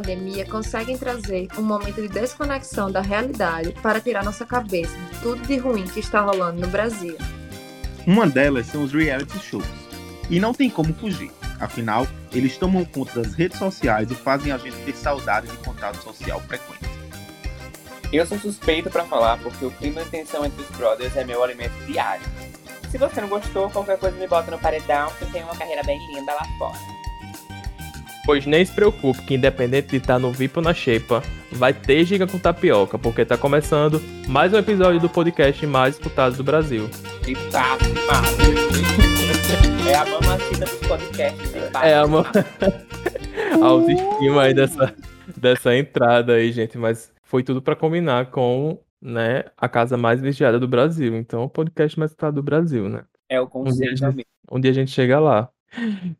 pandemia conseguem trazer um momento de desconexão da realidade para tirar nossa cabeça de tudo de ruim que está rolando no Brasil. Uma delas são os reality shows. E não tem como fugir. Afinal, eles tomam conta das redes sociais e fazem a gente ter saudade de contato social frequente. Eu sou suspeito para falar porque o clima de tensão entre os brothers é meu alimento diário. Se você não gostou, qualquer coisa me bota no paredão que eu tenho uma carreira bem linda lá fora. Pois nem se preocupe que independente de estar no VIP ou na Xepa, vai ter giga com tapioca, porque tá começando mais um episódio do podcast mais escutado do Brasil. E tá, mal. É a mamacita dos podcasts. É a mo- a autoestima aí dessa, dessa entrada aí, gente, mas foi tudo pra combinar com, né, a casa mais vigiada do Brasil. Então, o podcast mais escutado do Brasil, né? É o conceito, Um dia- amigo. Um dia a gente chega lá.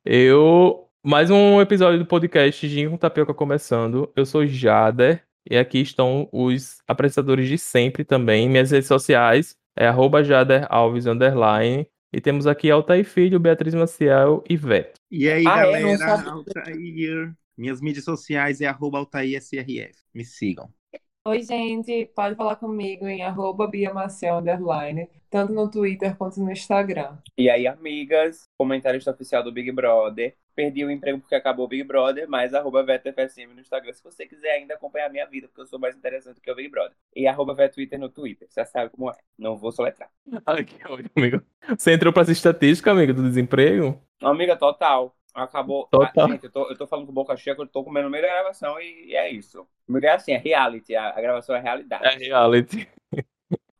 Eu. Mais um episódio do podcast Ginho com Tapioca começando. Eu sou Jader e aqui estão os apresentadores de sempre também. Minhas redes sociais é arroba Jader Alves underline. E temos aqui Altair Filho, Beatriz Maciel e Veto. E aí, Ah, é? Galera. Altair. Minhas mídias sociais é arroba AltairSRF. Me sigam. Oi, gente, pode falar comigo em arroba biamaciel, underline, tanto no Twitter quanto no Instagram. E aí, amigas, comentarista oficial do Big Brother. Perdi o emprego porque acabou o Big Brother, mas arroba VetoFSM no Instagram, se você quiser ainda acompanhar a minha vida, porque eu sou mais interessante que o Big Brother. E arroba VetoTwitter no Twitter, você sabe como é. Não vou soletrar. Ai, que ódio, amigo. Você entrou pra essa estatística, amigo, do desemprego? Amiga, total. Acabou. Total. Ah, gente, eu tô, eu tô falando com boca cheia, que eu tô comendo no meio da gravação e, é isso. Comigo é assim, é reality, a, a gravação é realidade. É reality.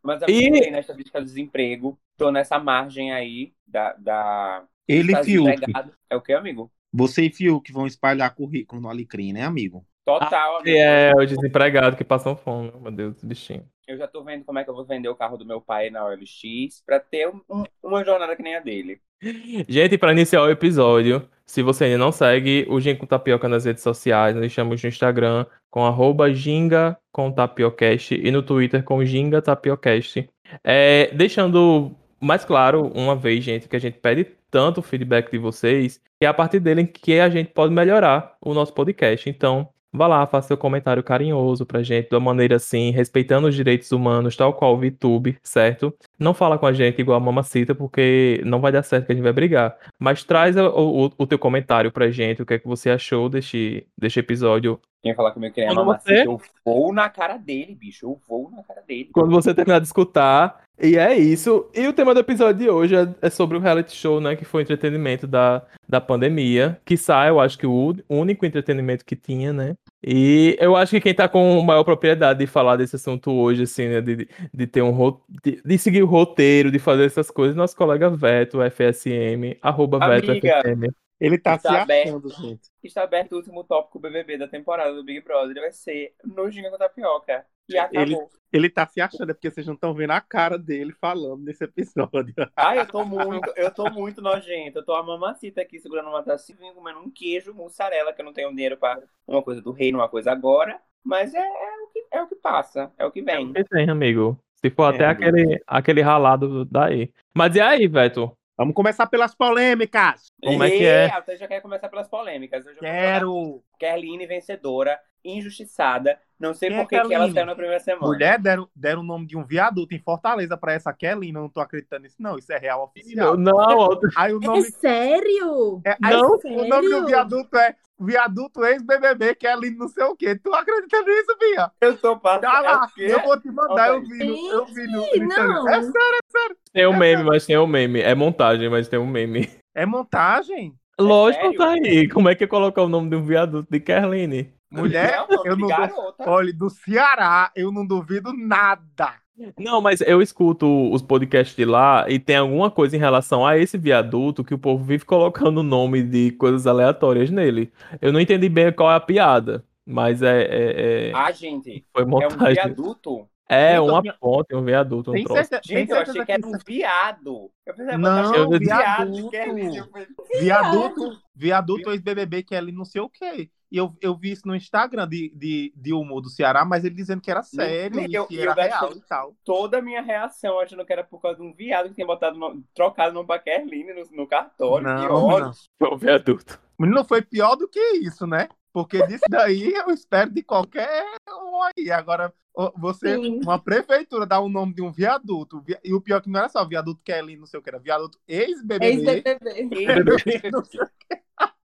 Mas eu E- e... nessa estatística do desemprego, tô nessa margem aí da. da Ele tá e Fiuk. desempregado. É o que, amigo? Você e Fiuk vão espalhar currículo no Alecrim, né, amigo? Total, amigo. E é o desempregado que passam fome, meu Deus, bichinho. Eu já tô vendo como é que eu vou vender o carro do meu pai na OLX pra ter um- uma jornada que nem a dele. Gente, para iniciar o episódio, se você ainda não segue o Gin com Tapioca nas redes sociais, nós estamos no Instagram com arroba ginga com tapiocast e no Twitter com ginga tapiocast. É, deixando mais claro, uma vez, gente, que a gente pede tanto feedback de vocês, que é a partir dele que a gente pode melhorar o nosso podcast. Então, vá lá, faça seu comentário carinhoso pra gente, de uma maneira assim, respeitando os direitos humanos, tal qual o VTube, certo? Não fala com a gente igual a Mamacita, porque não vai dar certo que a gente vai brigar. Mas traz o, o, o teu comentário pra gente, o que é que você achou deste, deste episódio. Quem falar comigo que Quando mamacita, você- eu vou na cara dele, bicho. Eu vou na cara dele. Quando você terminar de escutar. E é isso. E o tema do episódio de hoje é, é sobre o reality show, né? Que foi o entretenimento da, da pandemia. Que sai, eu acho que o único entretenimento que tinha, né? E eu acho que quem tá com maior propriedade de falar desse assunto hoje, assim, né? De, de ter um de, de seguir o roteiro, de fazer essas coisas, nosso colega Veto, FSM, arroba Veto Amiga. FSM. Ele tá Está se aberto. achando, gente. Está aberto o último tópico BBB da temporada do Big Brother. Ele vai ser no Ginga com Tapioca. E acabou. Ele tá se achando, é porque vocês não estão vendo a cara dele falando nesse episódio. Ai, eu tô muito, eu tô muito nojento. Eu tô a mamacita aqui segurando uma tacinha, comendo um queijo, mussarela, que eu não tenho dinheiro pra uma coisa do reino, uma coisa agora. Mas é, é o, que, é o que passa, é o que vem. Que tem, amigo. Se for É, até amigo. aquele, aquele ralado daí. Mas e aí, Veto? Vamos começar pelas polêmicas. Como é que é? E Você já quer começar pelas polêmicas. Quero. Kerline vencedora, injustiçada. Não sei Quem é por que que ela saiu na primeira semana. Mulher, deram, deram o nome de um viaduto em Fortaleza pra essa Kelly. Não tô acreditando nisso, não. Isso é real oficial. Não, Aí o É nome. sério? É, aí Não, o nome do sério? viaduto é Viaduto ex-BBB, Kelly não sei o quê. Tu acredita nisso, Bia? Eu tô passando. É lá, eu vou te mandar, eu Ok. vi no, eu vi no, no Sim, Instagram. não. É sério, tem um meme, mas tem um meme. É montagem, mas tem um meme. é montagem? Lógico, sério? tá aí. Como é que é colocar o nome de um viaduto de Kerline? Mulher, Não, eu não garota. Olha, do Ceará, eu não duvido nada. Não, mas eu escuto os podcasts de lá e tem alguma coisa em relação a esse viaduto que o povo vive colocando o nome de coisas aleatórias nele. Eu não entendi bem qual é a piada, mas é, é- é- Ah, gente, foi é um montagem. viaduto. É Eu tô- uma ponte, um viaduto, um Tem troço. certeza, Gente, eu achei que era um viado. Eu pensei, Não, botar um viado. viaduto. Kerline. Eu falei, Viaduto, viaduto ex-BBB, que é ali não sei o quê. E eu, eu vi isso no Instagram de, de, de humor do Ceará, mas ele dizendo que era sério, eu- que eu era real e tal. Toda a minha reação achando que era por causa de um viado que tinha botado no- trocado no pra Kerline no, no cartório. que Não, ódio. não. Foi um viaduto. Mas não foi pior do que isso, né? Porque disso daí eu espero de qualquer um aí. Agora, você, Sim. uma prefeitura dá o nome de um viaduto, vi- e o pior é que não era só viaduto Kelly, não sei o que era, viaduto ex-BBB. Ex-BBB. Não sei o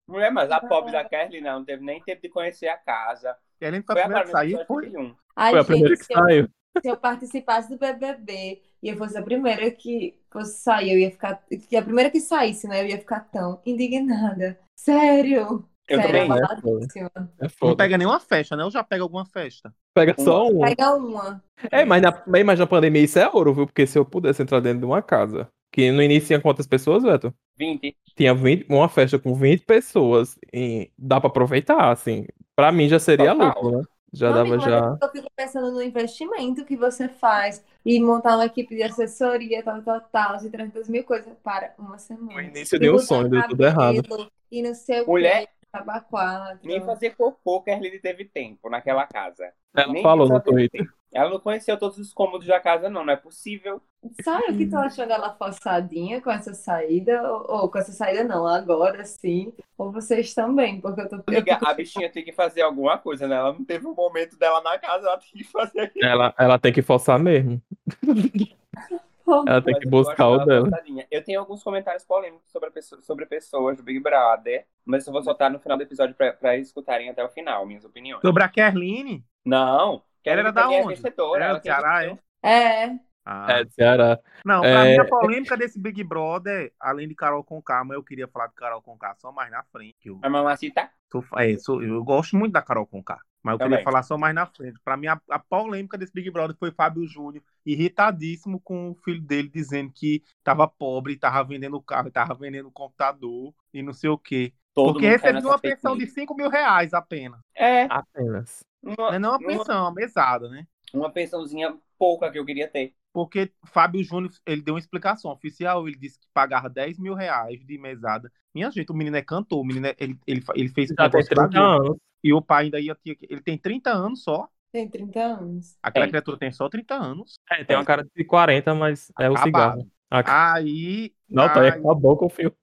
Mulher, mas a pobre da Kerly não teve nem tempo de conhecer a casa. que. Ellen foi Foi a primeira primeira sair, foi? Ai, Foi a gente, primeira que se eu, saiu. se eu participasse do BBB e eu fosse a primeira que fosse sair, eu ia ficar. Que a primeira que saísse, né? Eu ia ficar tão indignada. Sério. Eu Sério, também. abaladíssima. É Não pega nenhuma festa, né? Eu já pego alguma festa. Pega só um. Pega uma. É, mas na, mas na pandemia isso é ouro, viu? Porque se eu pudesse entrar dentro de uma casa, que no início tinha quantas pessoas, Beto? 20. Tinha 20, uma festa com 20 pessoas e dá pra aproveitar, assim. Pra mim já seria Total. lucro, né? Já Não, dava já. Eu fico pensando no investimento que você faz e montar uma equipe de assessoria, tal, tal, tal, e 300 mil coisas para uma semana. O início E de um sonho, deu tudo errado. E não sei o Mulher- quatro. Nem fazer cocô Kerly teve tempo naquela casa. Ela Nem falou no Twitter. Ela não conheceu todos os cômodos da casa, não. Não é possível. Sabe o que tô achando ela forçadinha com essa saída? Ou, ou com essa saída não, agora sim. Ou vocês também, porque eu tô Amiga, a bichinha tem que fazer alguma coisa, né? Ela não teve um momento dela na casa, ela tem que fazer aquilo. Ela, ela tem que forçar mesmo. Ela tem que buscar o dela. Eu tenho alguns comentários polêmicos sobre, a pessoa- sobre pessoas do Big Brother, mas eu vou soltar no final do episódio pra, pra escutarem até o final, minhas opiniões. Sobre a Kerline. Não, Ela era da é onde? vencedora. Era do Ceará, vencedor. É, Ah. É, Ceará. Não, pra É. mim a polêmica desse Big Brother, além de Carol Conká, mas eu queria falar de Carol Conká só mais na frente. Eu, A mamacita? sou, é, sou- eu gosto muito da Carol Conká, mas eu queria Também. falar só mais na frente. Pra mim, a, a polêmica desse Big Brother foi Fábio Júnior, irritadíssimo com o filho dele, dizendo que tava pobre, tava vendendo carro, tava vendendo computador e não sei o quê. Todo Porque recebeu nessa uma pensão de news. 5 mil reais apenas. É, Apenas. uma, Não é não uma uma- pensão, é uma mesada, né? uma pensãozinha pouca que eu queria ter. Porque Fábio Júnior, ele deu uma explicação oficial, ele disse que pagava 10 mil reais de mesada. Minha gente, o menino é cantor, o menino é- ele, ele, ele fez Já tem negócio pra 30 Globo. anos. E o pai ainda ia ter. Ele tem 30 anos só. tem 30 anos. Aquela Tem. criatura tem só 30 anos. É, tem uma cara de 40, mas é o Acabado. cigarro. A- Aí. Não, tá aí, aí, acabou com o filme.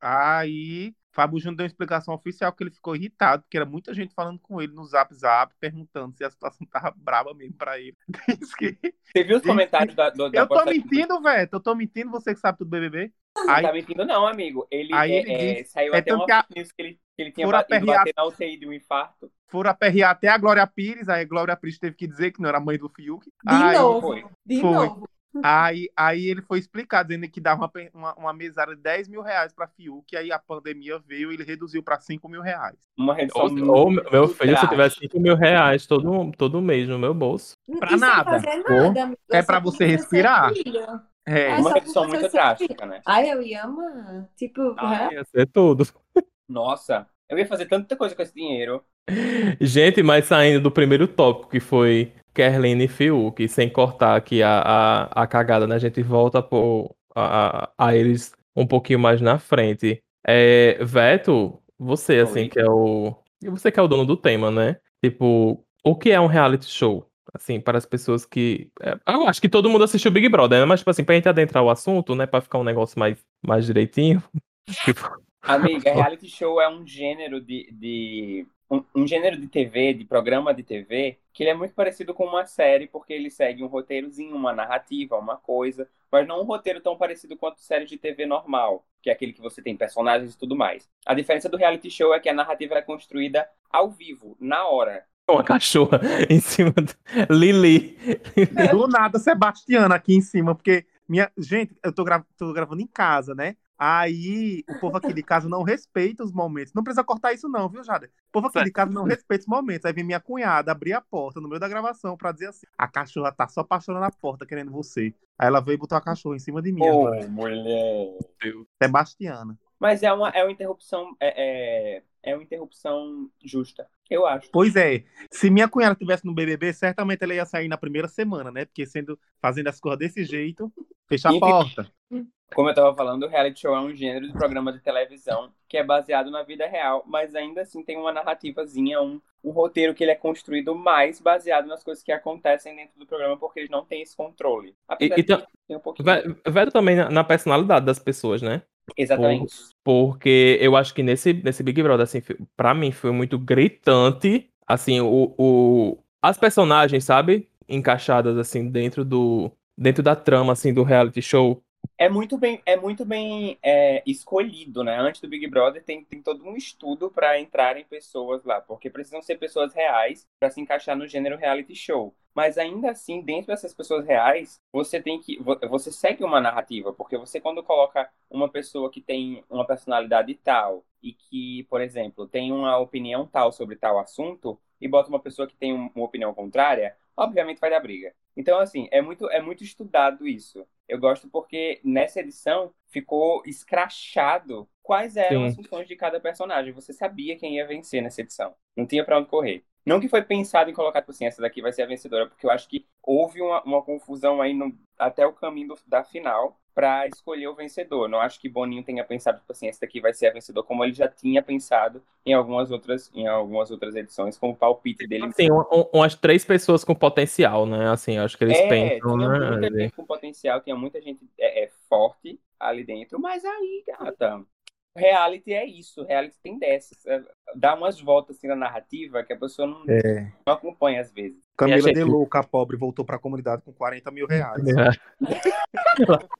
aí Fábio Júnior deu uma explicação oficial que ele ficou irritado, porque era muita gente falando com ele no zap zap, perguntando se a situação tava braba mesmo pra ele. Diz que- Você viu os comentários da, do, da Eu tô mentindo, velho. Eu tô mentindo, você que sabe tudo do BBB. Não Aí, tá mentindo, não, amigo. Ele, Aí é, ele é, disse- saiu é até uma que a- que ele, que ele tinha batido bater na UTI de um infarto. foram aperrear até a Glória Pires, aí a Glória Pires teve que dizer que não era mãe do Fiuk. De aí, novo. foi. De Foi. novo. Aí, aí ele foi explicar, dizendo que dava uma, uma, uma mesada de 10 mil reais pra Fiuk, aí a pandemia veio e ele reduziu pra 5 mil reais. Uma redução Ou, ou, meu filho, se eu tivesse 5 mil reais todo, todo mês no meu bolso. Pra E nada. nada, é pra você respirar. É, É Uma redução muito drástica, né? Ai, eu ia amar. Tipo, Ah, é? ia ser tudo. Nossa, eu ia fazer tanta coisa com esse dinheiro. Gente, mas saindo do primeiro tópico, que foi Kerline e Fiuk, sem cortar aqui a, a, a cagada, né? A gente volta por, a, a- a eles um pouquinho mais na frente. É, Veto, você, assim, Oi. que é o. Você que é o dono do tema, né? Tipo, o que é um reality show? Assim, para as pessoas que. é, eu acho que todo mundo assistiu Big Brother, né? Mas, tipo assim, pra gente adentrar o assunto, né? Pra ficar um negócio mais, mais direitinho. Tipo, Amiga, reality show é um gênero de. de um, um gênero de TV, de programa de TV, que ele é muito parecido com uma série, porque ele segue um roteirozinho, uma narrativa, uma coisa, mas não um roteiro tão parecido quanto séries de TV normal, que é aquele que você tem personagens e tudo mais. A diferença do reality show é que a narrativa é construída ao vivo, na hora. uma cachorra em cima do. Lili. do nada, Sebastiana aqui em cima, porque minha. Gente, eu tô, gra- tô gravando em casa, né? Aí o povo aqui de casa não respeita os momentos. Não precisa cortar isso, não, viu, Jada? O povo aqui de casa não respeita os momentos. Aí vem minha cunhada abrir a porta no meio da gravação pra dizer assim: a cachorra tá só apaixonando na porta querendo você. Aí ela veio e botou a cachorra em cima de mim. Ô, agora. mulher. Sebastiana. Mas é uma, é uma interrupção. É, é, é uma interrupção justa, eu acho. Pois é, se minha cunhada estivesse no BBB, certamente ela ia sair na primeira semana, né? Porque sendo fazendo as coisas desse jeito, fecha a porta. Como eu tava falando, o reality show é um gênero de programa de televisão que é baseado na vida real, mas ainda assim tem uma narrativazinha, um, um roteiro que ele é construído mais baseado nas coisas que acontecem dentro do programa, porque eles não têm esse controle. Apesar E- e de que tam- tem um pouquinho. Vai vai também na, na personalidade das pessoas, né? Exatamente. Porque eu acho que nesse, nesse Big Brother, assim, pra mim foi muito gritante, assim, o, o, as personagens, sabe? Encaixadas, assim, dentro do, dentro da trama, assim, do reality show. É muito bem, é muito bem é, escolhido, né? Antes do Big Brother tem, tem todo um estudo para entrarem pessoas lá, porque precisam ser pessoas reais para se encaixar no gênero reality show. Mas ainda assim, dentro dessas pessoas reais, você tem que vo- você segue uma narrativa, porque você quando coloca uma pessoa que tem uma personalidade tal e que, por exemplo, tem uma opinião tal sobre tal assunto e bota uma pessoa que tem um- uma opinião contrária, obviamente vai dar briga. Então, assim, é muito, é muito estudado isso. Eu gosto porque nessa edição ficou escrachado quais eram Sim. as funções de cada personagem. Você sabia quem ia vencer nessa edição. Não tinha pra onde correr. Não que foi pensado em colocar, tipo assim, essa daqui vai ser a vencedora, porque eu acho que houve uma, uma confusão aí no- até o caminho do- da final pra escolher o vencedor. Não acho que Boninho tenha pensado, tipo assim, essa daqui vai ser a vencedora, como ele já tinha pensado em algumas outras, em algumas outras edições, como o palpite dele. Assim, um- um- umas três pessoas com potencial, né? Assim, acho que eles É, pensam, tinha né? muita gente com potencial, tinha muita gente é, é, forte ali dentro, mas aí, gata, reality é isso, reality tem dessas. É, dá umas voltas assim na narrativa que a pessoa não, É. não acompanha às vezes. Camila achei De que- Louca, a pobre, voltou pra comunidade com 40 mil reais.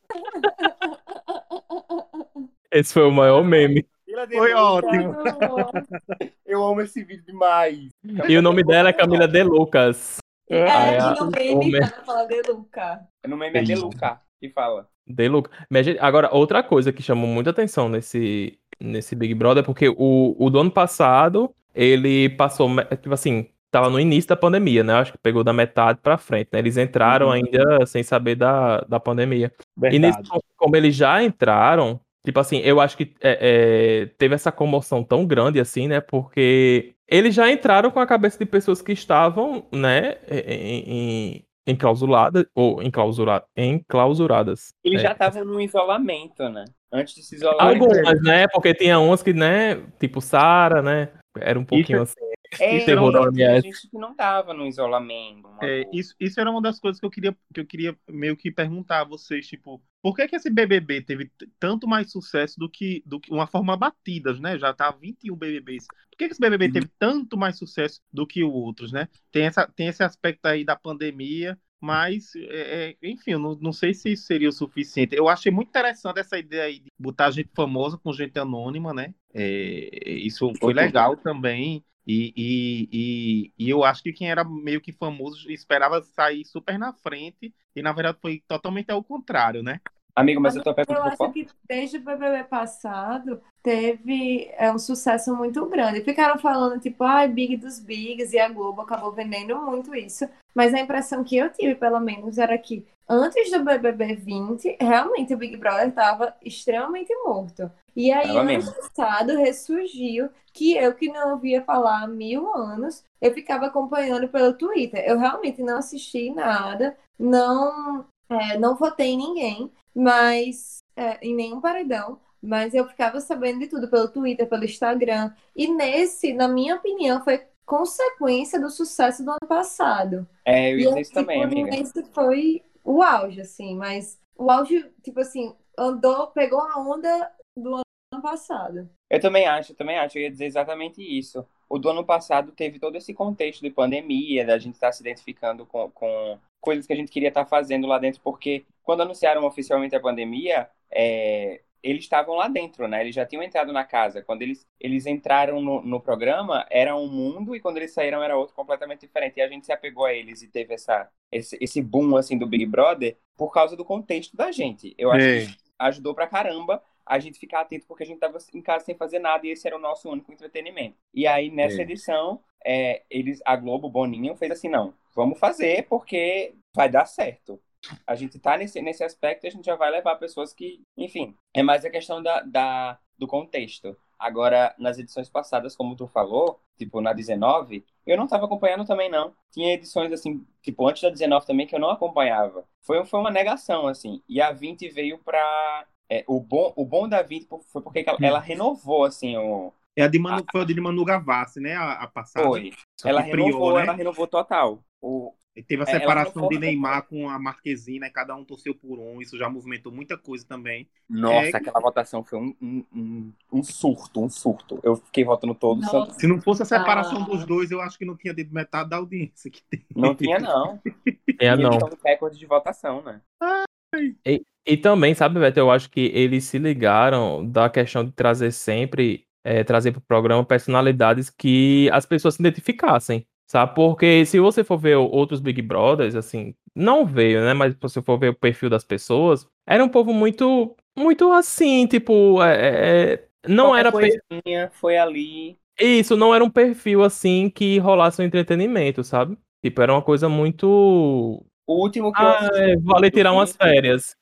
Esse foi o maior meme. Foi ótimo. Eu amo esse vídeo demais. E o nome dela é Camila De Lucas. É, Aí a- e no o meme me- tava falando de Luca. No meme é de Luca que fala. De Lucas. Mas, gente, Agora, outra coisa que chamou muita atenção nesse, nesse Big Brother é porque o, o do ano passado, ele passou, tipo assim, tava no início da pandemia, né? Acho que pegou da metade pra frente, né? Eles entraram Uhum. ainda sem saber da, da pandemia. E nesse, Verdade. como eles já entraram, tipo assim, eu acho que é, é, teve essa comoção tão grande assim, né? Porque eles já entraram com a cabeça de pessoas que estavam, né, em, em, enclausuladas, ou enclausura, enclausuradas. Eles É. já estavam no isolamento, né? Antes de se isolar. Algumas, né? Porque tinha umas que, né, tipo Sara, né? Era um pouquinho assim. É, terror da tinha OMS. gente que não tava no isolamento. É, isso, isso era uma das coisas que eu queria, que eu queria meio que perguntar a vocês, tipo, por que que esse BBB teve tanto mais sucesso do que, do que uma forma batidas, né? Já tá 21 BBBs. Por que que esse BBB Uhum. teve tanto mais sucesso do que os outros, né? Tem, essa, tem esse aspecto aí da pandemia, mas, é, é, enfim, eu não, não sei se isso seria o suficiente. Eu achei muito interessante essa ideia aí de botar gente famosa com gente anônima, né? É, isso foi legal também. E, e, e, e eu acho que quem era meio que famoso esperava sair super na frente, e na verdade foi totalmente ao contrário, né? Amigo, mas eu tô Eu perguntando acho qual? que desde o BBB passado teve é, um sucesso muito grande. Ficaram falando, tipo, ai, Big dos Bigs, e a Globo acabou vendendo muito isso. Mas a impressão que eu tive, pelo menos, era que antes do BBB 20, realmente o Big Brother estava extremamente morto. E aí, ano mesmo. passado, ressurgiu, que eu que não ouvia falar há mil anos, eu ficava acompanhando pelo Twitter. Eu realmente não assisti nada, não, é, não votei em ninguém, mas é, em nenhum paredão. Mas eu ficava sabendo de tudo pelo Twitter, pelo Instagram. E nesse, na minha opinião, foi consequência do sucesso do ano passado. É, eu ia dizer isso também, amiga. Esse foi o auge, assim, mas o auge, tipo assim, andou, pegou a onda do ano passado. Eu também acho, eu também acho. Eu ia dizer exatamente isso. O do ano passado teve todo esse contexto de pandemia, da gente estar se identificando com, com coisas que a gente queria estar fazendo lá dentro, porque quando anunciaram oficialmente a pandemia, é, eles estavam lá dentro, né? Eles já tinham entrado na casa. Quando eles, eles entraram no, no programa, era um mundo, e quando eles saíram era outro completamente diferente. E a gente se apegou a eles e teve essa, esse, esse boom, assim, do Big Brother por causa do contexto da gente. Eu acho É. que ajudou pra caramba a gente ficar atento porque a gente tava em casa sem fazer nada e esse era o nosso único entretenimento. E aí, nessa É. edição, é, eles, a Globo, Boninho, fez assim, não, vamos fazer porque vai dar certo. A gente tá nesse, nesse aspecto e a gente já vai levar pessoas que, enfim, é mais a questão da, da, do contexto. Agora, nas edições passadas, como tu falou, tipo na 19, eu não tava acompanhando também, não. Tinha edições, assim, tipo, antes da 19 também, que eu não acompanhava. Foi, foi uma negação, assim. E a 20 veio pra. É, o, bom, o bom da 20 foi porque ela, ela renovou, assim, o. É a de Manu, foi a de Manu Gavassi, né? A, a passada. Foi. Ela renovou, né? ela renovou total. O, E teve a É, separação de Neymar com a Marquezine, né? cada um torceu por um, isso já movimentou muita coisa também. Nossa, É. aquela votação foi um, um, um, um surto, um surto. Eu fiquei votando todo Nossa. santo. Se não fosse a separação Ah. dos dois, eu acho que não tinha tido metade da audiência que tem. Não tinha, não. É, E não. eles estão recorde de votação, né? E também, sabe, Beto, eu acho que eles se ligaram da questão de trazer sempre, é, trazer para o programa personalidades que as pessoas se identificassem, sabe? Porque se você for ver outros Big Brothers, assim, não veio, né? Mas se você for ver o perfil das pessoas, era um povo muito, muito assim, tipo, é, é, não Qualquer era coisinha foi ali. isso, não era um perfil assim que rolasse um entretenimento, sabe? Tipo, era uma coisa muito. O último que eu Ah, assisti, é, vale tirar umas férias.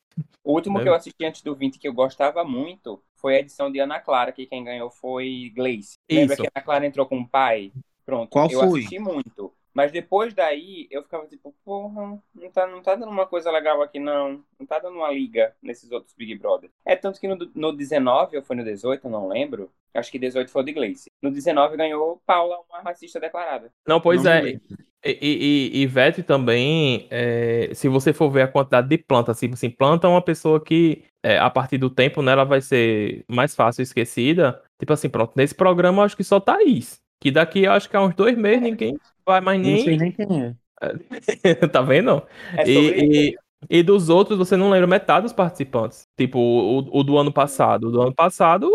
o último que né? eu assisti antes do 20 que eu gostava muito foi a edição de Ana Clara, que quem ganhou foi Gleice. Lembra que a Ana Clara entrou com o pai? Pronto, Qual eu foi? assisti muito. Mas depois daí, eu ficava tipo, porra, não tá, não tá dando uma coisa legal aqui, não. Não tá dando uma liga nesses outros Big Brother. É tanto que no, no 19, ou foi no 18, eu não lembro. Acho que 18 foi o de Gleice. No 19 ganhou Paula, uma racista declarada. Não, pois Não é. E, e, e Ivete também, é, se você for ver a quantidade de planta, assim, assim planta é uma pessoa que, é, a partir do tempo, né, ela vai ser mais fácil esquecida. Tipo assim, pronto, nesse programa eu acho que só Thaís. Que daqui eu acho que há uns dois meses ninguém vai mais Não sei nem. nem quem é. tá vendo? É E, e, e dos outros, você não lembra metade dos participantes. Tipo, o, o do ano passado. O do ano passado,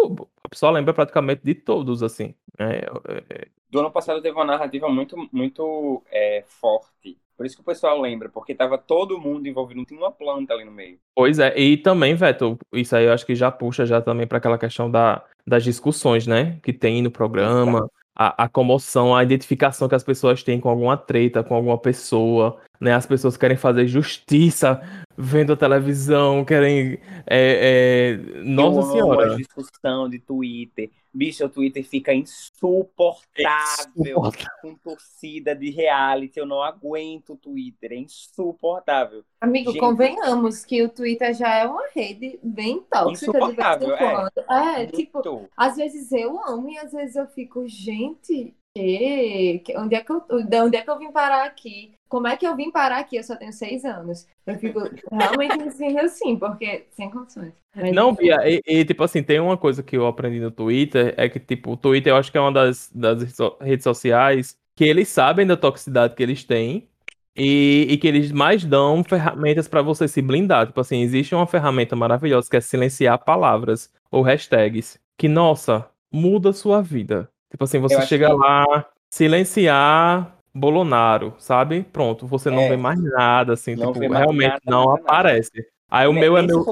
a pessoa lembra praticamente de todos, assim. É, é, Do ano passado teve uma narrativa muito, muito é, forte. Por isso que o pessoal lembra, porque tava todo mundo envolvido, não tinha uma planta ali no meio. Pois é, e também, Veto, isso aí eu acho que já puxa já também para aquela questão da, das discussões, né? Que tem no programa, a, a comoção, a identificação que as pessoas têm com alguma treta, com alguma pessoa, né? As pessoas querem fazer justiça vendo a televisão, querem. é, é, Nossa eu Senhora. discussão de Twitter. Bicho, o Twitter fica insuportável com torcida de reality. Eu não aguento o Twitter, é insuportável. Amigo, Gente. convenhamos que o Twitter já é uma rede bem tóxica de vez em Insuportável, é. quando. É, tipo, Muito. às vezes eu amo e às vezes eu fico, gente, que- onde, é que eu, de onde é que eu vim parar aqui? Como é que eu vim parar aqui? Eu só tenho seis anos. Eu fico realmente me sentindo assim, porque sem condições. Mas, Não. Bia, e, e, tipo assim, tem uma coisa que eu aprendi no Twitter, é que, tipo, o Twitter eu acho que é uma das, das redes so- redes sociais que eles sabem da toxicidade que eles têm e, e que eles mais dão ferramentas pra você se blindar. Tipo assim, existe uma ferramenta maravilhosa que é silenciar palavras ou hashtags, que, nossa, muda a sua vida. Tipo assim, você chega que- lá, silenciar Bolonaro, sabe? Pronto, você não É. vê mais nada, assim, Não tipo, realmente nada, não nada, aparece. Aí o Nem- meu é meu.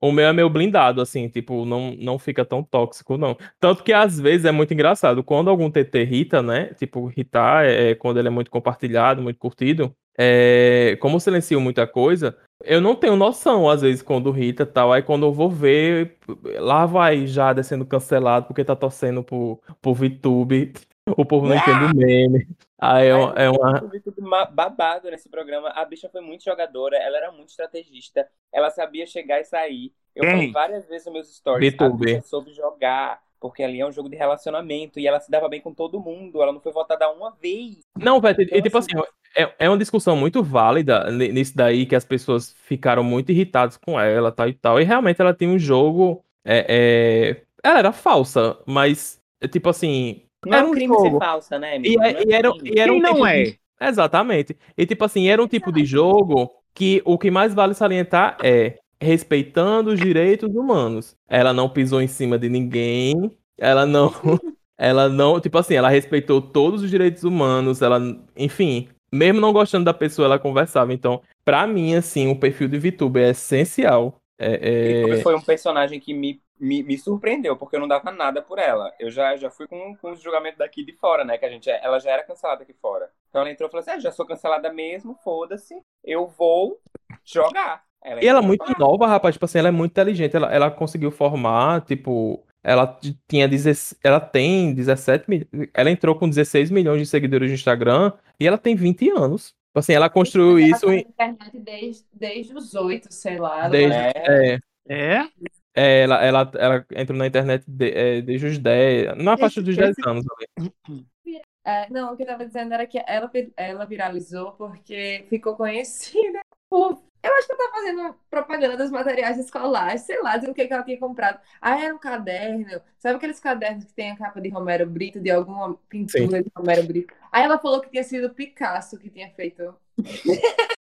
O meu é meio blindado, assim, tipo, não, não fica tão tóxico, não. Tanto que às vezes é muito engraçado. Quando algum TT irrita, né? Tipo, irritar é é quando ele é muito compartilhado, muito curtido. É, como silencio muita coisa, eu não tenho noção, às vezes, quando irrita e tal. Aí quando eu vou ver, lá vai já sendo cancelado porque tá torcendo pro, pro VTube. O povo não entende o meme. Aí é, uma- é uma. Babado nesse programa. A bicha foi muito jogadora, ela era muito estrategista, ela sabia chegar e sair. Eu Quem? falei várias vezes nos meus stories, a B2B. bicha soube jogar, porque ali é um jogo de relacionamento e ela se dava bem com todo mundo, ela não foi votada uma vez. Não, velho, e Então, tipo assim, é, é uma discussão muito válida ni- nisso daí, que as pessoas ficaram muito irritadas com ela, tal e tal. E realmente ela tem um jogo. é, é, Ela era falsa, mas, é, tipo assim. Não Era é um um crime jogo. ser falsa, né, E, amigo? é- Não é e era, crime. e era um não tipo é? de- Exatamente. E tipo assim, era um tipo de jogo que o que mais vale salientar é respeitando os direitos humanos. Ela não pisou em cima de ninguém, ela não. Ela não, tipo assim, ela respeitou todos os direitos humanos, ela, enfim, mesmo não gostando da pessoa, ela conversava. Então, pra mim, assim, o perfil de VTuber é essencial. É, é- foi um personagem que me, me, me surpreendeu, porque eu não dava nada por ela. Eu já, já fui com, com os julgamentos daqui de fora, né? Que a gente, ela já era cancelada aqui fora. Então ela entrou e falou assim: ah, já sou cancelada mesmo, foda-se, eu vou jogar. E ela é muito nova, rapaz. Tipo assim, ela é muito inteligente. Ela, ela conseguiu formar, tipo. Ela tinha 16, ela tem 17 mil, ela entrou com 16 milhões de seguidores no Instagram e ela tem 20 anos. Tipo assim, ela construiu Ela isso tá na em, internet desde, desde os oito, sei lá. desde, É. é, É? é, ela, ela, ela entrou na internet de- é, desde os 10, na faixa dos 10 esse- anos. É, não, o que eu tava dizendo era que ela, ela viralizou porque ficou conhecida por. Eu acho que ela tá fazendo propaganda dos materiais escolares, sei lá, dizendo o que, que ela tinha comprado. Ah, era um caderno. Sabe aqueles cadernos que tem a capa de Romero Brito, de alguma pintura Sim. de Romero Brito? Aí ela falou que tinha sido Picasso que tinha feito.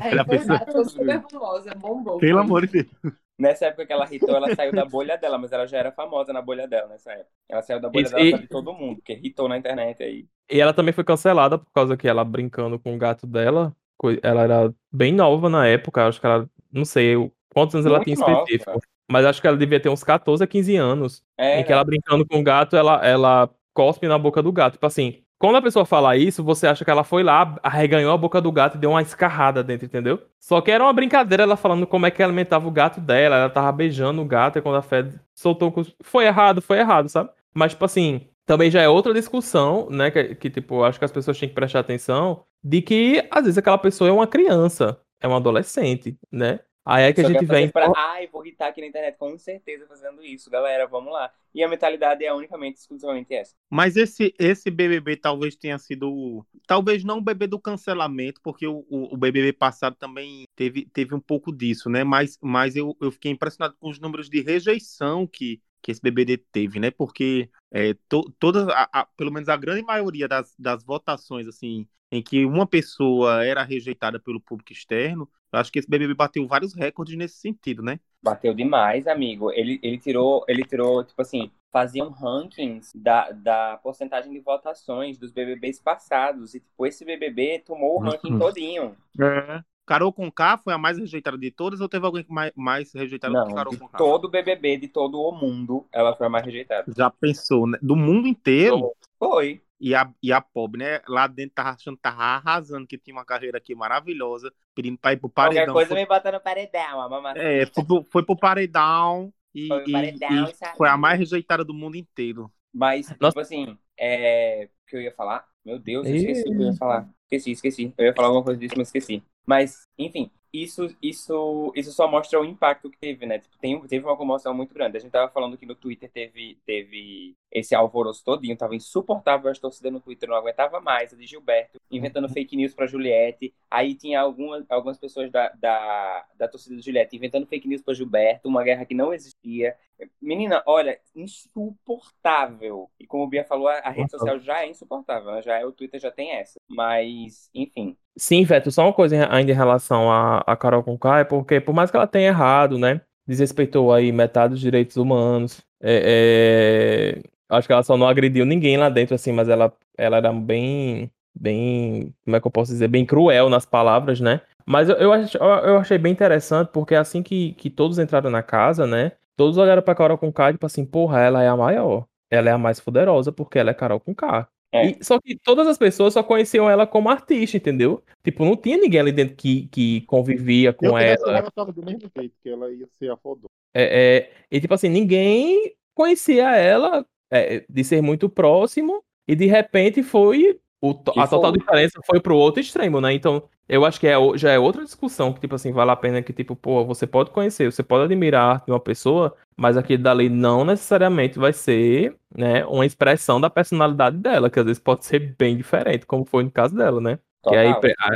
Aí foi, ficou super famosa, bombou. Pelo amor de Deus. Nessa época que ela hitou, ela saiu da bolha dela, mas ela já era famosa na bolha dela nessa época. Ela saiu da bolha e, dela de todo mundo, porque hitou na internet aí. E ela também foi cancelada por causa que ela brincando com o gato dela. Ela era bem nova na época, acho que ela. Não sei quantos anos Muito ela tinha específico. Nova. Mas acho que ela devia ter uns 14 a 15 anos. É, em que ela brincando com o gato, ela, ela cospe na boca do gato. Tipo assim, quando a pessoa fala isso, você acha que ela foi lá, arreganhou a boca do gato e deu uma escarrada dentro, entendeu? Só que era uma brincadeira ela falando como é que alimentava o gato dela. Ela tava beijando o gato e quando a Fed soltou. Foi errado, foi errado, sabe? Mas, tipo assim, também já é outra discussão, né? Que, que tipo, acho que as pessoas têm que prestar atenção de que às vezes aquela pessoa é uma criança, é um adolescente, né? Aí é que Só a gente vem. Pra... Ai, vou irritar aqui na internet com certeza fazendo isso, galera. Vamos lá. E a mentalidade é unicamente, exclusivamente essa. Mas esse, esse BBB talvez tenha sido. Talvez não o BBB do cancelamento, porque o, o, o, BBB passado também teve, teve um pouco disso, né? Mas, mas eu, eu fiquei impressionado com os números de rejeição que, que esse BBB teve, né? Porque é, to, toda, a, a, pelo menos a grande maioria das, das votações, assim, em que uma pessoa era rejeitada pelo público externo, eu acho que esse BBB bateu vários recordes nesse sentido, né? Bateu demais, amigo. Ele, ele tirou, ele tirou, tipo assim, faziam rankings da, da porcentagem de votações dos BBBs passados. E, tipo, esse BBB tomou o ranking uhum. todinho. É. Carol Conká foi a mais rejeitada de todas ou teve alguém mais, mais rejeitada Não, do que Carol Conká? todo BBB de todo o mundo, ela foi a mais rejeitada. Já pensou, né? Do mundo inteiro? Foi. E a, e a pobre, né? Lá dentro tava achando, tava arrasando, que tinha uma carreira aqui maravilhosa, pedindo pra ir pro paredão. Qualquer coisa foi... me bota no paredão, a mamãe. É, foi pro, foi pro paredão e, foi, paredão, e, e foi a mais rejeitada do mundo inteiro. Mas, Nossa. tipo assim, é... o que eu ia falar? Meu Deus, eu esqueci o que eu ia falar. Esqueci, esqueci. Eu ia falar alguma coisa disso, mas esqueci. Mas, enfim, isso, isso, isso só mostra o impacto que teve, né? Tipo, tem, teve uma comoção muito grande. A gente tava falando que no Twitter teve, teve esse alvoroço todinho, tava insuportável as torcidas no Twitter, não aguentava mais, a de Gilberto, inventando fake news pra Juliette. Aí tinha algumas, algumas pessoas da, da, da torcida de Juliette inventando fake news pra Gilberto, uma guerra que não existia. Menina, olha, insuportável. E como o Bia falou, a, a rede social já é insuportável, né? já é, o Twitter já tem essa. Mas, enfim, Sim, Veto, só uma coisa ainda em relação a, a Carol Conká, é porque por mais que ela tenha errado, né, desrespeitou aí metade dos direitos humanos, é, é, acho que ela só não agrediu ninguém lá dentro, assim, mas ela, ela era bem, bem, como é que eu posso dizer, bem cruel nas palavras, né, mas eu, eu, eu achei bem interessante, porque assim que, que todos entraram na casa, né, todos olharam pra Carol Conká e tipo assim, porra, ela é a maior, ela é a mais poderosa, porque ela é Carol Conká. É. E, só que todas as pessoas só conheciam ela como artista, entendeu? Tipo, não tinha ninguém ali dentro que, que convivia com eu ela. Ela tava do mesmo jeito, que ela ia ser a fodona. É, é, e tipo assim, ninguém conhecia ela é, de ser muito próximo, e de repente foi. O, a total diferença foi pro outro extremo, né? Então, eu acho que é, já é outra discussão que, tipo assim, vale a pena que, tipo, pô, você pode conhecer, você pode admirar uma pessoa, mas aquele dali não necessariamente vai ser, né, uma expressão da personalidade dela, que às vezes pode ser bem diferente, como foi no caso dela, né? Que aí,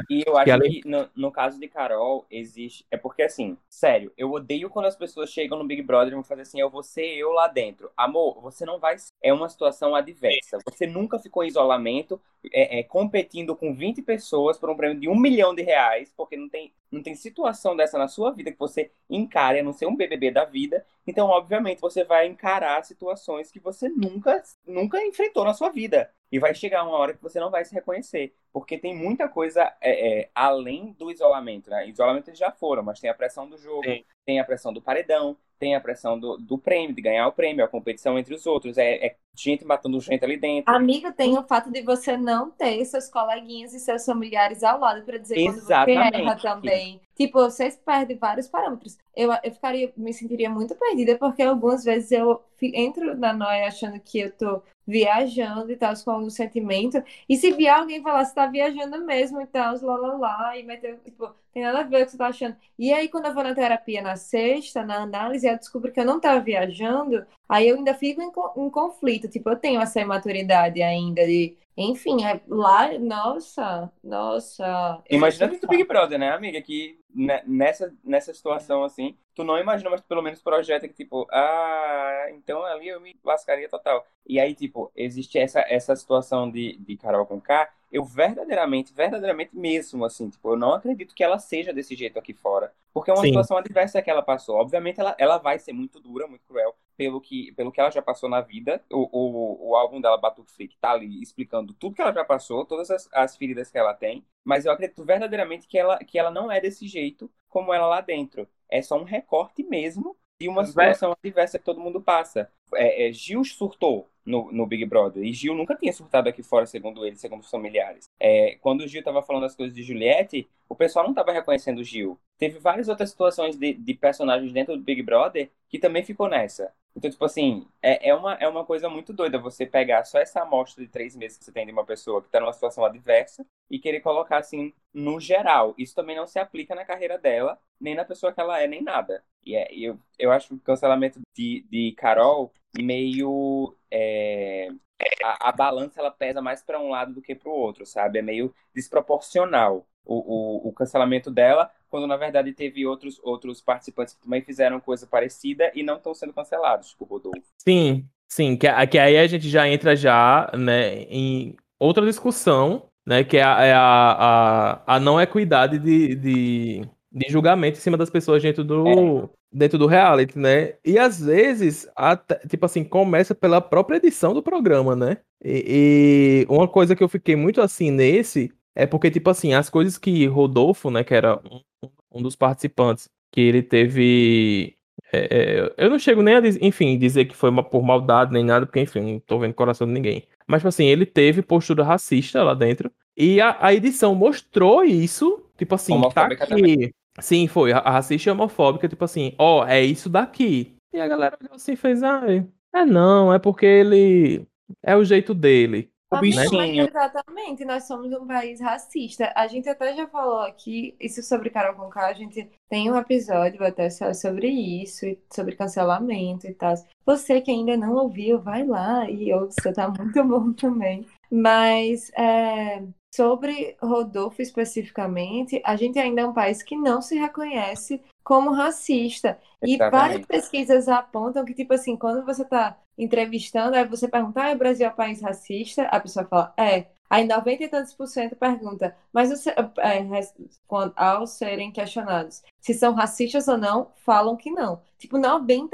e eu acho que, que no, no, caso de Carol, existe. É porque, assim, sério, eu odeio quando as pessoas chegam no Big Brother e vão fazer assim: eu vou ser eu lá dentro. Amor, você não vai. É uma situação adversa. Você nunca ficou em isolamento, é, é, competindo com 20 pessoas por um prêmio de um milhão de reais, porque não tem, não tem situação dessa na sua vida que você encare, a não ser um BBB da vida. Então, obviamente, você vai encarar situações que você nunca, nunca enfrentou na sua vida. E vai chegar uma hora que você não vai se reconhecer, porque tem muita coisa é, é, além do isolamento, né? Isolamento eles já foram, mas tem a pressão do jogo, Sim. tem a pressão do paredão, tem a pressão do, do prêmio, de ganhar o prêmio, a competição entre os outros, é, é gente matando gente ali dentro. Amigo, tem o fato de você não ter seus coleguinhas e seus familiares ao lado para dizer Exatamente. quando você erra também. Tipo, vocês perdem vários parâmetros. Eu, eu ficaria, me sentiria muito perdida, porque algumas vezes eu entro na noia achando que eu tô viajando e tal, com algum sentimento. E se vier alguém falar, você tá viajando mesmo e tal, lá, lá, lá, e meter, tipo, tem nada a ver o que você tá achando. E aí, quando eu vou na terapia na sexta, na análise, eu descubro que eu não tava viajando, Aí eu ainda fico em, em conflito, tipo, eu tenho essa imaturidade ainda de, enfim, é, lá, nossa, nossa. Imagina dentro do Big Brother, né, amiga, que nessa, nessa situação assim, tu não imagina, mas pelo menos projeta que, tipo, ah, então ali eu me lascaria total. E aí, tipo, existe essa, essa situação de, de Carol com K, eu verdadeiramente, verdadeiramente mesmo, assim, tipo, eu não acredito que ela seja desse jeito aqui fora. Porque é uma Sim. situação adversa que ela passou. Obviamente, ela, ela vai ser muito dura, muito cruel, pelo que, pelo que ela já passou na vida. O, o, o álbum dela, Batuque Freak, tá ali explicando tudo que ela já passou, todas as, as feridas que ela tem. Mas eu acredito verdadeiramente que ela, que ela não é desse jeito como ela lá dentro. É só um recorte mesmo de uma situação adversa que todo mundo passa. É, é, Gil surtou no, no, Big Brother. E Gil nunca tinha surtado aqui fora, segundo ele, segundo os familiares. É, quando o Gil estava falando as coisas de Juliette, o pessoal não estava reconhecendo o Gil. Teve várias outras situações de, de, personagens dentro do Big Brother que também ficou nessa. Então, tipo assim, é, é, uma, é uma coisa muito doida você pegar só essa amostra de três meses que você tem de uma pessoa que está numa situação adversa e querer colocar assim no geral. Isso também não se aplica na carreira dela, nem na pessoa que ela é, nem nada. E é, eu, eu acho que o cancelamento de, de Carol meio. É, a, a, balança ela pesa mais para um lado do que para o outro, sabe? É meio desproporcional o, o, o, cancelamento dela, quando na verdade teve outros, outros participantes que também fizeram coisa parecida e não estão sendo cancelados, tipo o Rodolfo. Sim, sim, que, que aí a gente já entra já né, em outra discussão, né? Que é a, é a, a, a não equidade de, de, de julgamento em cima das pessoas dentro do, é dentro do reality, né? E às vezes, até, tipo assim, começa pela própria edição do programa, né? E, e, uma coisa que eu fiquei muito assim nesse é porque, tipo assim, as coisas que Rodolfo, né, que era um, um dos participantes, que ele teve. É, é eu não chego nem a, enfim, dizer que foi por maldade nem nada, porque, enfim, não tô vendo coração de ninguém. Mas, tipo assim, ele teve postura racista lá dentro. E a, a edição mostrou isso, tipo assim, tá aqui. Também. Sim, foi. A racista e homofóbica, tipo assim, ó, oh, é isso daqui. E a galera assim fez, ah, é não, é porque ele. É o jeito dele. O bichinho. Exatamente, nós somos um país racista. A gente até já falou aqui, isso sobre Carol Conká, a gente tem um episódio até sobre isso, sobre cancelamento e tal. Você que ainda não ouviu, vai lá e ouça, tá muito bom também. Mas é, Sobre Rodolfo especificamente, a gente ainda é um país que não se reconhece como racista. E várias pesquisas apontam que, tipo assim, quando você está entrevistando, aí você pergunta, ah, o Brasil é um país racista? A pessoa fala, é. Aí 90 e tantos por cento pergunta, mas você, é, ao serem questionados se são racistas ou não, falam que não. Tipo, 95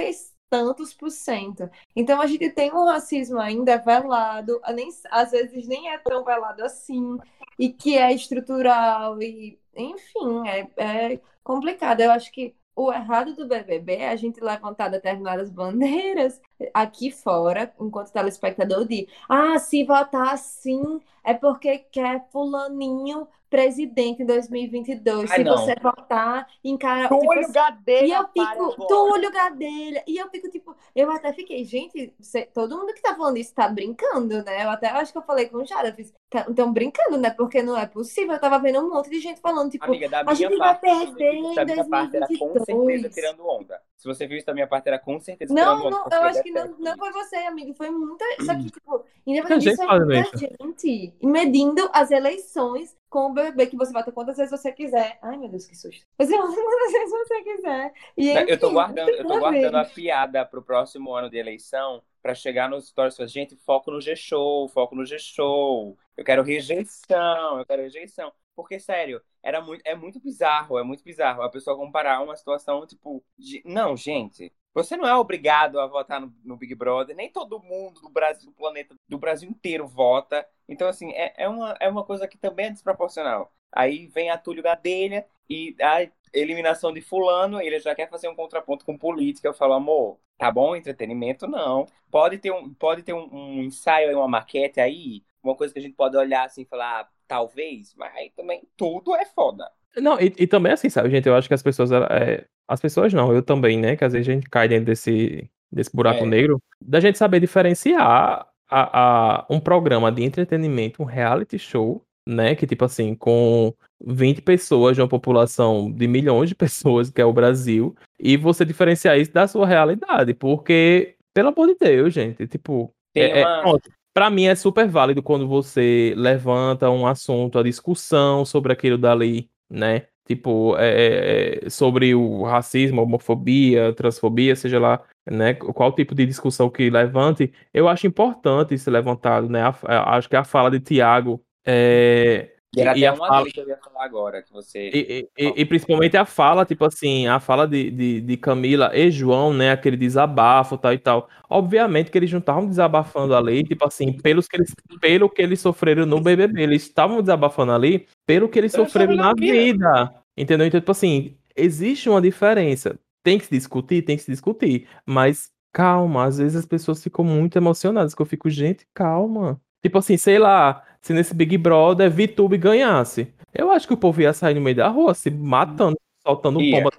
tantos por cento. Então a gente tem um racismo ainda velado, nem, às vezes nem é tão velado assim, e que é estrutural, e enfim, é, é complicado. Eu acho que o errado do BBB é a gente levantar determinadas bandeiras aqui fora, enquanto telespectador, de ah, se votar assim é porque quer fulaninho presidente em 2022. Ai, se não. você votar em cara. Túlio tipo, Gadelha. E eu fico. Túlio Gadelha. E eu fico, tipo, eu até fiquei, gente, você, todo mundo que tá falando isso tá brincando, né? Eu até acho que eu falei com o Jara, fiz, estão brincando, né? Porque não é possível. Eu tava vendo um monte de gente falando, tipo, Amiga, da a gente parte, vai perder em 2022. Parte era com certeza tirando onda. Se você viu isso da minha parte, era com certeza não, tirando onda. Não, eu acho que não, não foi você, amigo. Foi muita. Só que, tipo, independente disso, é muita gente medindo as eleições com o bebê que você vai ter quantas vezes você quiser. Ai, meu Deus, que susto. Você vai quantas vezes você quiser. E, enfim, eu tô guardando, eu tô guardando a piada pro próximo ano de eleição para chegar nos stories e gente, foco no G-Show, foco no G-Show. Eu quero rejeição, eu quero rejeição. Porque, sério, era muito, é muito bizarro, é muito bizarro a pessoa comparar uma situação, tipo, de... não, gente, você não é obrigado a votar no, no, Big Brother, nem todo mundo do Brasil, do planeta, do Brasil inteiro vota. Então, assim, é, é, uma, é uma coisa que também é desproporcional. Aí vem a Túlio Gadelha e a eliminação de fulano, ele já quer fazer um contraponto com política. Eu falo, amor, tá bom, entretenimento não. Pode ter um, pode ter um, um ensaio, uma maquete aí, uma coisa que a gente pode olhar assim e falar, ah, talvez, mas aí também tudo é foda. Não, e, e, também assim, sabe, gente, eu acho que as pessoas, é, as pessoas não, eu também, né, que às vezes a gente cai dentro desse, desse buraco é. negro, da gente saber diferenciar a, a, um programa de entretenimento, um reality show, né, que tipo assim, com 20 pessoas de uma população de milhões de pessoas, que é o Brasil, e você diferenciar isso da sua realidade, porque Pelo amor de Deus, gente. Tipo, Tem é, é- uma- pronto. Pra mim é super válido quando você levanta um assunto, a discussão sobre aquilo dali, né? Tipo, é, é, sobre o racismo, homofobia, transfobia, seja lá, né? Qual tipo de discussão que levante, eu acho importante ser levantado, né? A- a- acho que a fala de Tiago é, E era e até a uma fala- que eu ia falar agora, que você. e, e- e- e principalmente a fala, tipo assim, a fala de, de, de Camila e João, né? Aquele desabafo, tal e tal. Obviamente que eles não estavam desabafando ali, tipo assim, pelos que eles, pelo que eles sofreram no BBB. Eles estavam desabafando ali pelo que eles Eu sofreram na vida. vida. Entendeu? Então, tipo assim, existe uma diferença. Tem que se discutir, tem que se discutir. Mas calma, às vezes as pessoas ficam muito emocionadas, que eu fico, gente, calma. Tipo assim, sei lá, se nesse Big Brother VTube ganhasse. Eu acho que o povo ia sair no meio da rua, se matando, soltando Ia. bomba.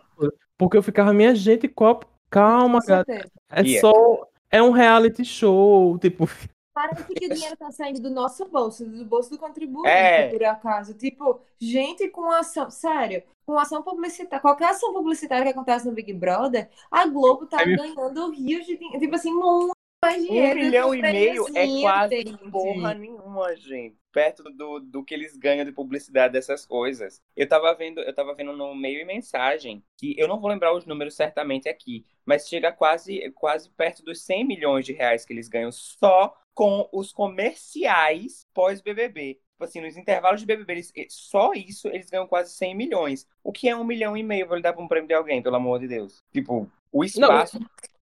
Porque eu ficava, minha gente, copo, calma, cara. É Ia. só. É um reality show, tipo. Parece que o dinheiro tá saindo do nosso bolso, do bolso do contribuinte, É. por acaso. Tipo, gente com ação, sério, com ação publicitária, qualquer ação publicitária que acontece no Big Brother, a Globo tá me- ganhando rios de dinheiro, tipo assim, muito mais Um dinheiro. milhão e meio é prêmiozinho, quase gente. porra nenhuma, gente. Perto do, do que eles ganham de publicidade dessas coisas. Eu tava vendo, eu tava vendo no meio e mensagem que eu não vou lembrar os números certamente aqui, mas chega quase quase perto dos 100 milhões de reais que eles ganham só com os comerciais pós-BBB. Tipo assim, nos intervalos de BBB, eles- só isso eles ganham quase 100 milhões. O que é um milhão e meio? Vou lhe dar pra um prêmio de alguém, pelo amor de Deus. Tipo, o espaço,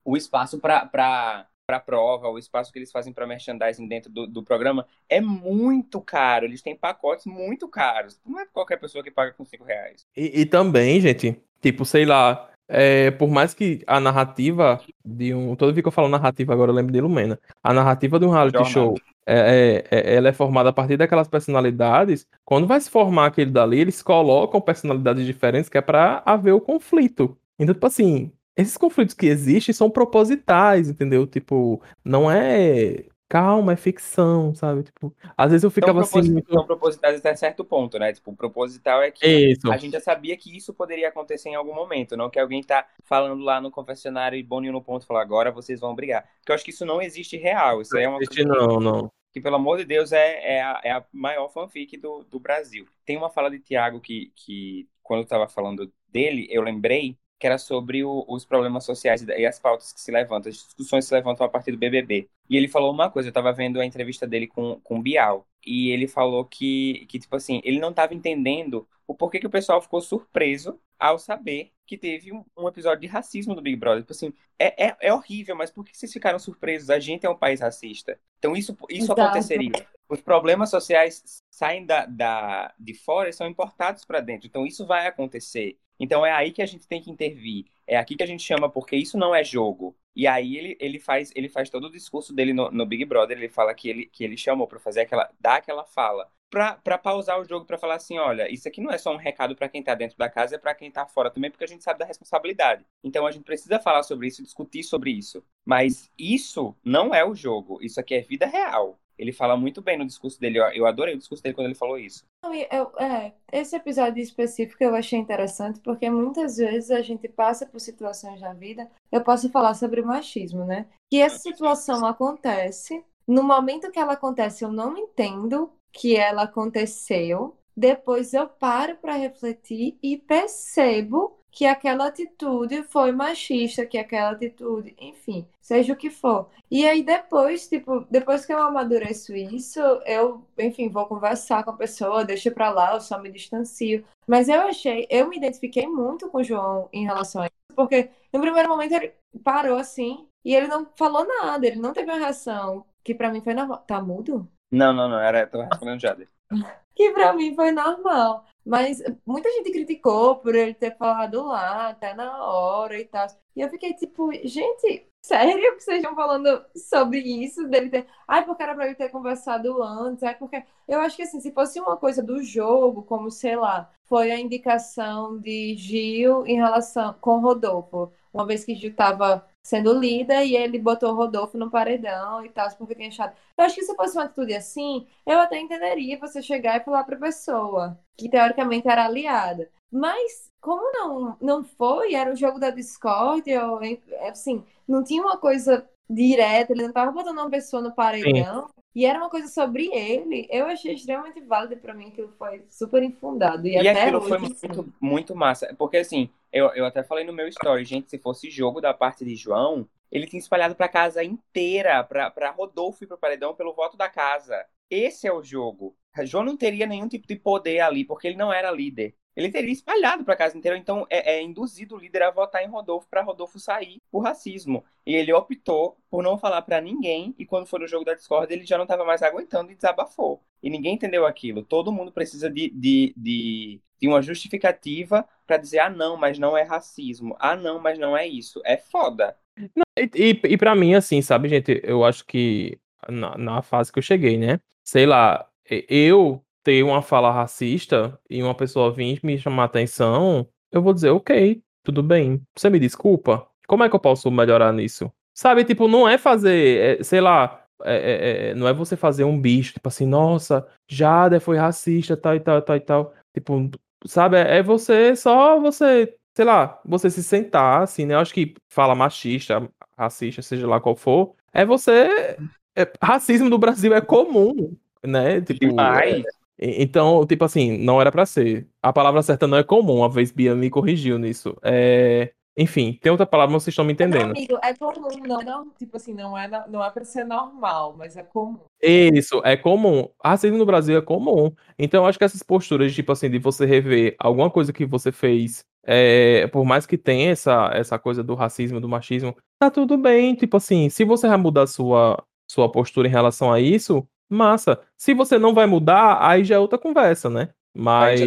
o espaço pra, pra, pra prova, o espaço que eles fazem pra merchandising dentro do, do programa é muito caro. Eles têm pacotes muito caros. Não é qualquer pessoa que paga com 5 reais. E, e também, gente, tipo, sei lá, é, por mais que a narrativa de um. Toda vez que eu falo narrativa, agora eu lembro de Lumena. A narrativa de um reality Jornada. show é, é- é- ela é formada a partir daquelas personalidades. Quando vai se formar aquele dali, eles colocam personalidades diferentes que é pra haver o conflito. Então, tipo assim, esses conflitos que existem são propositais, entendeu? Tipo, não é. Calma, é ficção, sabe? Tipo, às vezes eu ficava assim. proposi- muito- são propositais até certo ponto, né? Tipo, o proposital é que Isso. a gente já sabia que isso poderia acontecer em algum momento, não que alguém tá falando lá no confessionário e Boninho no ponto fala agora vocês vão brigar. Porque eu acho que isso não existe real. Isso aí é uma Existe coisa que- não, não. que, pelo amor de Deus, é, é, a, é a maior fanfic do, do Brasil. Tem uma fala de Tiago que, que, quando eu estava falando dele, eu lembrei que era sobre o- os problemas sociais e as pautas que se levantam, as discussões que se levantam a partir do BBB. E ele falou uma coisa, eu estava vendo a entrevista dele com, com o Bial, e ele falou que, que, tipo assim, ele não estava entendendo o porquê que o pessoal ficou surpreso ao saber que teve um, um episódio de racismo do Big Brother. Tipo assim, é, é, é horrível, mas por que vocês ficaram surpresos? A gente é um país racista. Então isso, isso Exato. aconteceria. Os problemas sociais saem da, da, de fora e são importados para dentro. Então isso vai acontecer. Então é aí que a gente tem que intervir. É aqui que a gente chama, porque isso não é jogo. E aí ele, ele, faz, ele faz todo o discurso dele no, no Big Brother. Ele fala que ele, que ele chamou para fazer aquela, dar aquela fala. Pra pausar o jogo, pra falar assim: olha, isso aqui não é só um recado pra quem tá dentro da casa, é pra quem tá fora também, porque a gente sabe da responsabilidade. Então a gente precisa falar sobre isso, discutir sobre isso. Mas isso não é o jogo. Isso aqui é vida real. Ele fala muito bem no discurso dele. Eu, adorei o discurso dele quando ele falou isso. Eu- é, esse episódio específico eu achei interessante porque muitas vezes a gente passa por situações na vida. Eu posso falar sobre o machismo, né? Que essa situação acontece, no momento que ela acontece, eu não entendo que ela aconteceu. Depois eu paro para refletir e percebo que aquela atitude foi machista, que aquela atitude, enfim, seja o que for. E aí depois, tipo, depois que eu amadureço isso, eu, enfim, vou conversar com a pessoa, deixo pra lá, eu só me distancio. Mas eu achei, eu me identifiquei muito com o João em relação a isso, porque no primeiro momento ele parou assim e ele não falou nada, ele não teve uma reação que pra mim foi normal. Tá mudo? Não, não, não. Era, eu tava respondendo já. Que pra mim foi normal. Mas muita gente criticou por ele ter falado lá, até na hora e tal. E eu fiquei tipo, gente, sério que vocês estão falando sobre isso? Dele ter. Ai, porque era pra ele ter conversado antes. Ai, porque. Eu acho que assim, se fosse uma coisa do jogo, como sei lá, foi a indicação de Gil em relação com Rodolfo. Uma vez que Gil tava sendo líder e ele botou o Rodolfo no paredão e tal, porque achado. Eu acho que se fosse uma atitude assim, eu até entenderia você chegar e falar pra pessoa, que teoricamente era aliada. Mas, como não, não foi, era o jogo da Discord, eu, assim, não tinha uma coisa direto, ele não tava botando uma pessoa no paredão. E era uma coisa sobre ele. Eu achei extremamente válido pra mim, que foi super infundado. E, E até aquilo hoje, foi muito, muito massa. Porque assim, eu, eu até falei no meu story, gente, se fosse jogo da parte de João, ele tinha espalhado pra casa inteira, pra, pra Rodolfo ir pro paredão pelo voto da casa. Esse é o jogo. João não teria nenhum tipo de poder ali, porque ele não era líder. Ele teria espalhado pra casa inteira, então é, é induzido o líder a votar em Rodolfo pra Rodolfo sair por racismo. E ele optou por não falar pra ninguém, e quando foi no jogo da Discord, ele já não tava mais aguentando e desabafou. E ninguém entendeu aquilo. Todo mundo precisa de, de, de, de uma justificativa pra dizer, ah, não, mas não é racismo. Ah, não, mas não é isso. É foda. E, e, e pra mim, assim, sabe, gente, eu acho que na, na fase que eu cheguei, né? Sei lá, eu ter uma fala racista e uma pessoa vir me chamar atenção, eu vou dizer, ok, tudo bem. Você me desculpa? Como é que eu posso melhorar nisso? Sabe, tipo, não é fazer, é, sei lá, é- é- é, não é você fazer um bicho, tipo assim, nossa, Jada foi racista, tal e tal, tal e tal. Tipo, sabe, é é você só você, sei lá, você se sentar, assim, né? Eu acho que fala machista, racista, seja lá qual for, é você. é- racismo no Brasil é comum, né? Tipo, Demais. Então, tipo assim, não era pra ser. A palavra certa não é comum, uma vez Bia me corrigiu nisso. É... Enfim, tem outra palavra, mas vocês estão me entendendo. amigo, é comum, não. Não, tipo assim, não é, não é pra ser normal, mas é comum. Isso, é comum. Racismo no Brasil é comum. Então, eu acho que essas posturas, tipo assim, de você rever alguma coisa que você fez, é, por mais que tenha essa, essa coisa do racismo, do machismo, tá tudo bem. Tipo assim, se você vai mudar sua, sua postura em relação a isso, massa. Se você não vai mudar, aí já é outra conversa, né? Mas.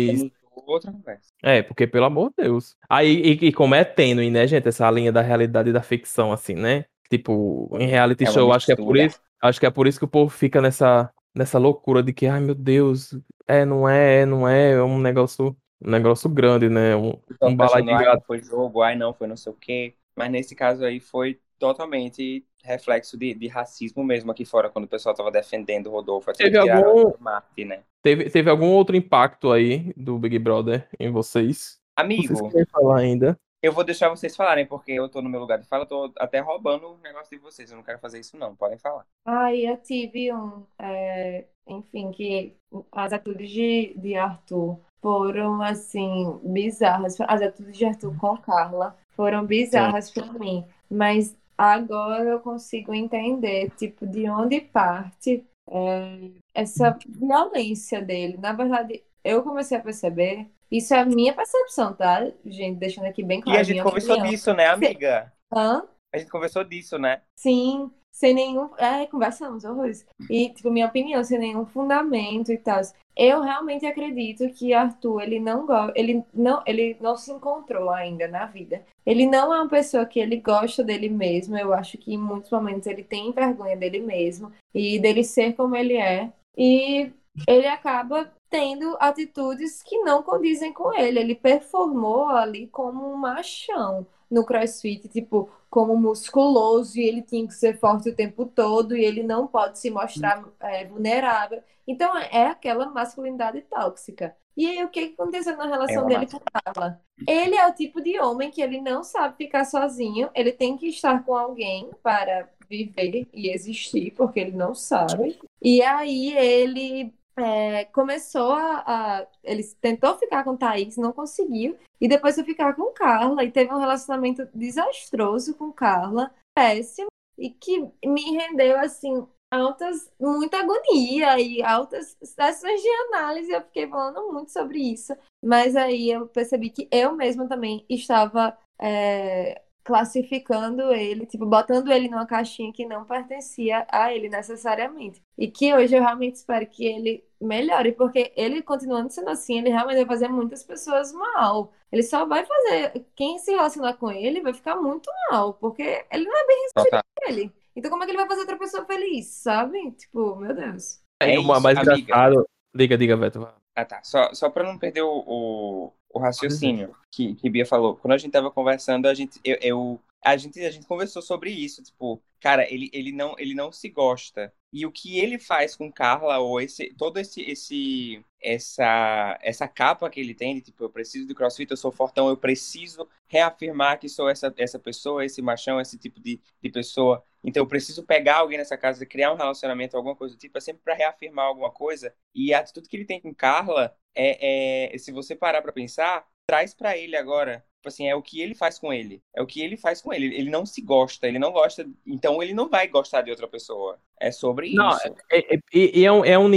outra conversa. É, porque pelo amor de Deus. Aí, e, e como é tênue, né, gente, essa linha da realidade e da ficção, assim, né? Tipo, em reality É show, acho que é por isso, acho que é por isso que o povo fica nessa, nessa loucura de que, ai meu Deus, é, não é, é, não é, é um negócio, um negócio grande, né? Um, um de gato. não foi jogo, ai, não foi não sei o quê. Mas nesse caso aí foi totalmente reflexo de, de racismo mesmo aqui fora, quando o pessoal tava defendendo o Rodolfo. Até Teve algum- o Marte, né? Teve, teve algum outro impacto aí do Big Brother em vocês? Amigo, Vocês falar ainda? eu vou deixar vocês falarem, porque eu tô no meu lugar de fala, eu tô até roubando o negócio de vocês. Eu não quero fazer isso, não. Podem falar. Ai, eu tive um, é, enfim, que as atitudes de, de Arthur foram, assim, bizarras. As atitudes de Arthur com Carla foram bizarras pra mim. Mas agora eu consigo entender, tipo, de onde parte é, essa violência dele. Na verdade, eu comecei a perceber, isso é a minha percepção, tá? Gente, deixando aqui bem E claro a a gente conversou opinião. disso, né, amiga? Hã? A gente conversou disso, né? Sim, sem nenhum. É, conversamos, horrores. E, tipo, minha opinião, sem nenhum fundamento e tal. Eu realmente acredito que Arthur, ele não gosta. Ele não, ele não se encontrou ainda na vida. Ele não é uma pessoa que ele gosta dele mesmo. Eu acho que em muitos momentos ele tem vergonha dele mesmo e dele ser como ele é. E ele acaba tendo atitudes que não condizem com ele. Ele performou ali como um machão no CrossFit, tipo, como musculoso, e ele tinha que ser forte o tempo todo, e ele não pode se mostrar é, vulnerável. Então, é aquela masculinidade tóxica. E aí, o que que aconteceu na relação uma dele com Carla? Ele é o tipo de homem que ele não sabe ficar sozinho, ele tem que estar com alguém para viver e existir, porque ele não sabe. E aí, ele é, começou a, a- Ele tentou ficar com Thaís, não conseguiu. E depois foi ficar com Carla. E teve um relacionamento desastroso com Carla, péssimo. E que me rendeu, assim, altas. Muita agonia e altas sessões de análise. Eu fiquei falando muito sobre isso. Mas aí eu percebi que eu mesma também estava. é, classificando ele, tipo, botando ele numa caixinha que não pertencia a ele necessariamente. E que hoje eu realmente espero que ele melhore, porque ele continuando sendo assim, ele realmente vai fazer muitas pessoas mal. Ele só vai fazer. Quem se relacionar com ele vai ficar muito mal, porque ele não é bem Total. ele. Então, como é que ele vai fazer outra pessoa feliz, sabe? Tipo, meu Deus. É o ma- isso, mais amiga. engraçado. Diga, diga, Beto. Ah, tá. Só, só pra não perder o, o, o raciocínio que, que Bia falou. Quando a gente tava conversando, a gente, eu, eu- a gente, a gente conversou sobre isso. Tipo, cara, ele, ele, não, ele não se gosta. E o que ele faz com Carla, ou esse, todo esse, esse, essa, essa capa que ele tem, de, tipo, eu preciso do crossfit, eu sou fortão, eu preciso reafirmar que sou essa, essa pessoa, esse machão, esse tipo de, de pessoa. Então eu preciso pegar alguém nessa casa, criar um relacionamento, alguma coisa do tipo, é sempre para reafirmar alguma coisa. E a atitude que ele tem com Carla é, é se você parar para pensar, traz para ele agora assim, é o que ele faz com ele. É o que ele faz com ele. Ele não se gosta, ele não gosta. Então ele não vai gostar de outra pessoa. É sobre Não, isso. é, é, e é, um, é um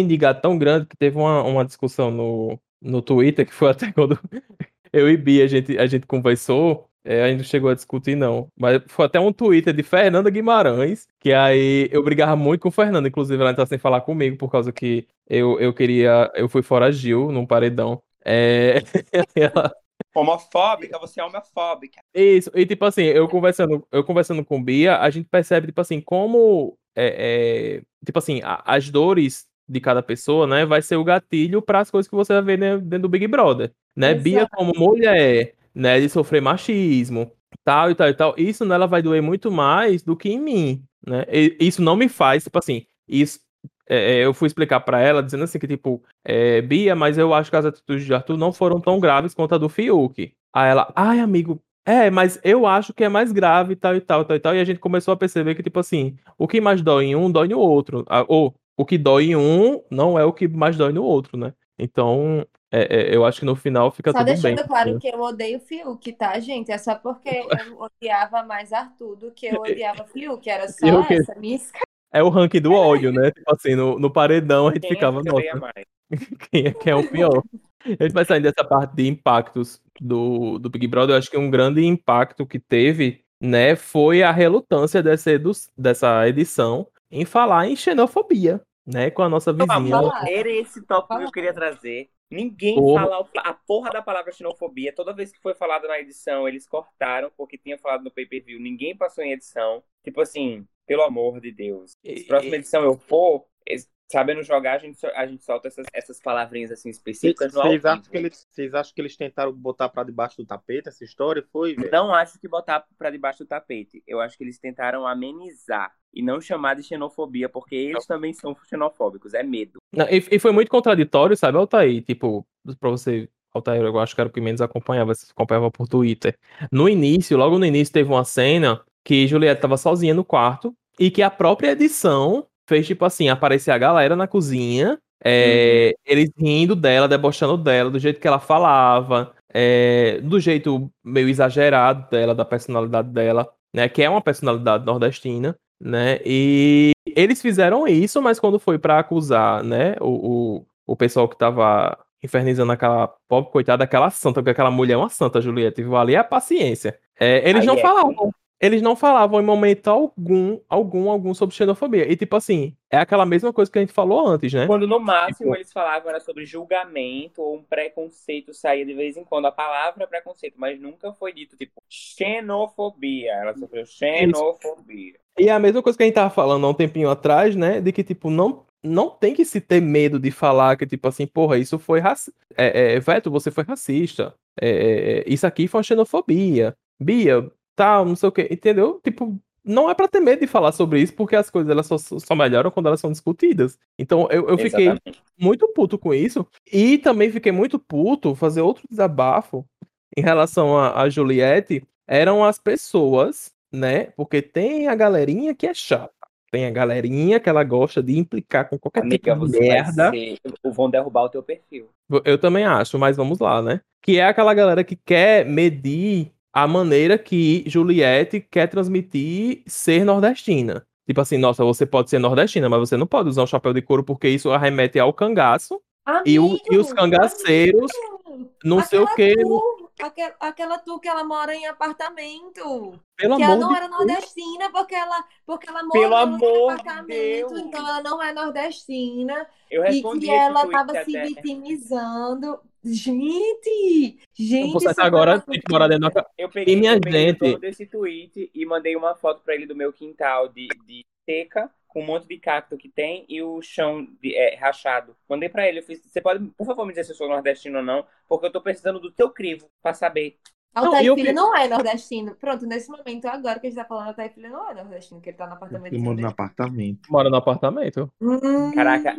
tão grande que teve uma, uma discussão no, no Twitter, que foi até quando eu e Bia a gente, a gente conversou. É, a gente não chegou a discutir, não. Mas foi até um Twitter de Fernanda Guimarães, que aí eu brigava muito com o Fernando. Inclusive, ela tá sem falar comigo, por causa que eu, eu queria. Eu fui fora Gil num paredão. É, ela, Homofóbica, você é homofóbica. Isso, e tipo assim, eu conversando, eu conversando com Bia, a gente percebe, tipo assim, como é, é, tipo assim, a, as dores de cada pessoa, né, vai ser o gatilho para as coisas que você vai ver né, dentro do Big Brother, né? Exato. Bia como mulher, né, de sofrer machismo, tal e tal e tal, isso nela vai doer muito mais do que em mim, né? E, isso não me faz, tipo assim, isso é, é, eu fui explicar para ela, dizendo assim que, tipo, é, Bia, mas eu acho que as atitudes de Arthur não foram tão graves quanto a do Fiuk. Aí ela, ai, amigo, é, mas eu acho que é mais grave, tal e tal, tal e tal. E a gente começou a perceber que, tipo assim, o que mais dói em um, dói no outro. Ou o que dói em um não é o que mais dói no outro, né? Então, é, é, eu acho que no final fica Só tudo deixando bem. claro que eu odeio Fiuk, tá, gente? É só porque eu odiava mais Arthur do que eu odiava Fiuk. Era só Eu que- essa minha escala. É o ranking do ódio, né? Tipo assim, no, no paredão a gente Quem é ficava, que odeia nossa, quem é, quem é o pior? A gente vai saindo dessa parte de impactos do, do Big Brother. Eu acho que um grande impacto que teve, né, foi a relutância dessa, edu- dessa edição em falar em xenofobia, né, com a nossa vizinha. era esse tópico que eu queria trazer. Ninguém Porra. fala a porra da palavra xenofobia. Toda vez que foi falado na edição, eles cortaram porque tinha falado no pay-per-view. Ninguém passou em edição. Tipo assim, pelo amor de Deus. Se próxima edição eu for, es- sabendo jogar, a gente, a gente solta essas, essas palavrinhas assim específicas Vocês acham, que eles, vocês acham que eles tentaram botar pra debaixo do tapete essa história? Foi, velho? Não acho que botar pra debaixo do tapete. Eu acho que eles tentaram amenizar e não chamar de xenofobia, porque eles também são xenofóbicos. É medo. Não, e, e foi muito contraditório, sabe, Altair? Tipo, pra você. Altair, eu acho que era o que menos acompanhava, se acompanhava por Twitter. No início, logo no início, teve uma cena que Juliette tava sozinha no quarto e que a própria edição fez, tipo assim, aparecer a galera na cozinha, é, eles rindo dela, debochando dela, do jeito que ela falava, é, do jeito meio exagerado dela, da personalidade dela, né? Que é uma personalidade nordestina, né? E eles fizeram isso, mas quando foi pra acusar, né, o, o, o pessoal que tava infernizando aquela pobre coitada daquela santa, porque aquela mulher é uma santa, Juliette, viu? Ali é a paciência. É, eles Aí não é. falavam. Eles não falavam em momento algum, algum, algum sobre xenofobia. E tipo assim, é aquela mesma coisa que a gente falou antes, né? Quando no máximo Tipo- eles falavam era sobre julgamento ou um preconceito saía de vez em quando. A palavra preconceito, mas nunca foi dito, tipo, xenofobia. Ela sofreu xenofobia. E é a mesma coisa que a gente tava falando há um tempinho atrás, né? De que, tipo, não, não tem que se ter medo de falar que, tipo assim, porra, isso foi racista. É, é, Veto, você foi racista. É, é, isso aqui foi uma xenofobia. Bia, tal, não sei o quê. Entendeu? Tipo, não é pra ter medo de falar sobre isso, porque as coisas elas só, só melhoram quando elas são discutidas. Então, eu, eu fiquei Exatamente. muito puto com isso. E também fiquei muito puto, fazer outro desabafo em relação a, a Juliette, eram as pessoas, né? Porque tem a galerinha que é chata. Tem a galerinha que ela gosta de implicar com qualquer Amiga, tipo de merda. ser... Vão derrubar o teu perfil. Eu também acho, mas vamos lá, né? Que é aquela galera que quer medir a maneira que Juliette quer transmitir ser nordestina. Tipo assim, nossa, você pode ser nordestina, mas você não pode usar um chapéu de couro porque isso arremete ao cangaço. E o- e os Amigo, cangaceiros, amigo, Não sei o aquela que. tu- aquela, aquela tu que ela mora em apartamento. Pelo que ela amor não de era nordestina porque ela, porque ela Pelo mora no amor apartamento, Deus. então ela não é nordestina. Eu E que ela tweet tava se vitimizando. Gente! Gente, Você isso tá agora tava- tem que morar dentro da Eu peguei, E minha eu peguei gente- todo esse tweet e mandei uma foto pra ele do meu quintal de, de seca, com um monte de cacto que tem e o chão de- é, rachado. Mandei pra ele, eu fiz, você pode, por favor, me dizer se eu sou nordestino ou não, porque eu tô precisando do teu crivo pra saber. Altair Não, eu Filho vi- não é nordestino. Pronto, nesse momento agora que a gente tá falando, Altair Filho não é nordestino, que ele tá no apartamento Eu moro no apartamento. Mora no apartamento. Hum, Caraca.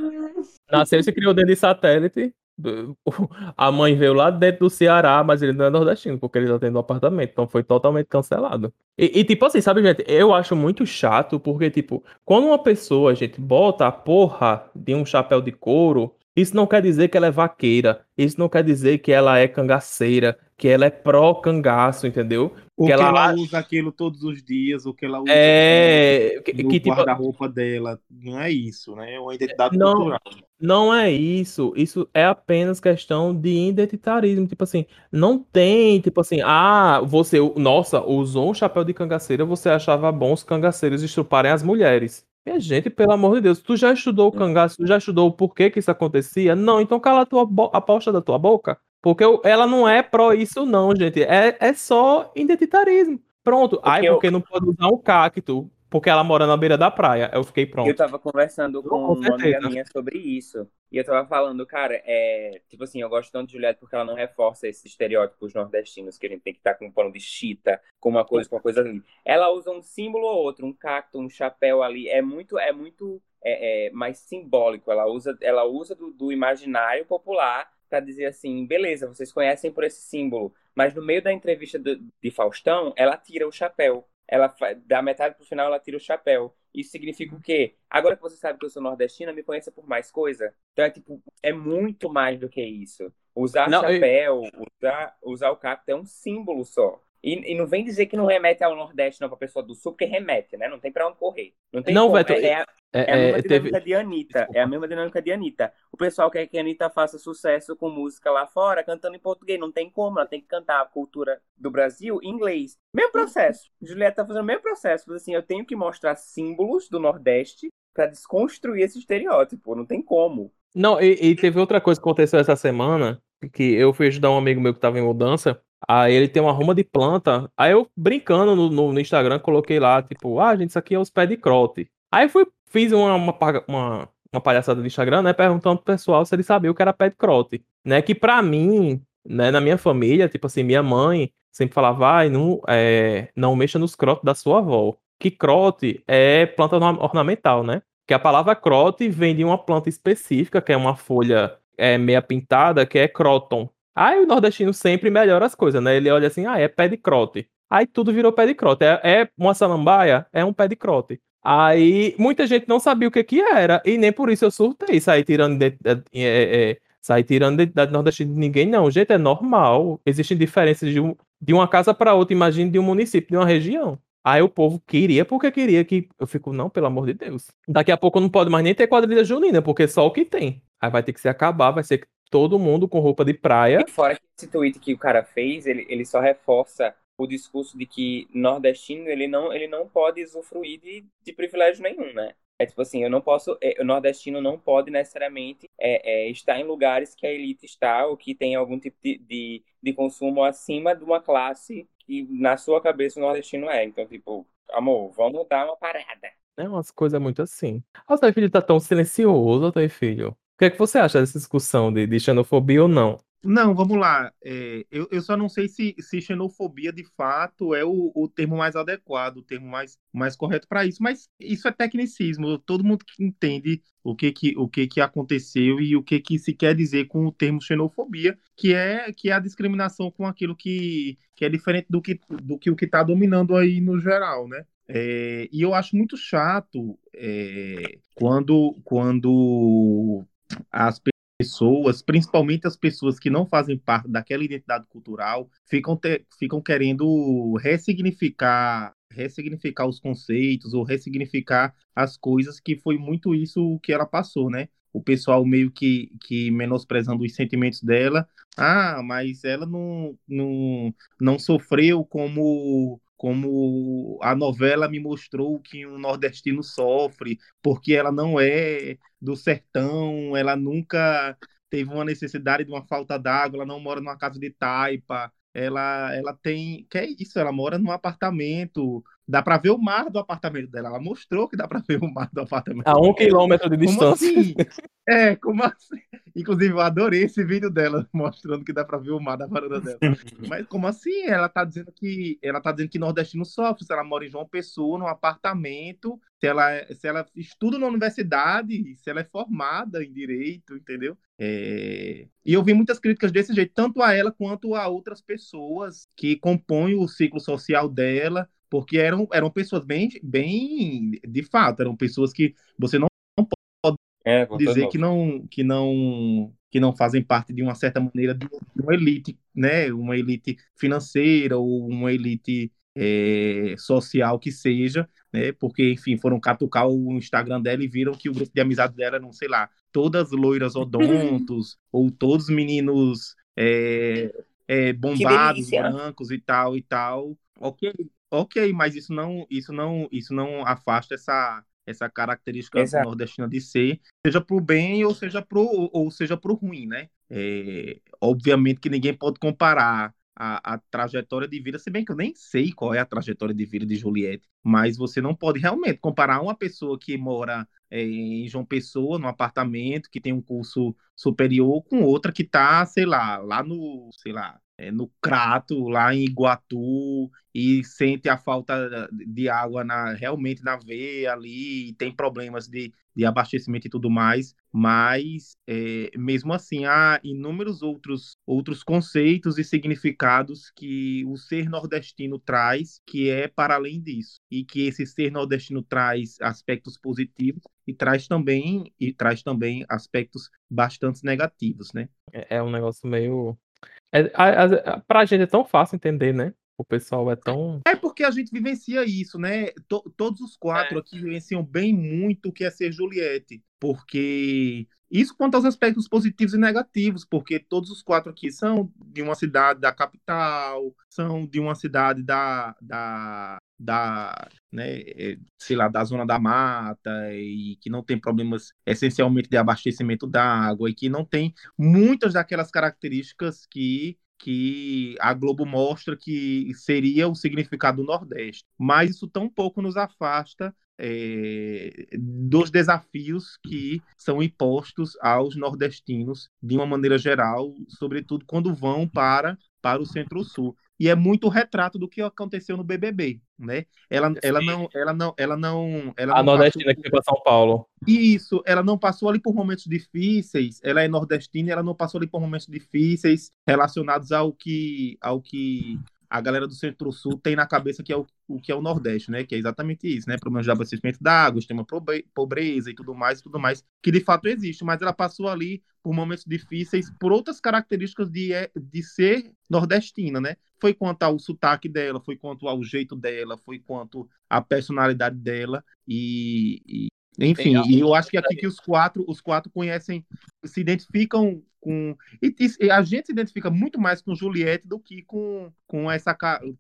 Nasceu e se criou dentro de satélite. A mãe veio lá dentro do Ceará, mas ele não é nordestino, porque ele tá tendo um apartamento. Então foi totalmente cancelado. E, e, tipo assim, sabe, gente? Eu acho muito chato, porque, tipo, quando uma pessoa, gente, bota a porra de um chapéu de couro, isso não quer dizer que ela é vaqueira. Isso não quer dizer que ela é cangaceira, que ela é pró-cangaço, entendeu? Ou Que ela ela, usa aquilo todos os dias, ou que ela usa É. Que, no que, tipo, guarda-roupa dela. Não é isso, né? É uma identidade Não. cultural. Não é isso. Isso é apenas questão de identitarismo. Tipo assim, não tem, tipo assim, ah, você, nossa, usou um chapéu de cangaceira, você achava bom os cangaceiros estruparem as mulheres. Minha gente, pelo amor de Deus, tu já estudou o cangaço, tu já estudou o porquê que isso acontecia? Não, então cala a tua bo- a da tua boca. Porque eu- ela não é pró isso, não, gente. É, é só identitarismo. Pronto. Ai, eu- porque não pode usar um cacto, porque ela mora na beira da praia. Eu fiquei pronto. Eu tava conversando com com uma amiga minha sobre isso. E eu tava falando, cara, é. Tipo assim, eu gosto tanto de Juliette porque ela não reforça esses estereótipos nordestinos que a gente tem que estar com um pano de chita, com uma coisa, com uma coisa ali. Ela usa um símbolo ou outro, um cacto, um chapéu ali. É muito, é muito é, é, mais simbólico. Ela usa, ela usa do, do imaginário popular pra dizer assim, beleza, vocês conhecem por esse símbolo. Mas no meio da entrevista do- de Faustão, ela tira o chapéu. Ela da metade pro final ela tira o chapéu. Isso significa o quê? Agora que você sabe que eu sou nordestina, me conheça por mais coisa. Então é tipo, é muito mais do que isso. Usar Não, eu- chapéu, usar, usar o cacto é um símbolo só. E, e não vem dizer que não remete ao Nordeste, não, pra pessoa do Sul, porque remete, né? Não tem pra onde correr. Não tem Não, como. Beto, é, é a- É, é a mesma é, dinâmica de Anitta. Desculpa. É a mesma dinâmica de Anitta. O pessoal quer que a Anitta faça sucesso com música lá fora, cantando em português. Não tem como. Ela tem que cantar a cultura do Brasil em inglês. Mesmo processo. Julieta tá fazendo o mesmo processo. Mas assim, eu tenho que mostrar símbolos do Nordeste pra desconstruir esse estereótipo. Não tem como. Não, e, e teve outra coisa que aconteceu essa semana, que eu fui ajudar um amigo meu que tava em mudança, aí ele tem uma ruma de planta, aí eu brincando no, no- no Instagram, coloquei lá, tipo, ah, gente, isso aqui é os pés de crote. Aí fui, fiz uma, uma, uma, uma palhaçada no Instagram, né, perguntando pro pessoal se ele sabia o que era pé de crote, né, que pra mim, né, na minha família, tipo assim, minha mãe sempre falava, vai, não, é, não mexa nos crotes da sua avó, que crote é planta orna- ornamental, né, que a palavra crote vem de uma planta específica, que é uma folha é, meia pintada, que é croton. Aí o nordestino sempre melhora as coisas, né? Ele olha assim, ah, é pé de crote. Aí tudo virou pé de crote. É, é uma samambaia, é um pé de crote. Aí muita gente não sabia o que que era, e nem por isso eu surtei, sair tirando de, é, é, tirando identidade nordestina de ninguém, não. Gente, é normal. Existem diferenças de, um- de uma casa para outra, imagine de um município, de uma região. Aí o povo queria porque queria que. Eu fico, não, pelo amor de Deus. Daqui a pouco não pode mais nem ter quadrilha junina, porque só o que tem. Aí vai ter que se acabar, vai ser todo mundo com roupa de praia. E fora que esse tweet que o cara fez, ele, ele só reforça o discurso de que nordestino ele não, ele não pode usufruir de, de privilégio nenhum, né? É tipo assim, eu não posso, é, o nordestino não pode necessariamente é, é, estar em lugares que a elite está ou que tem algum tipo de, de, de consumo acima de uma classe que na sua cabeça o nordestino é. Então, tipo, amor, vamos dar uma parada. É umas coisas muito assim. Ah, o teu filho tá tão silencioso, teu filho. O que é que você acha dessa discussão de, de xenofobia ou não? Não, vamos lá. É, eu, eu só não sei se, se xenofobia de fato é o, o termo mais adequado, o termo mais, mais correto para isso, mas isso é tecnicismo. Todo mundo que entende o que que, o que que aconteceu e o que que se quer dizer com o termo xenofobia, que é, que é a discriminação com aquilo que, que é diferente do que, do que o que está dominando aí no geral, né? É, e eu acho muito chato é, quando, quando as pessoas, principalmente as pessoas que não fazem parte daquela identidade cultural, ficam, ficam querendo ressignificar, ressignificar os conceitos ou ressignificar as coisas que foi muito isso que ela passou, né? O pessoal meio que, que menosprezando os sentimentos dela. Ah, mas ela não, não, não sofreu como, como a novela me mostrou que um nordestino sofre, porque ela não é do sertão, ela nunca teve uma necessidade de uma falta d'água, ela não mora numa casa de taipa, ela, ela tem, que é isso, ela mora num apartamento, dá para ver o mar do apartamento dela, ela mostrou que dá para ver o mar do apartamento. A um quilômetro de Como distância. assim? É, como assim? Inclusive, eu adorei esse vídeo dela, mostrando que dá pra ver o mar da varanda dela. Mas como assim? Ela tá dizendo que ela tá dizendo que nordestino sofre, se ela mora em João Pessoa, num apartamento, se ela, se ela estuda na universidade, se ela é formada em direito, entendeu? É... E eu vi muitas críticas desse jeito, tanto a ela quanto a outras pessoas que compõem o ciclo social dela, porque eram, eram pessoas bem, bem, de fato, eram pessoas que você não É, dizer que não que não que não fazem parte de uma certa maneira de uma elite, né? Uma elite financeira ou uma elite é, social que seja, né? Porque enfim foram catucar o Instagram dela e viram que o grupo de amizade dela não sei lá todas loiras odontos ou todos meninos é, é, bombados brancos e tal e tal. Ok, ok, mas isso não isso não isso não afasta essa essa característica Exato. nordestina de ser, seja pro bem ou seja pro, ou seja pro ruim, né? É, obviamente que ninguém pode comparar a, a trajetória de vida, se bem que eu nem sei qual é a trajetória de vida de Juliette, mas você não pode realmente comparar uma pessoa que mora é, em João Pessoa, num apartamento, que tem um curso superior, com outra que tá, sei lá, lá no, sei lá, é, no Crato, lá em Iguatu, e sente a falta de água na, realmente na veia ali, e tem problemas de, de abastecimento e tudo mais, mas é, mesmo assim há inúmeros outros, outros conceitos e significados que o ser nordestino traz, que é para além disso, e que esse ser nordestino traz aspectos positivos e traz também e traz também aspectos bastante negativos, né? É é um negócio meio. É, a, a, gente é tão fácil entender, né? O pessoal é tão. É porque a gente vivencia isso, né? To- todos os quatro aqui vivenciam bem muito o que é ser Juliette, porque isso quanto aos aspectos positivos e negativos, porque todos os quatro aqui são de uma cidade da capital, são de uma cidade da, da, da né, eh, sei lá, da zona da mata e que não tem problemas essencialmente de abastecimento da água e que não tem muitas daquelas características que que a Globo mostra que seria o significado do Nordeste. Mas isso tão pouco nos afasta é, dos desafios que são impostos aos nordestinos de uma maneira geral, sobretudo quando vão para para o Centro-Sul. E é muito retrato do que aconteceu no BBB, né? Ela, ela não, ela não, ela não, ela A não nordestina passou que foi pra São Paulo. isso, ela não passou ali por momentos difíceis. Ela é nordestina, e ela não passou ali por momentos difíceis relacionados ao que, ao que a galera do Centro-Sul tem na cabeça que é o, o que é o Nordeste, né? Que é exatamente isso, né? Problemas de abastecimento da água, extrema pobre- pobreza e tudo mais, tudo mais, que de fato existe. Mas ela passou ali por momentos difíceis, por outras características de, é- de ser nordestina, né? Foi quanto ao sotaque dela, foi quanto ao jeito dela, foi quanto à personalidade dela e, e- enfim, e eu acho que aqui que os quatro, os quatro conhecem, se identificam com e, e a gente se identifica muito mais com Juliette do que com, com essa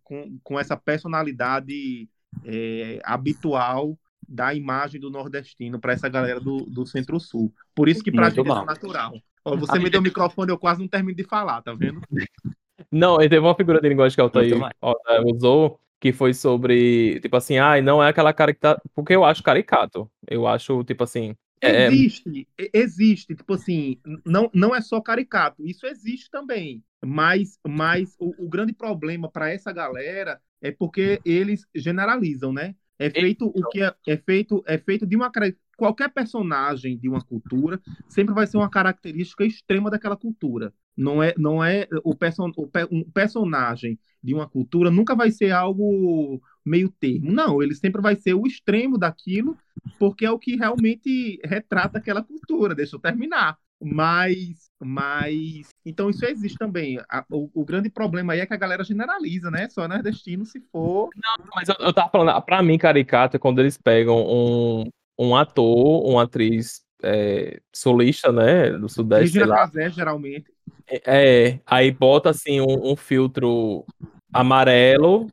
com, com essa personalidade é, habitual da imagem do nordestino para essa galera do, do Centro-Sul. Por isso que pra Muito gente é bom. natural. Ó, você me deu o microfone, eu quase não termino de falar, tá vendo? Não, e teve uma figura de linguagem que a Altair eh, usou, que foi sobre, tipo assim, ai, não é aquela caricatura. Porque eu acho caricato. Eu acho, tipo assim. É, Existe, e- existe, tipo assim, não, não é só caricato, isso existe também. Mas, mas o, o grande problema para essa galera é porque eles generalizam, né? É feito o que é, é feito é feito de uma qualquer personagem de uma cultura sempre vai ser uma característica extrema daquela cultura. Não é não é o, person, o pe- um personagem de uma cultura nunca vai ser algo meio termo. Não, ele sempre vai ser o extremo daquilo porque é o que realmente retrata aquela cultura. Deixa eu terminar. Mas, mas, então isso existe também. A- o, o grande problema aí é que a galera generaliza, né? Só nordestino se for. Mas eu, eu tava falando, pra mim, caricato é quando eles pegam um, um ator, uma atriz é, solista, né, do Sudeste, Regina lá. Casé, geralmente. É, aí bota assim um, um filtro amarelo,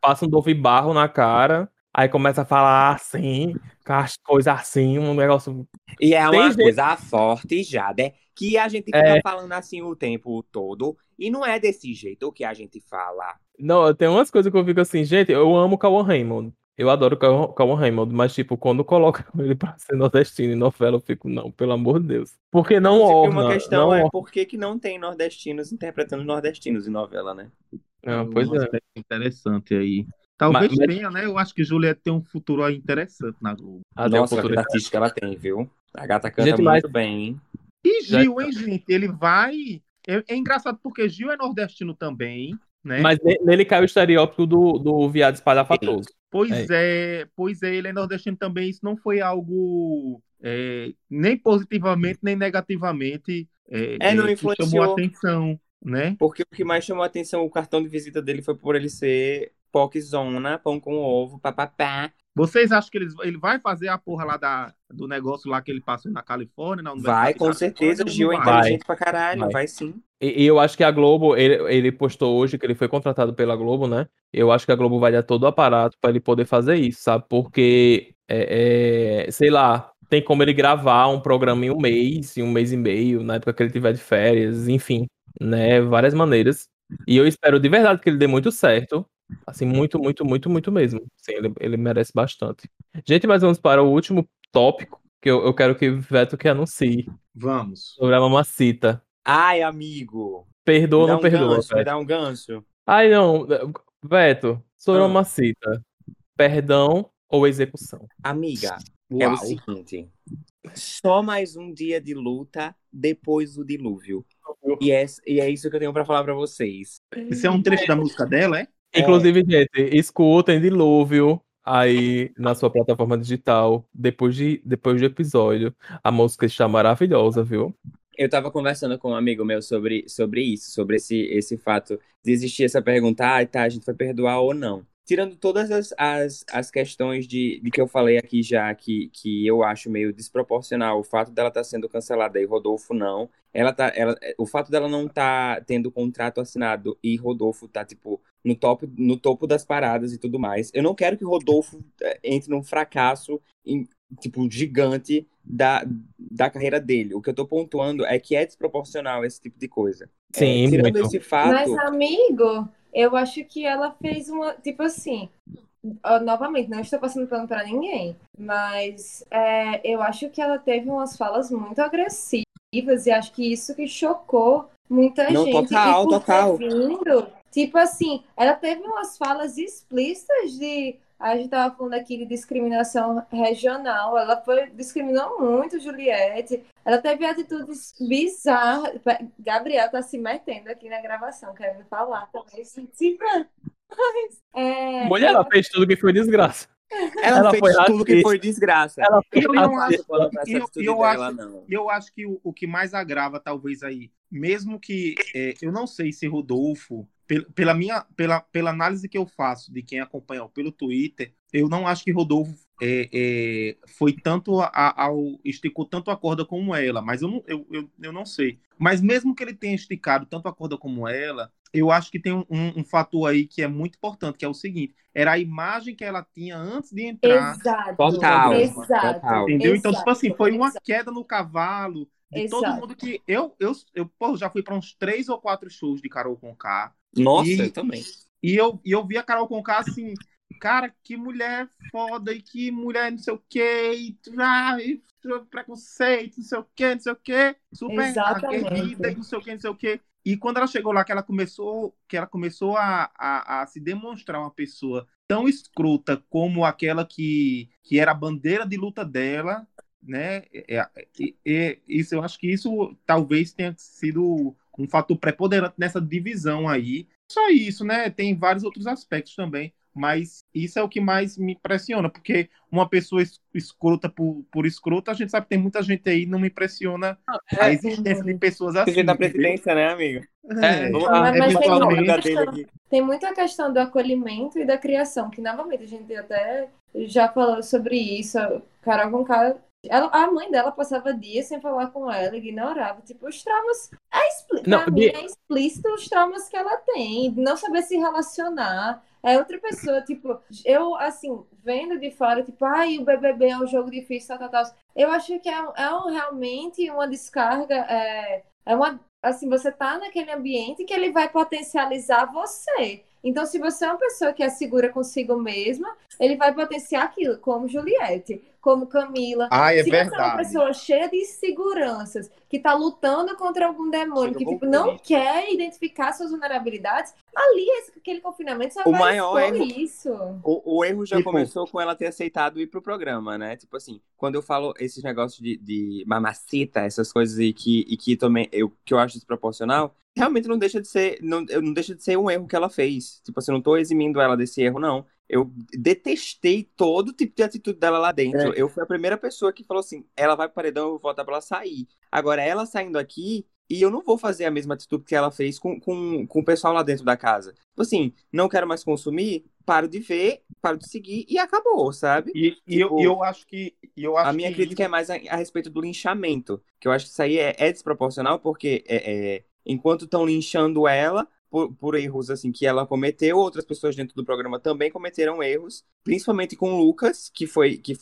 passa um Dove Barro na cara, aí começa a falar assim, com as coisas assim, um negócio. E é Tem uma gente- coisa forte já, né? Que a gente fica É. falando assim o tempo todo. E não é desse jeito que a gente fala. Não, tem umas coisas que eu fico assim, gente, eu amo o Cauã Raymond. Eu adoro o Cauã Raymond, mas, tipo, quando colocam ele pra ser nordestino em novela, eu fico, não, pelo amor de Deus. Porque não Inclusive, orna, uma questão não é orna. por que, que não tem nordestinos interpretando nordestinos em novela, né? Ah, pois um é. interessante aí. Talvez Mas- mas- tenha, né? Eu acho que Juliette tem um futuro aí interessante na Globo. O Nossa, futuro. que artística ela tem, viu? A gata canta Gente, mas- muito bem, hein? E Gil, hein, gente? Ele vai. É, é engraçado porque Gil é nordestino também, né? Mas ne- nele cai o estereótipo do, do viado espalhafatoso. Pois é. pois é, ele é nordestino também. Isso não foi algo é, nem positivamente nem negativamente é, É, não que influenciou. chamou atenção, né? Porque o que mais chamou a atenção, o cartão de visita dele foi por ele ser poczona, pão com ovo, papapá. Vocês acham que ele, ele vai fazer a porra lá da, do negócio lá que ele passou na Califórnia? Na Vai, com certeza. O Gil é não vai? inteligente pra caralho, Vai. vai, sim. E, e eu acho que a Globo, ele, ele postou hoje que ele foi contratado pela Globo, né? Eu acho que a Globo vai dar todo o aparato pra ele poder fazer isso, sabe? Porque, é, é, sei lá, tem como ele gravar um programa em um mês, em um mês e meio, na época que ele tiver de férias, enfim, né? Várias maneiras. E eu espero de verdade que ele dê muito certo. Assim, muito, muito, muito, muito mesmo. Sim, ele, ele merece bastante. Gente, mas vamos para o último tópico, que eu, eu quero que o Veto que anuncie Vamos. sobre a mamacita. Ai, amigo. Perdoa ou não um perdoa, gancho, me dá um gancho. Ai, não. Veto, sobre Ah. a mamacita. Perdão ou execução? Amiga, é o Uau. seguinte. Só mais um dia de luta depois do dilúvio. E é, e é isso que eu tenho pra falar pra vocês. Isso é um trecho da música dela, é? Inclusive, gente, escutem Dilúvio aí na sua plataforma digital, depois, de, depois do episódio. A música está maravilhosa, viu? Eu tava conversando com um amigo meu sobre, sobre isso, sobre esse, esse fato de existir essa pergunta, ah, tá, a gente vai perdoar ou não. Tirando todas as, as, as questões de, de que eu falei aqui já, que, que eu acho meio desproporcional, o fato dela estar sendo cancelada e Rodolfo não, ela tá, ela, o fato dela não estar tendo contrato assinado e Rodolfo tá, tipo, no, top, no topo das paradas e tudo mais. Eu não quero que Rodolfo eh, entre num fracasso, em- tipo, gigante da, da carreira dele. O que eu tô pontuando é que é desproporcional esse tipo de coisa. Sim, É, tirando muito. esse fato. Mas, amigo, eu acho que ela fez uma. Tipo assim. Novamente, não estou passando pano pra ninguém, mas é, eu acho que ela teve umas falas muito agressivas e acho que isso que chocou muita Não, gente. total, e por total. vindo, tipo assim, ela teve umas falas explícitas de. A gente tava falando aqui de discriminação regional. Ela foi, discriminou muito Juliette. Ela teve atitudes bizarras. Gabriel tá se metendo aqui na gravação, querendo falar também. Sim, mas, é, Mulher, ela fez tudo que foi desgraça. Ela, Ela fez foi tudo que foi desgraça. Ela E fez eu Não acho, eu- atitude eu dela, acho- não. eu acho que o, o que mais agrava, talvez, aí, mesmo que é, eu não sei se Rodolfo, pela minha, pela, pela análise que eu faço de quem acompanhou pelo Twitter, eu não acho que Rodolfo é, é, foi tanto a- a- ao esticou tanto a corda como ela, mas eu não, eu, eu, eu não sei. Mas mesmo que ele tenha esticado tanto a corda como ela, eu acho que tem um, um, um fator aí que é muito importante, que é o seguinte: era a imagem que ela tinha antes de entrar. Exato. Total, Exato. total. Entendeu? Então, tipo assim, exato, foi uma exato. queda no cavalo de todo Exato. mundo que. Eu, eu, eu pô, já fui para uns três ou quatro shows de Carol Conká. Nossa, E- eu também. E eu, e eu vi a Carol Conká assim, cara, que mulher foda e que mulher não sei o quê, e, ah, e preconceito, não sei o quê, não sei o quê, super Exatamente. aguerrida e não sei o quê, não sei o quê. E quando ela chegou lá, que ela começou, que ela começou a, a, a se demonstrar uma pessoa tão escrota como aquela que, que era a bandeira de luta dela, né? É, é, é, é, isso, eu acho que isso talvez tenha sido um fator preponderante nessa divisão aí. Só isso, né? Tem vários outros aspectos também. Mas isso é o que mais me impressiona, porque uma pessoa es- escrota por, por escrota, a gente sabe que tem muita gente aí, não me impressiona a existência de pessoas assim. Presidente da presidência, né, amigo? É, Vamos Mas- mas tem muita questão- aqui. Tem muito a questão do acolhimento e da criação, que novamente a gente até já falou sobre isso. Carol Conká, ela, a mãe dela passava dias sem falar com ela, ignorava. Tipo, os traumas. É explícito. Não, pra de- mim é explícito os traumas que ela tem, não saber se relacionar. É outra pessoa, tipo, eu, assim, vendo de fora, tipo, ai, o BBB é um jogo difícil, tal, tal, tal. Eu acho que é, é um- realmente uma descarga, é, é uma, assim, você tá naquele ambiente que ele vai potencializar você. Então, se você é uma pessoa que é segura consigo mesma, ele vai potenciar aquilo, como Juliette, como Camila. Ah, é se você é uma verdade. pessoa cheia de inseguranças, que tá lutando contra algum demônio, que tipo, não quer identificar suas vulnerabilidades, ali, aquele confinamento só O vai maior erro- isso. O, o erro já Tipo- começou com ela ter aceitado ir pro programa, né? Tipo assim, quando eu falo esses negócios de, de mamacita, essas coisas aí que, e que também eu, que eu acho desproporcional, realmente não deixa de ser, não, não deixa de ser um erro que ela fez. Tipo assim, eu não tô eximindo ela desse erro, não. Eu detestei todo tipo de atitude dela lá dentro. Eu fui a primeira pessoa que falou assim: ela vai pro paredão, eu vou votar pra ela sair. Agora, ela saindo aqui, e eu não vou fazer a mesma atitude que ela fez com, com, com o pessoal lá dentro da casa. Tipo assim, não quero mais consumir, paro de ver, paro de seguir e acabou, sabe? E, eu, Tipo, e eu acho que. Eu acho A minha que crítica é mais a, a respeito do linchamento, que eu acho que isso aí é, é desproporcional, porque é, é, enquanto estão linchando ela por, por erros assim que ela cometeu, outras pessoas dentro do programa também cometeram erros, principalmente com o Lucas, que foi que,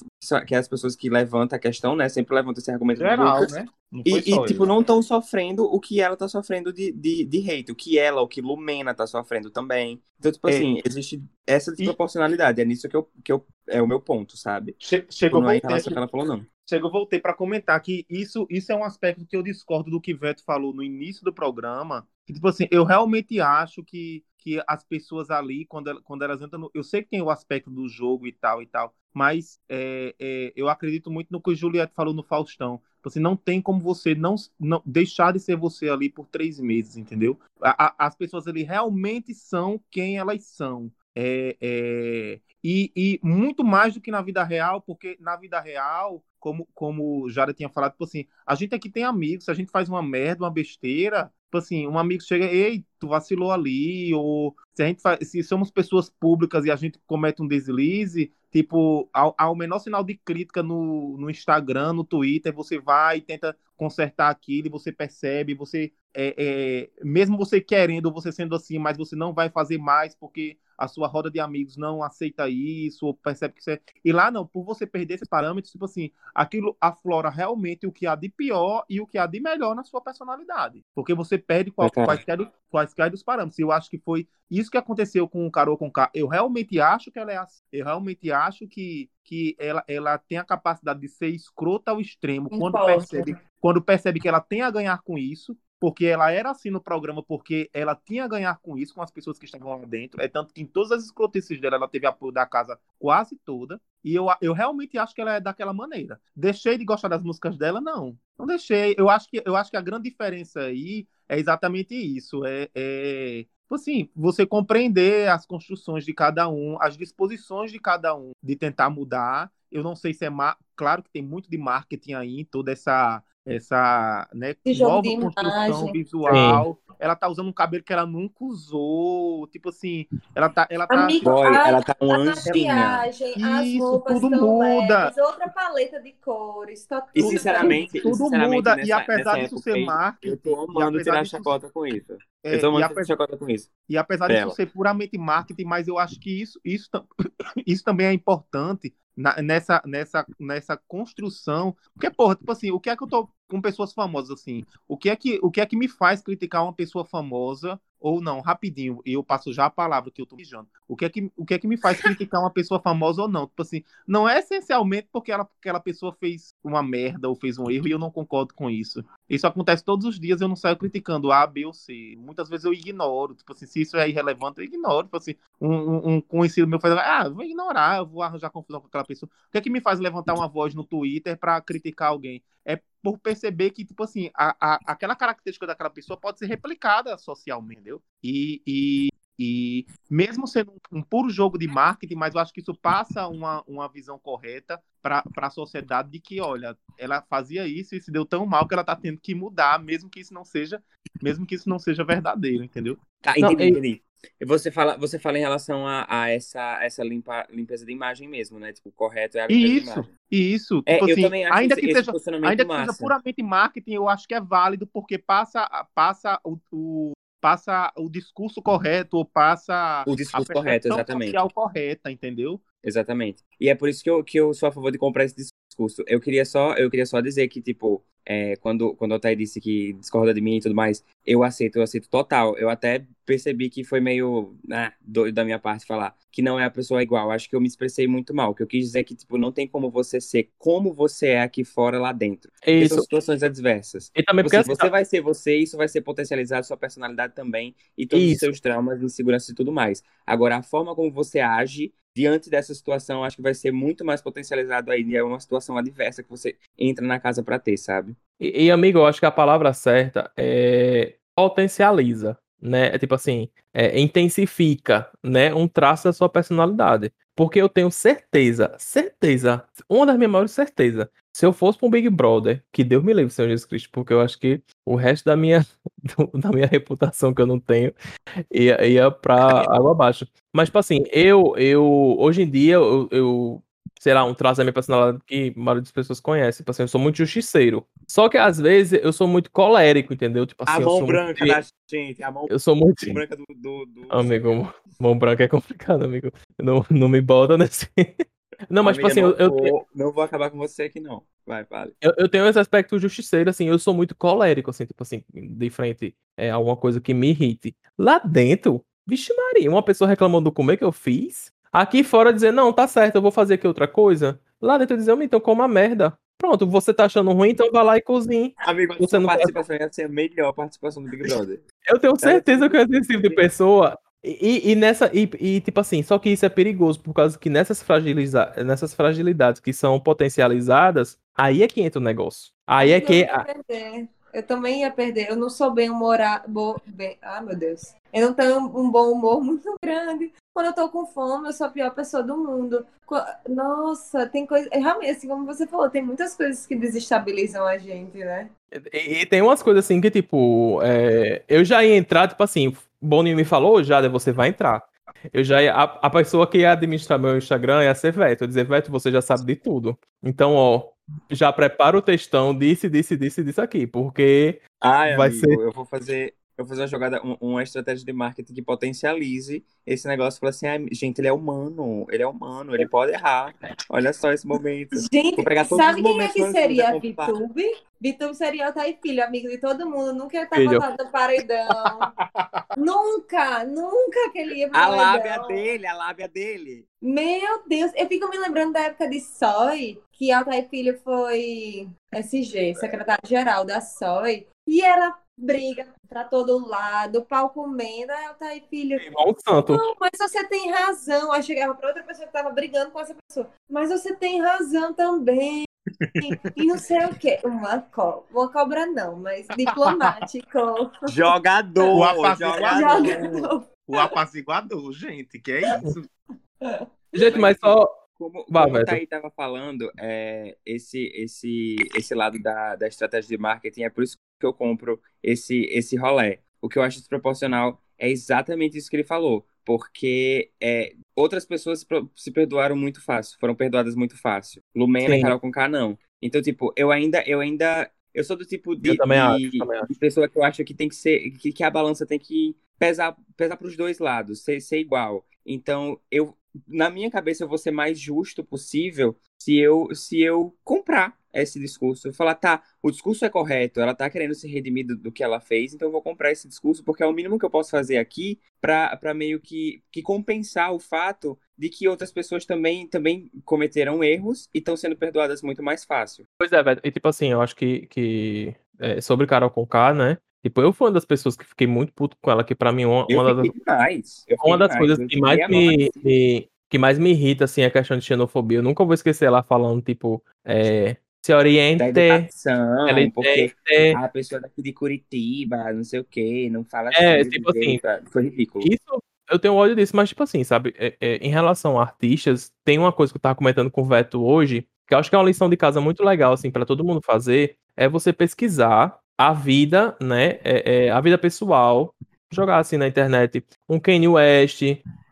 que é as pessoas que levantam a questão, né? Sempre levantam esse argumento geral, Lucas. né? E, e, tipo, não estão sofrendo o que ela tá sofrendo de, de, de hate, o que ela, o que Lumena tá sofrendo também. Então, tipo É. assim, existe essa desproporcionalidade. É nisso que eu, que eu é o meu ponto, sabe? Che- Tipo, Chegou, não é em relação aqui, que ela falou, não. chegou, voltei para comentar que isso, isso é um aspecto que eu discordo do que Veto falou no início do programa. Que, tipo assim, eu realmente acho que, que as pessoas ali, quando, quando elas entram no. Eu sei que tem o aspecto do jogo e tal e tal, mas é, é, eu acredito muito no que o Juliette falou no Faustão. Tipo assim, não tem como você não, não deixar de ser você ali por três meses, entendeu? A- a- as pessoas ali realmente são quem elas são. É, é, e, e muito mais do que na vida real, porque na vida real, como, como o Jara tinha falado, tipo assim, a gente aqui tem amigos, a gente faz uma merda, uma besteira, tipo assim, um amigo chega, ei, tu vacilou ali, ou se a gente faz, se somos pessoas públicas e a gente comete um deslize, tipo, ao, ao menor sinal de crítica no, no Instagram, no Twitter, você vai e tenta consertar aquilo, e você percebe, você é, é, mesmo você querendo, você sendo assim, mas você não vai fazer mais porque a sua roda de amigos não aceita isso, ou percebe que é. E lá não, por você perder esses parâmetros, tipo assim, aquilo aflora realmente o que há de pior e o que há de melhor na sua personalidade. Porque você perde qual, É, cara. quaisquer, do- quaisquer dos parâmetros. E eu acho que foi isso que aconteceu com o Carol com K. Eu realmente acho que ela é assim. Eu realmente acho que, que ela, ela tem a capacidade de ser escrota ao extremo quando percebe, quando percebe que ela tem a ganhar com isso porque ela era assim no programa, porque ela tinha a ganhar com isso, com as pessoas que estavam lá dentro. É tanto que em todas as escrotices dela, ela teve apoio da casa quase toda. E eu, eu realmente acho que ela é daquela maneira. Deixei de gostar das músicas dela? Não. Não deixei. Eu acho que, eu acho que a grande diferença aí é exatamente isso. É, é assim, você compreender as construções de cada um, as disposições de cada um de tentar mudar. Eu não sei se é. ma- Claro que tem muito de marketing aí, toda essa essa né, nova construção visual. Ela tá usando um cabelo que ela nunca usou. Tipo assim, ela tá. Ela tá Amigo, Boy, a- ela tá um A maquiagem, as Isso, roupas tudo muda. leves, outra paleta de cores, tá E tudo sinceramente, tudo sinceramente, muda. nessa, e apesar disso época ser marketing. eu tô e amando apesar tirar disso- chacota com isso. é, eu tô e, amando ape- tirar chacota com isso. e apesar Dela. disso ser puramente marketing, mas eu acho que isso, isso, isso também é importante na- nessa, nessa, nessa construção. Porque, porra, tipo assim, o que é que eu tô com pessoas famosas assim? O que é que, o que, é que me faz criticar uma pessoa famosa ou não? Rapidinho, e eu passo já a palavra que eu tô mijando. O que é que, o que, é que me faz criticar uma pessoa famosa ou não? Tipo assim, não é essencialmente porque ela, aquela pessoa fez uma merda ou fez um erro e eu não concordo com isso. Isso acontece todos os dias, eu não saio criticando A, B ou C. Muitas vezes eu ignoro. Tipo assim, se isso é irrelevante, eu ignoro. Tipo assim, um, um- conhecido meu faz, ah, vou ignorar, vou arranjar confusão com aquela pessoa. O que é que me faz levantar uma voz no Twitter pra criticar alguém? É por perceber que, tipo assim, a, a- aquela característica daquela pessoa pode ser replicada socialmente, entendeu? E, e, e mesmo sendo um, um puro jogo de marketing, mas eu acho que isso passa uma, uma visão correta para a sociedade de que, olha, ela fazia isso e se deu tão mal que ela tá tendo que mudar, mesmo que isso não seja, mesmo que isso não seja verdadeiro, entendeu? Tá, entendi, entendi. Você fala, você fala em relação a, a essa, essa limpa, limpeza de imagem mesmo, né? Tipo, correto é a limpeza de Isso, imagem. e isso, É, tipo eu assim, também acho ainda esse, que esse seja ainda que seja puramente marketing, eu acho que é válido porque passa, passa o, o- passa o discurso correto ou passa O a discurso percepção correto, exatamente. social correta, entendeu? Exatamente. E é por isso que eu, que eu sou a favor de comprar esse discurso. Eu queria só, eu queria só dizer que, tipo, é, quando, quando a Altair disse que discorda de mim e tudo mais, eu aceito, eu aceito total. Eu até percebi que foi meio ah, doido da minha parte falar que não é a pessoa igual. Acho que eu me expressei muito mal. O que eu quis dizer é que, tipo, não tem como você ser como você é aqui fora, lá dentro. Isso. São situações adversas. E também porque Você, assim, você vai ser você, isso vai ser potencializado sua personalidade também e todos os Isso. seus traumas, inseguranças e tudo mais. Agora, a forma como você age diante dessa situação, acho que vai ser muito mais potencializado aí. e É uma situação adversa que você entra na casa pra ter, sabe? E, e, amigo, eu acho que a palavra certa é potencializa, né? É tipo assim, é, intensifica, né? Um traço da sua personalidade. Porque eu tenho certeza, certeza, uma das minhas maiores certezas, se eu fosse para um Big Brother, que Deus me livre, Senhor Jesus Cristo, porque eu acho que o resto da minha, da minha reputação que eu não tenho ia, ia pra água abaixo. Mas, tipo assim, eu, eu hoje em dia, eu, eu sei lá, um traço da minha personalidade que a maioria das pessoas conhece. Tipo assim, eu sou muito justiceiro. Só que às vezes eu sou muito colérico, entendeu? Tipo assim, a eu mão sou branca muito... da gente, a mão Eu sou muito. branca do. do, do... Amigo, mão branca é complicado, amigo. Não, não me bota nesse. Não, mas tipo assim, eu, não, eu, vou, não vou acabar com você aqui, não. Vai, vale. eu, eu tenho esse aspecto justiceiro, assim, eu sou muito colérico, assim, tipo assim, de frente é alguma coisa que me irrite. Lá dentro, vixe Maria, uma pessoa reclamando do comer que eu fiz, aqui fora dizer, não, tá certo, eu vou fazer aqui outra coisa. Lá dentro dizer, então coma merda. Pronto, você tá achando ruim, então vai lá e cozinhe. Amigo, Você não participação ia ser a melhor participação do Big Brother. Eu tenho certeza que eu esse tipo de pessoa. E, e nessa, e, e, tipo assim, só que isso é perigoso, por causa que nessas, fragiliza, nessas fragilidades que são potencializadas, aí é que entra o negócio. Aí é Eu que. Eu também ia perder. Eu não sou bem humorado. Bem... Ah, meu Deus. Eu não tenho um bom humor muito grande. Quando eu tô com fome, eu sou a pior pessoa do mundo. Nossa, tem coisa. Realmente, assim como você falou, tem muitas coisas que desestabilizam a gente, né? E, e tem umas coisas assim que, tipo, é, eu já ia entrar, tipo assim, Boninho me falou, Jada, você vai entrar. Eu já ia, a, a pessoa que ia administrar meu Instagram ia ser Veto. Eu ia dizer, Veto, você já sabe de tudo. Então, ó, já prepara o textão, disse, disse, disse, disse aqui, porque Ai, Vai amigo, ser- eu vou fazer. Eu vou fazer uma jogada, um- uma estratégia de marketing que potencialize esse negócio. Falar assim, "Ai, gente, ele é humano, ele é humano, ele pode errar. Olha só esse momento. Gente, sabe quem é que seria você contar. Vitube? Vitube seria o Thay Filho, amigo de todo mundo. Nunca ia estar Filho. botado no paredão. nunca, nunca que ele ia pro A paredão. lábia dele, a lábia dele. Meu Deus, eu fico me lembrando da época de SOI, que Altair Filho foi SG, secretário-geral da SOI, e era briga pra todo lado, pau comendo, aí Altair Filho, igual um santo. não, mas você tem razão. Aí chegava pra outra pessoa que tava brigando com essa pessoa, mas você tem razão também. E não sei o quê. Uma cobra. Uma cobra não, mas diplomático. Jogador, O apaziguador. jogador. O apaziguador, gente, que é isso? Gente, mas só. Como, como o. Thaí estava falando, é, esse, esse, esse lado da, da estratégia de marketing é por isso que eu compro esse, esse rolê. O que eu acho desproporcional é exatamente isso que ele falou. Porque é, outras pessoas se perdoaram muito fácil, foram perdoadas muito fácil. Lumena Sim. e Carol com K não. Então, tipo, eu ainda, eu ainda. Eu sou do tipo de, acho. de pessoa que eu acho que tem que ser. Que, que a balança tem que pesar, pesar para os dois lados, ser, ser igual. Então, eu, na minha cabeça, eu vou ser mais justo possível se eu, se eu comprar esse discurso. Eu falar, tá, o discurso é correto, ela tá querendo se redimir do, do que ela fez, então eu vou comprar esse discurso, porque é o mínimo que eu posso fazer aqui pra pra meio que, que compensar o fato de que outras pessoas também, também cometeram erros e estão sendo perdoadas muito mais fácil. Pois é, velho. E tipo assim, eu acho que, que é, sobre Carol Conká, né? Tipo, eu fui uma das pessoas que fiquei muito puto com ela, que pra mim uma, uma das, demais. uma das demais. coisas que mais me- que mais me irrita, assim, é a questão de xenofobia. Eu nunca vou esquecer ela falando, tipo, é, se Da oriente, educação, ela porque a pessoa daqui de Curitiba, não sei o quê, não fala É, assim. tipo desse jeito. Foi ridículo. Isso, eu tenho ódio disso, mas, tipo assim, sabe, é- é, em relação a artistas, tem uma coisa que eu tava comentando com o Veto hoje, que eu acho que é uma lição de casa muito legal, assim, pra todo mundo fazer, é você pesquisar a vida, né, é- é, a vida pessoal, jogar assim na internet, um Kanye West,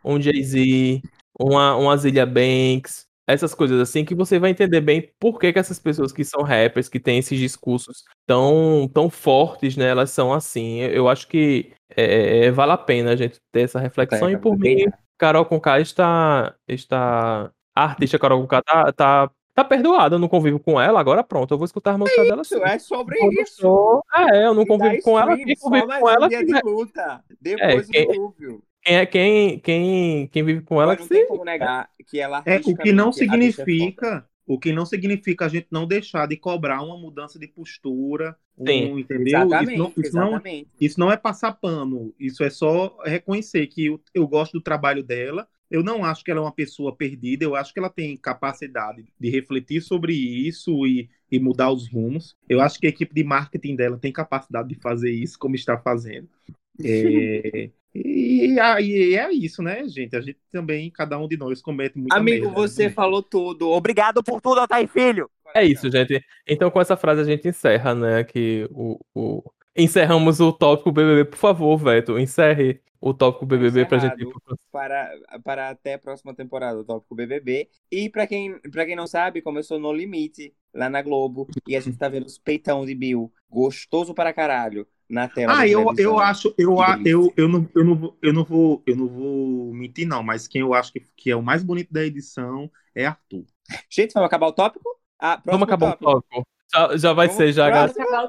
um Jay-Z, uma, uma Zilia Banks, essas coisas assim, que você vai entender bem por que, que essas pessoas que são rappers, que têm esses discursos tão, tão fortes, né, elas são assim. Eu, eu acho que é, vale a pena a gente ter essa reflexão, É, e por mim, Carol Conká está, está, a artista Carol Conká tá, tá, tá perdoada, eu não convivo com ela, agora pronto, eu vou escutar a música dela Isso é sobre isso. sou- É, eu não convivo com ela, quem só convive com ela, dia de luta. Depois quem- do dilúvio. Quem, é, quem, quem, quem vive com ela que não tem se... como negar que ela É, o que não é significa, o que não significa a gente não deixar de cobrar uma mudança de postura, um, entendeu? Exatamente, Isso não, isso, não, exatamente. isso não é passar pano, isso é só reconhecer que eu, eu gosto do trabalho dela. Eu não acho que ela é uma pessoa perdida, eu acho que ela tem capacidade de refletir sobre isso e, e mudar os rumos. Eu acho que a equipe de marketing dela tem capacidade de fazer isso, como está fazendo. É, e, aí é isso, né, gente? A gente também, cada um de nós comete muita Amigo, merda, você né? falou tudo. Obrigado por tudo, Altair Filho. É isso, gente. Então, com essa frase, a gente encerra, né? Que o, o... Encerramos o tópico BBB. Por favor, Veto, encerre o tópico BBB pra gente Para, para até a próxima temporada do Tópico BBB. E pra quem, pra quem não sabe, começou No Limite, lá na Globo. E a gente tá vendo os peitão de Bill. Gostoso para caralho. Na tela Ah, eu, eu acho, eu, a- Que eu, eu, não, eu, não, vou- eu, não vou, eu não vou mentir, não, mas quem eu acho que, que é o mais bonito da edição é Arthur. Gente, vamos acabar o tópico? Ah, Vamos acabar tópico. o tópico. Já, já vai Vamos ser, já, galera. próximo.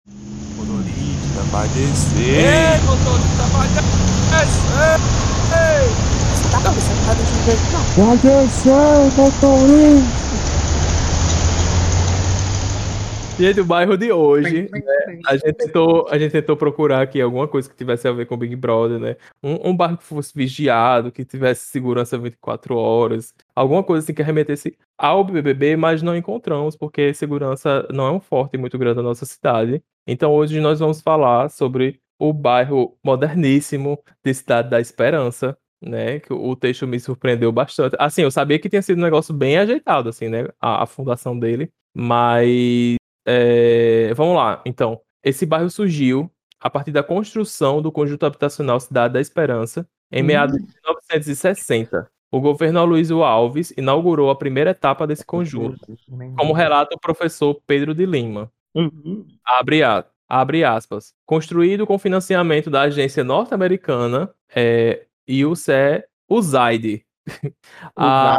Motorista vai descer. motorista vai Gente, o bairro de hoje. A gente, tentou, a gente tentou procurar aqui alguma coisa que tivesse a ver com o Big Brother, né? Um, um bairro que fosse vigiado, que tivesse segurança 24 horas, alguma coisa assim que remetesse ao BBB, mas não encontramos, porque segurança não é um forte muito grande na nossa cidade. Então hoje nós vamos falar sobre o bairro moderníssimo de Cidade da Esperança, né? Que o o texto me surpreendeu bastante. Assim, eu sabia que tinha sido um negócio bem ajeitado, assim, né? A, a fundação dele, mas é, vamos lá, então. Esse bairro surgiu a partir da construção do conjunto habitacional Cidade da Esperança em Hum. meados de 1960. O governo Aloysio Alves inaugurou a primeira etapa desse conjunto, como relata o professor Pedro de Lima. Uhum. Abre, a- abre aspas. Construído com financiamento da agência norte-americana é, UC USAID. A-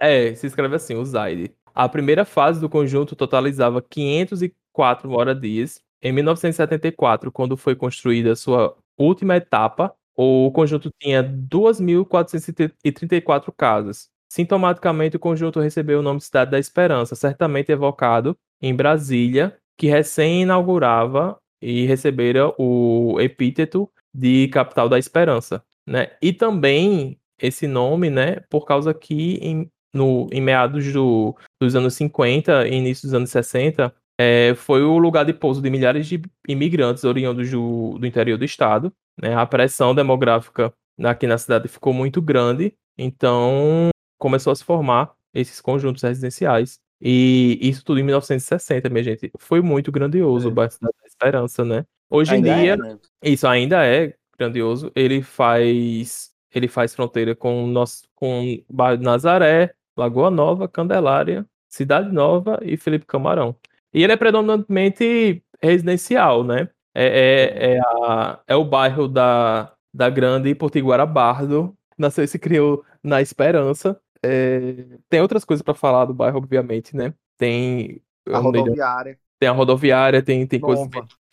é, se escreve assim, USAID. A primeira fase do conjunto totalizava 504 moradias. Em 1974, quando foi construída a sua última etapa, o conjunto tinha 2.434 casas. Sintomaticamente, o conjunto recebeu o nome de Cidade da Esperança, certamente evocado em Brasília, que recém-inaugurava e recebera o epíteto de capital da esperança, né? E também esse nome, né, por causa que em, no, em meados do, dos anos 50 e início dos anos 60, é, foi o lugar de pouso de milhares de imigrantes oriundos do, do interior do estado, né? A pressão demográfica aqui na cidade ficou muito grande, então começou a se formar esses conjuntos residenciais. E isso tudo em 1960, minha gente. Foi muito grandioso É. o bairro da Esperança, né? Hoje em Ainda dia, é, né? isso ainda é grandioso. Ele faz ele faz fronteira com o nosso com o bairro de Nazaré, Lagoa Nova, Candelária, Cidade Nova e Felipe Camarão. E ele é predominantemente residencial, né? É, é, é, a- é o bairro da, da grande Potiguara Bardo. Nasceu e se criou na Esperança. É, tem outras coisas para falar do bairro, obviamente, né? Tem A um milhão- rodoviária tem a rodoviária, tem, tem coisas.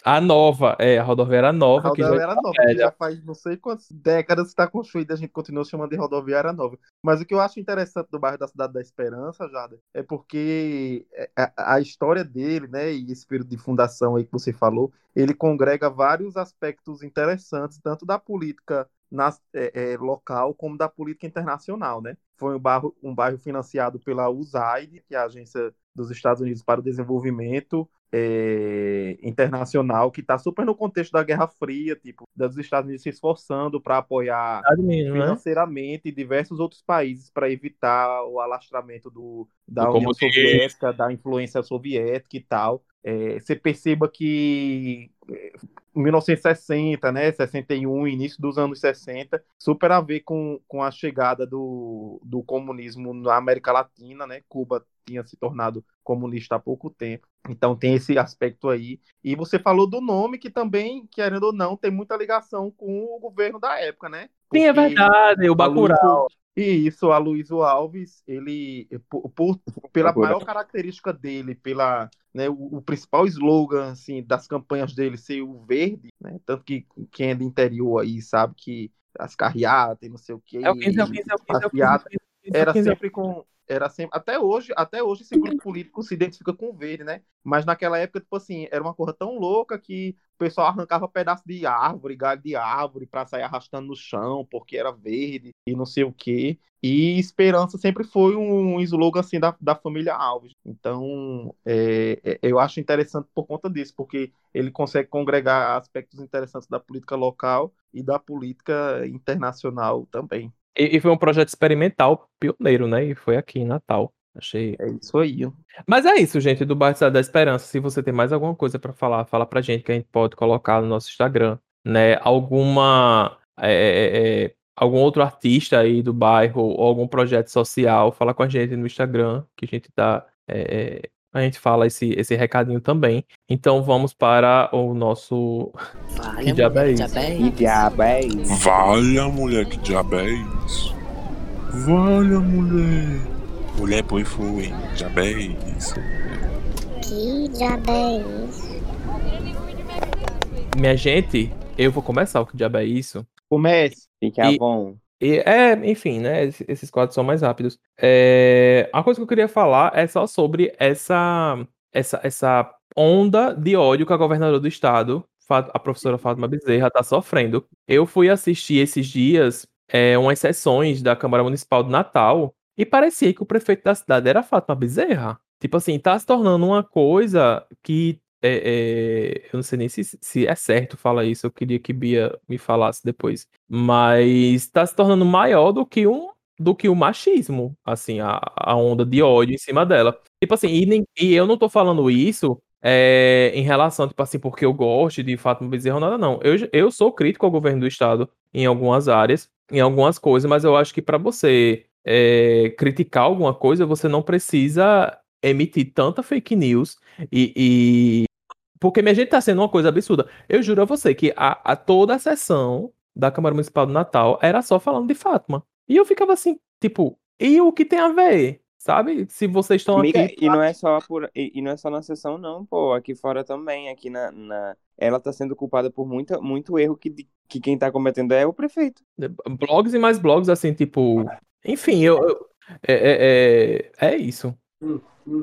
A nova, é, a rodoviária A nova, que já rodoviária nova, que já faz não sei quantas décadas que está construída, a gente continua chamando de rodoviária nova. Mas o que eu acho interessante do bairro da Cidade da Esperança, Jada, é porque a, a história dele, né, e esse período de fundação aí que você falou, ele congrega vários aspectos interessantes, tanto da política nas- é, é, local como da política internacional, né? Foi um bairro, um bairro financiado pela USAID, que é a Agência dos Estados Unidos para o Desenvolvimento, é, internacional que está super no contexto da Guerra Fria, tipo, dos Estados Unidos se esforçando para apoiar mesmo, né? financeiramente diversos outros países para evitar o alastramento do, da Do União. Soviética, da influência soviética e tal. É, você perceba que é, 1960, né, 61, início dos anos 60, super a ver com, com a chegada do, do comunismo na América Latina, né? Cuba tinha se tornado comunista há pouco tempo. Então tem esse aspecto aí. E você falou do nome que também, querendo ou não, tem muita ligação com o governo da época, né? Sim, é verdade, o Bacurau. E isso, a Luísio Alves, ele, por, por- pela Procura. maior característica dele, pela, né, o, o principal slogan, assim, das campanhas dele ser o verde, né, tanto que quem é do interior aí sabe que as carreatas e não sei o que, É o 15, é o 15, é o 15, é o 15, é o 15, é o 15, era é 15. sempre com. Era sempre. Até hoje, até hoje esse grupo político se identifica com o verde, né? Mas naquela época, tipo assim, era uma coisa tão louca que o pessoal arrancava pedaço de árvore, galho de árvore, pra sair arrastando no chão, porque era verde e não sei o quê. E Esperança sempre foi um slogan assim da, da família Alves. Então, é, é, eu acho interessante por conta disso, porque ele consegue congregar aspectos interessantes da política local e da política internacional também. E, e foi um projeto experimental pioneiro, né? E foi aqui em Natal. Achei. É isso aí. Mas é isso, gente, do Bairro da Esperança. Se você tem mais alguma coisa pra falar, fala pra gente que a gente pode colocar no nosso Instagram, né? Alguma. é, é, é, algum outro artista aí do bairro ou algum projeto social, fala com a gente no Instagram, que a gente dá. é, é, a gente fala esse, esse recadinho também. Então vamos para o nosso. Vale, Que diabo é mulher, isso? é Que diabo é isso? Valha, mulher, que diabo é isso? Valha, mulher. Mulher, põe foi. Diabo é isso? Que diabo é isso? Minha gente, eu vou começar o que diabo é isso. Comece. Fique à E- vontade. E, é, enfim, né? esse- Esses quadros são mais rápidos. É, a coisa que eu queria falar é só sobre essa, essa, essa onda de ódio que a governadora do estado, a professora Fátima Bezerra, está sofrendo. Eu fui assistir esses dias é, umas sessões da Câmara Municipal de Natal e parecia que o prefeito da cidade era Fátima Bezerra. Tipo assim, tá se tornando uma coisa que é, é, eu não sei nem se, se é certo falar isso, eu queria que Bia me falasse depois. Mas tá se tornando maior do que um do que o machismo, assim, a, a onda de ódio em cima dela. Tipo assim, e, nem- e eu não tô falando isso é, em relação, tipo assim, porque eu gosto de Fátima Bezerra nada, não. Eu, eu sou crítico ao governo do estado em algumas áreas, em algumas coisas, mas eu acho que para você é, criticar alguma coisa, você não precisa emitir tanta fake news e, e- porque minha gente tá sendo uma coisa absurda. Eu juro a você que a, a toda a sessão da Câmara Municipal do Natal era só falando de Fátima. E eu ficava assim, tipo, e o que tem a ver? Sabe? Se vocês estão aqui. e não é só por, e, e não é só na sessão, não, pô. Aqui fora também, aqui na, na- ela tá sendo culpada por muita, muito erro que, que quem tá cometendo é o prefeito. Blogs e mais blogs, assim, tipo. Enfim, eu. eu- é, é, é, é isso.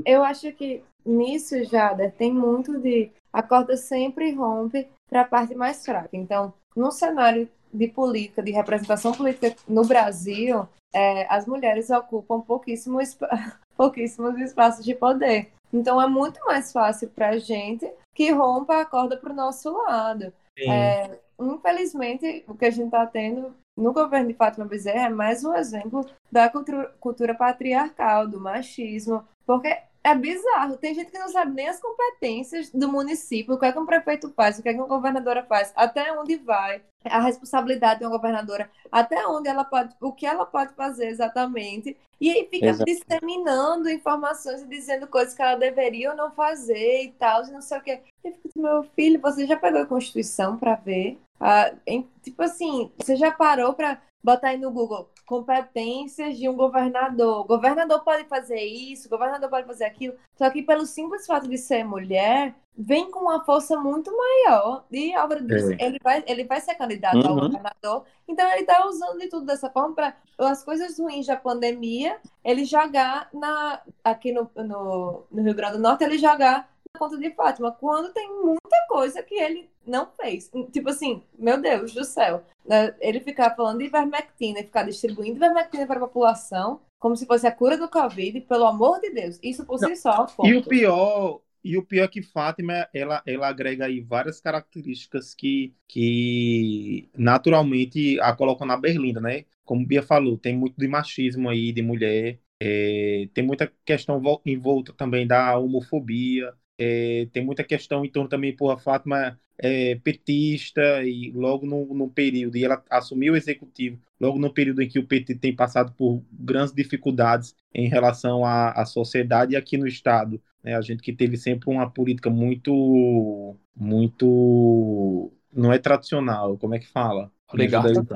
Eu acho que nisso, Jada, tem muito de a corda sempre rompe para a parte mais fraca. Então, no cenário de política, de representação política no Brasil, é, as mulheres ocupam pouquíssimo espa- pouquíssimos espaços de poder. Então, é muito mais fácil para a gente que rompa a corda para o nosso lado. É, infelizmente, o que a gente está tendo no governo de Fátima Bezerra é mais um exemplo da cultura, cultura patriarcal, do machismo, porque é bizarro. Tem gente que não sabe nem as competências do município, o que é que um prefeito faz, o que é que uma governadora faz, até onde vai a responsabilidade de uma governadora, até onde ela pode, o que ela pode fazer exatamente. E aí fica Exato. disseminando informações e dizendo coisas que ela deveria ou não fazer e tal, e não sei o quê. Eu fico, meu filho, você já pegou a Constituição para ver? Ah, em- tipo assim, você já parou para botar aí no Google competências de um governador. O governador pode fazer isso, governador pode fazer aquilo. Só que pelo simples fato de ser mulher, vem com uma força muito maior. E Álvaro disse, ele vai, ele vai ser candidato ao Uhum. governador. Então ele está usando de tudo dessa forma para as coisas ruins da pandemia, ele jogar na aqui no, no, no Rio Grande do Norte, ele jogar na conta de Fátima, quando tem muita coisa que ele não fez. Tipo assim, meu Deus do céu. né? Ele ficar falando de ivermectina e ficar distribuindo ivermectina para a população como se fosse a cura do Covid, pelo amor de Deus. Isso por si só. E o ponto. pior, e o pior é que Fátima, ela, ela agrega aí várias características que, que naturalmente a colocam na berlinda, né? Como Bia falou, tem muito de machismo aí, de mulher, é, tem muita questão vol- em volta também da homofobia, é, tem muita questão em torno também, por a Fátima é petista e logo no, no período, e ela assumiu o executivo, logo no período em que o PT tem passado por grandes dificuldades em relação à, à sociedade e aqui no Estado. Né? A gente que teve sempre uma política muito, muito, não é tradicional, como é que fala? Oligarca.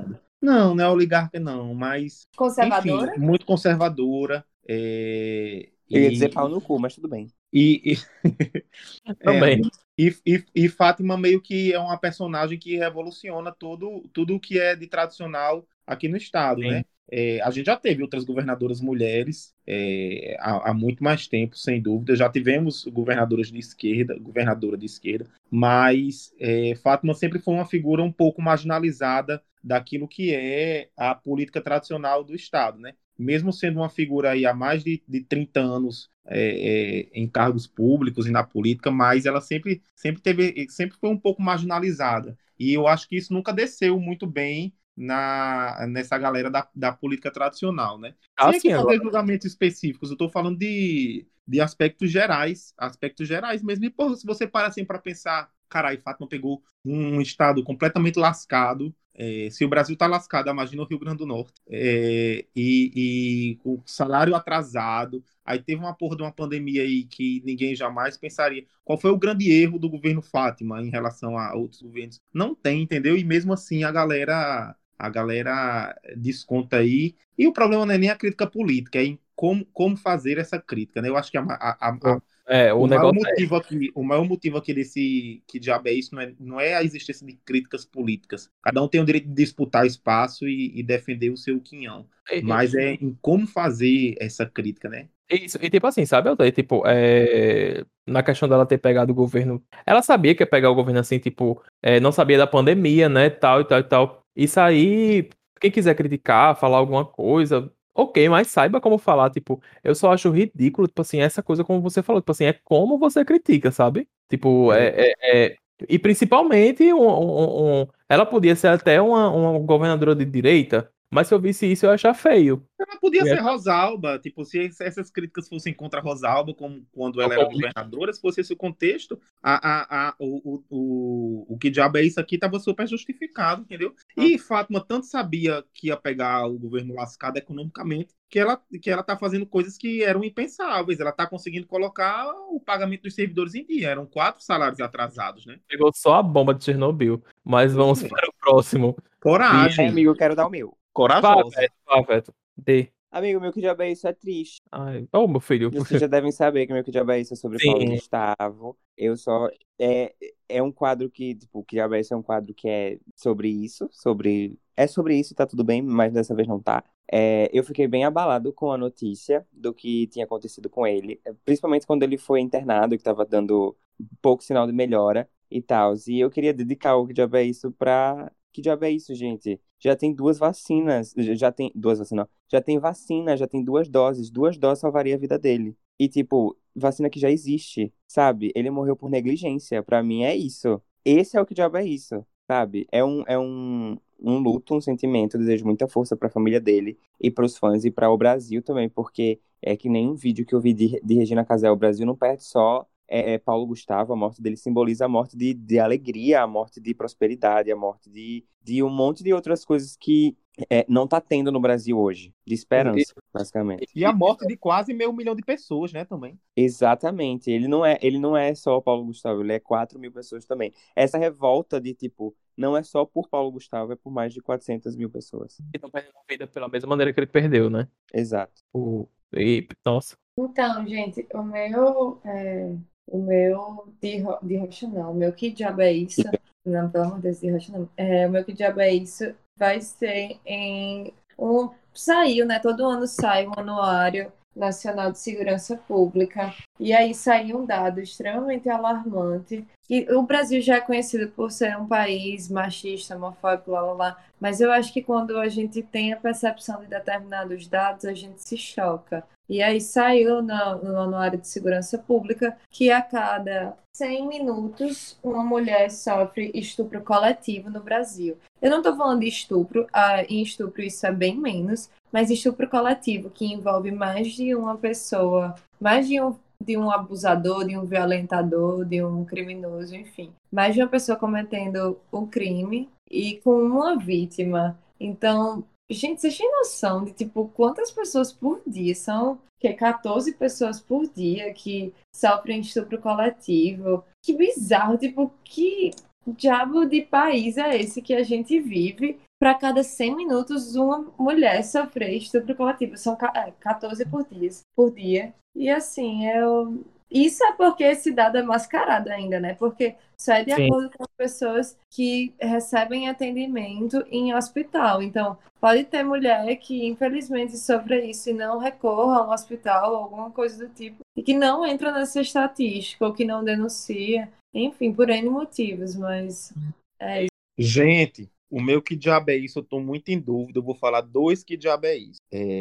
Não, não é oligarca, não, mas. Conservadora? Enfim, muito conservadora. é, Eu ia e- dizer pau no cu, mas tudo bem. E, e, Também. e, e, e Fátima meio que é uma personagem que revoluciona todo, tudo o que é de tradicional aqui no estado, Sim. né? É, a gente já teve outras governadoras mulheres é, há, há muito mais tempo, sem dúvida. Já tivemos governadoras de esquerda, governadora de esquerda, mas é, Fátima sempre foi uma figura um pouco marginalizada daquilo que é a política tradicional do estado, né? Mesmo sendo uma figura aí há mais de, de 30 anos é, é, em cargos públicos e na política, mas ela sempre, sempre teve, sempre foi um pouco marginalizada. E eu acho que isso nunca desceu muito bem na, nessa galera da, da política tradicional, né? Ah, Sem sim, agora. fazer julgamentos específicos, eu estou falando de, de aspectos gerais, aspectos gerais mesmo. E, se você para assim para pensar, caralho, Fátima pegou um estado completamente lascado. É, se o Brasil tá lascado, imagina o Rio Grande do Norte. É, e, e com salário atrasado. Aí teve uma porra de uma pandemia aí que ninguém jamais pensaria. Qual foi o grande erro do governo Fátima em relação a outros governos? Não tem, entendeu? E mesmo assim a galera a galera desconta aí. E o problema não é nem a crítica política, é em como, como fazer essa crítica, né? Eu acho que a- a- a- É, o, o, maior é. motivo aqui, o maior motivo aqui desse que diabo é isso não é, não é a existência de críticas políticas. Cada um tem o direito de disputar espaço e, e defender o seu quinhão. e- Mas é em como fazer essa crítica, né? Isso, e tipo assim, sabe, Altair? Tipo, é... na questão dela ter pegado o governo. Ela sabia que ia pegar o governo assim, tipo, é, não sabia da pandemia, né? Tal e tal e tal. Isso aí, quem quiser criticar, falar alguma coisa, ok, mas saiba como falar. Tipo, eu só acho ridículo, tipo assim, essa coisa como você falou, tipo assim, é como você critica, sabe? Tipo, é. é- é- E principalmente, um, um- um- ela podia ser até uma, uma governadora de direita, mas se eu visse isso, eu ia achar feio. Ela podia É. ser Rosalba, tipo, se essas críticas fossem contra Rosalba, como quando ela era Como- governadora, se fosse esse o contexto, a, a, a, o, o, o, o que diabo é isso aqui estava super justificado, entendeu? E Fátima tanto sabia que ia pegar o governo lascado economicamente, que ela, que ela tá fazendo coisas que eram impensáveis. Ela tá conseguindo colocar o pagamento dos servidores em dia. Eram quatro salários atrasados, né? Pegou só a bomba de Chernobyl. Mas vamos Sim. para o próximo. E, Coragem. amigo, eu quero dar o meu. Vá, Corajosa. Vá. Dê. Amigo, meu que diabo é isso é triste. Ai, ô, meu filho. Vocês já devem saber que meu que diabo é isso é sobre Sim. Paulo Gustavo. Eu só. É, é um quadro que, tipo, que diabo é isso é um quadro que é sobre isso. Sobre. É sobre isso e tá tudo bem, mas dessa vez não tá. É, eu fiquei bem abalado com a notícia do que tinha acontecido com ele. Principalmente quando ele foi internado, que tava dando pouco sinal de melhora e tal. E eu queria dedicar o que diabo é isso pra. Que diabo é isso, gente? Já tem duas vacinas. Já tem. Duas vacinas. Já tem vacina, já tem duas doses. Duas doses salvaria a vida dele. E, tipo, vacina que já existe, sabe? Ele morreu por negligência. Pra mim é isso. Esse é o que diabo é isso, sabe? É um, é um, um luto, um sentimento. Eu desejo muita força pra família dele e pros fãs e para o Brasil também, porque é que nem um vídeo que eu vi de, de Regina Casé. O Brasil não perde só é, é Paulo Gustavo, a morte dele simboliza a morte de, de alegria, a morte de prosperidade, a morte de, de um monte de outras coisas que é, não tá tendo no Brasil hoje. De esperança, basicamente. E a morte de quase meio milhão de pessoas, né, também. Exatamente. Ele não é, ele não é só o Paulo Gustavo, ele é 4 mil pessoas também. Essa revolta de tipo, não é só por Paulo Gustavo, é por mais de 400 mil pessoas. Que estão perdendo a vida pela mesma maneira que ele perdeu, né? Exato. O... E, nossa. Então, gente, o meu. é, o meu de, ro- de rocha não. O meu que diabo é isso? Não, pelo amor de Deus, de rocha não. É, o meu que diabo é isso vai ser em. Um, saiu, né? Todo ano sai um anuário nacional de segurança pública. E aí saiu um dado extremamente alarmante. E o Brasil já é conhecido por ser um país machista, homofóbico, lá, lá, lá. Mas eu acho que quando a gente tem a percepção de determinados dados, a gente se choca. E aí saiu no, no Anuário de Segurança Pública que a cada 100 minutos uma mulher sofre estupro coletivo no Brasil. Eu não estou falando de estupro, ah, em estupro isso é bem menos, mas estupro coletivo, que envolve mais de uma pessoa, mais de um, de um abusador, de um violentador, de um criminoso, enfim. Mais de uma pessoa cometendo um crime e com uma vítima. Então, Gente, vocês têm noção de, tipo, quantas pessoas por dia são, que é 14 pessoas por dia que sofrem estupro coletivo? Que bizarro, tipo, que... diabo de país é esse que a gente vive para cada 100 minutos uma mulher sofrer estupro coletivo? São ca- é, 14 por dia, por dia. E assim, eu... Isso é porque esse dado é mascarado ainda, né? Porque só é de Sim. acordo com as pessoas que recebem atendimento em hospital. Então, pode ter mulher que infelizmente sofre isso e não recorra a um hospital ou alguma coisa do tipo, e que não entra nessa estatística ou que não denuncia, enfim, por N motivos, mas é isso. Gente, o meu que diabo é isso? Eu tô muito em dúvida. Eu vou falar dois que diabo é isso. É,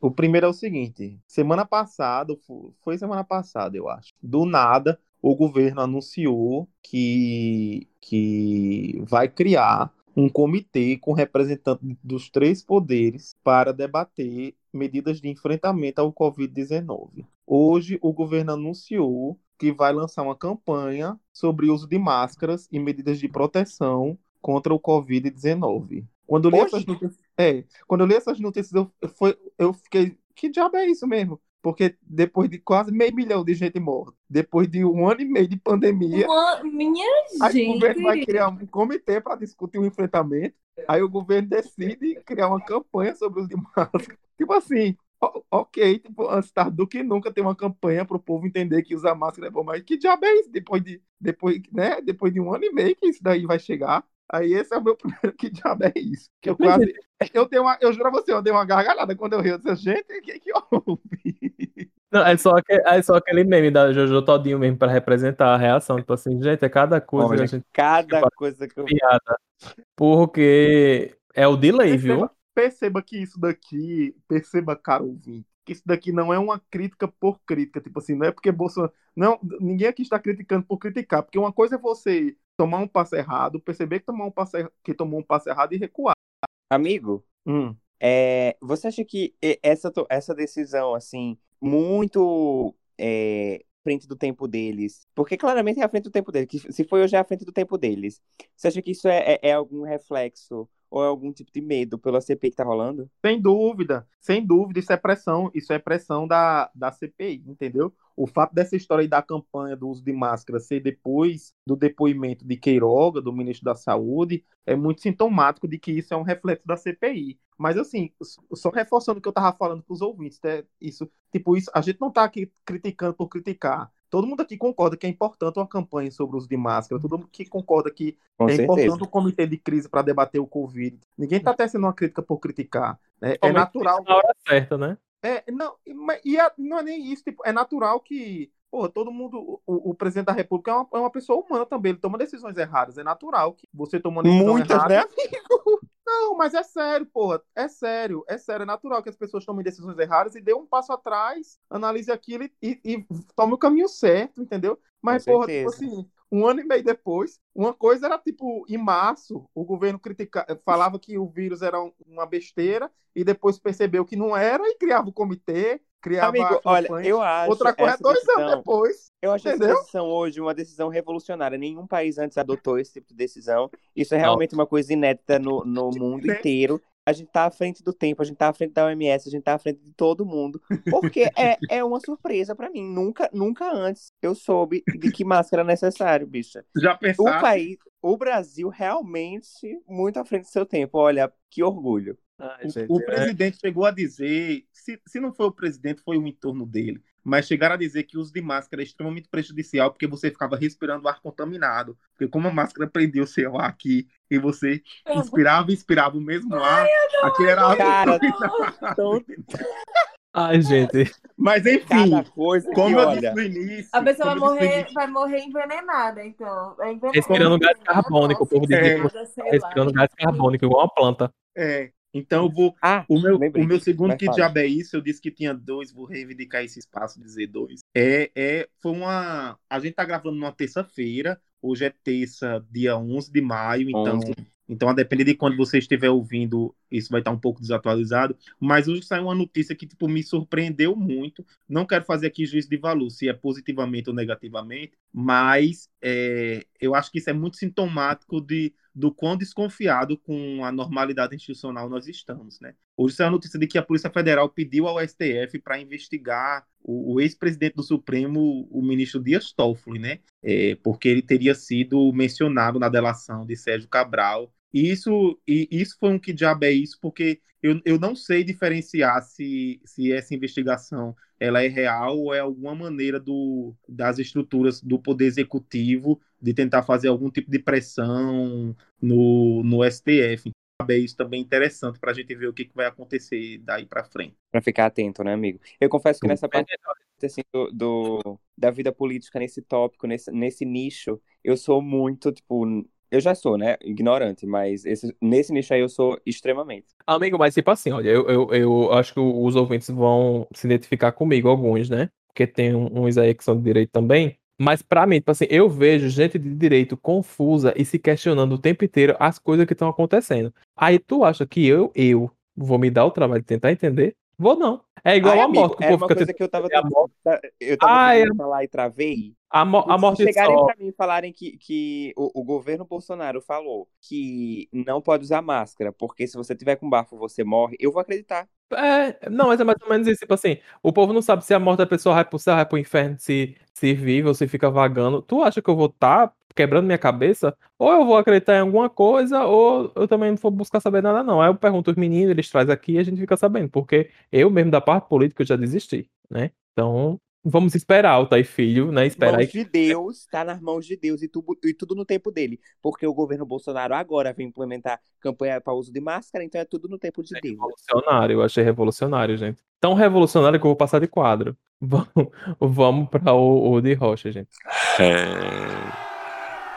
O primeiro é o seguinte: semana passada, fo- foi semana passada, eu acho. Do nada, o governo anunciou que, que vai criar um comitê com representantes dos três poderes para debater medidas de enfrentamento ao Covid-19. Hoje, o governo anunciou que vai lançar uma campanha sobre o uso de máscaras e medidas de proteção contra o Covid-19. Quando eu li essas notícias, é, quando eu li essas notícias, eu, eu foi, eu fiquei, que diabo é isso mesmo? Porque depois de quase meio milhão de gente morta, depois de um ano e meio de pandemia, Uma- minha aí o governo vai gente, criar um comitê para discutir o enfrentamento. Aí o governo decide criar uma campanha sobre os de máscara. Tipo assim, o- ok, tipo, antes tarde do que nunca tem uma campanha para o povo entender que usar máscara é bom, mas que diabo é isso? Depois de, depois, né, depois de um ano e meio que isso daí vai chegar. Aí esse é o meu primeiro que diabo é isso. Que eu quase. Eu, tenho uma, eu juro a você, eu dei uma gargalhada quando eu ri. Eu disse, gente, o que, que houve? Não, é, só aque- é só aquele meme da Jojo Todinho mesmo pra representar a reação. Tipo assim, gente, é cada coisa que Olha, gente cada coisa que eu. piada. Porque é o delay, viu? Perceba, perceba que isso daqui, perceba, caro ouvinte, que isso daqui não é uma crítica por crítica. Tipo assim, não é porque Bolsonaro. Não, ninguém aqui está criticando por criticar, porque uma coisa é você tomar um passo errado, perceber que, tomar um passo, er- que tomou um passo errado e recuar. Amigo, Hum. é, você acha que essa, essa decisão, assim, muito é, frente do tempo deles, porque claramente é à frente do tempo deles, que se foi hoje é à frente do tempo deles, você acha que isso é, é- é algum reflexo ou é algum tipo de medo pela CPI que tá rolando? Sem dúvida, sem dúvida, isso é pressão, isso é pressão da, da CPI, entendeu? O fato dessa história aí da campanha do uso de máscara ser depois do depoimento de Queiroga, do ministro da Saúde, é muito sintomático de que isso é um reflexo da CPI. Mas assim, só reforçando o que eu tava falando para os ouvintes, né? Isso, tipo, isso, a gente não tá aqui criticando por criticar. Todo mundo aqui concorda que é importante uma campanha sobre o uso de máscara, todo mundo que concorda que Com é certeza. importante o comitê de crise para debater o Covid. Ninguém está tecendo uma crítica por criticar. né? É natural. Na hora certa, né? É, não, mas- e é- não é nem isso. Tipo, é natural que, porra, todo mundo. O, o presidente da República é uma, é uma pessoa humana também. Ele toma decisões erradas. É natural que você toma decisão Muitas, errada. né, amigo? Não, mas é sério, porra. É sério. É sério. É natural que as pessoas tomem decisões erradas e dê um passo atrás, analise aquilo e, e, e tome o caminho certo, entendeu? Mas, Com porra, tipo certeza. assim, um ano e meio depois, uma coisa era tipo, em março, o governo critica... falava que o vírus era um- uma besteira e depois percebeu que não era e criava o comitê, criava Amigo, olha, eu acho Outra coisa é essa dois anos decisão, depois. eu acho essa entendeu? decisão hoje uma decisão revolucionária. Nenhum país antes adotou esse tipo de decisão. Isso é realmente uma coisa inédita no, no mundo inteiro. A gente tá à frente do tempo, a gente tá à frente da OMS, a gente tá à frente de todo mundo. Porque é, é uma surpresa pra mim. Nunca, nunca antes eu soube de que máscara é necessário, bicha. Já O pensaste? país, o Brasil realmente muito à frente do seu tempo. Olha, que orgulho. Ai, O- gente, o é- presidente chegou a dizer, se, se não foi o presidente, foi o entorno dele, mas chegaram a dizer que o uso de máscara é extremamente prejudicial porque você ficava respirando ar contaminado. Porque como a máscara prendia o seu ar aqui e você inspirava e expirava o mesmo ar, aquele era ar Cara, Ai, gente. Mas enfim, como eu disse olha. no início. A pessoa vai morrer, início, vai morrer envenenada, então. É envenenada, Respirando gás carbônico, o povo diz que envenenada, sei lá. Respirando gás carbônico, igual uma planta. é, então eu vou. Ah, O meu, lembrei. o meu segundo Mas que fala. diabo é isso, eu disse que tinha dois, vou reivindicar esse espaço, dizer dois. É, é, foi uma. A gente tá gravando numa terça-feira, hoje é terça, dia 11 de maio, então, 11. Então a depender de quando você estiver ouvindo, isso vai estar um pouco desatualizado. Mas hoje saiu uma notícia que tipo, me surpreendeu muito. Não quero fazer aqui juízo de valor, se é positivamente ou negativamente, mas é, eu acho que isso é muito sintomático de, do quão desconfiado com a normalidade institucional nós estamos, né? Hoje saiu a notícia de que a Polícia Federal pediu ao STF para investigar o, o ex-presidente do Supremo, o ministro Dias Toffoli, né? É, porque ele teria sido mencionado na delação de Sérgio Cabral. E isso, e isso foi um que diabo é isso, porque eu, eu não sei diferenciar se, se essa investigação ela é real ou é alguma maneira do, das estruturas do poder executivo de tentar fazer algum tipo de pressão no, no STF. É isso também interessante para a gente ver o que, que vai acontecer daí para frente. Pra ficar atento, né, amigo? Eu confesso que nessa parte assim, do, do- da vida política, nesse tópico, nesse, nesse nicho, eu sou muito, tipo, eu já sou, né, ignorante, mas esse- nesse nicho aí eu sou extremamente. Amigo, mas tipo assim, olha, eu, eu, eu acho que os ouvintes vão se identificar comigo, alguns, né? Porque tem uns aí que são de direito também. Mas pra mim, tipo assim, eu vejo gente de direito confusa e se questionando o tempo inteiro as coisas que estão acontecendo. Aí tu acha que eu, eu vou me dar o trabalho de tentar entender? Vou não. É igual Ai, a morte, povo uma coisa que eu tava morte. tentando, eu tava Ai, tentando falar e travei. A, mo- a Se morte chegarem só. pra mim e falarem que, que o, o governo Bolsonaro falou que não pode usar máscara, porque se você tiver com bafo você morre, eu vou acreditar. É, não, mas é mais ou menos isso. Tipo assim, o povo não sabe se a morte da pessoa vai pro céu, vai pro inferno, se, se vive ou se fica vagando. Tu acha que eu vou estar quebrando minha cabeça? Ou eu vou acreditar em alguma coisa, ou eu também não vou buscar saber nada, não. Aí eu pergunto os meninos, eles trazem aqui e a gente fica sabendo. Porque eu mesmo da parte política eu já desisti, né? Então, vamos esperar o Tai Filho, né? Esperar aí Mãos de Deus, tá nas mãos de Deus e, tudo e tudo no tempo dele. Porque o governo Bolsonaro agora vem implementar campanha para uso de máscara, então é tudo no tempo de Deus. Revolucionário, eu achei revolucionário, gente. Tão revolucionário que eu vou passar de quadro. Vamos, vamos para o, o de Rocha, gente. É.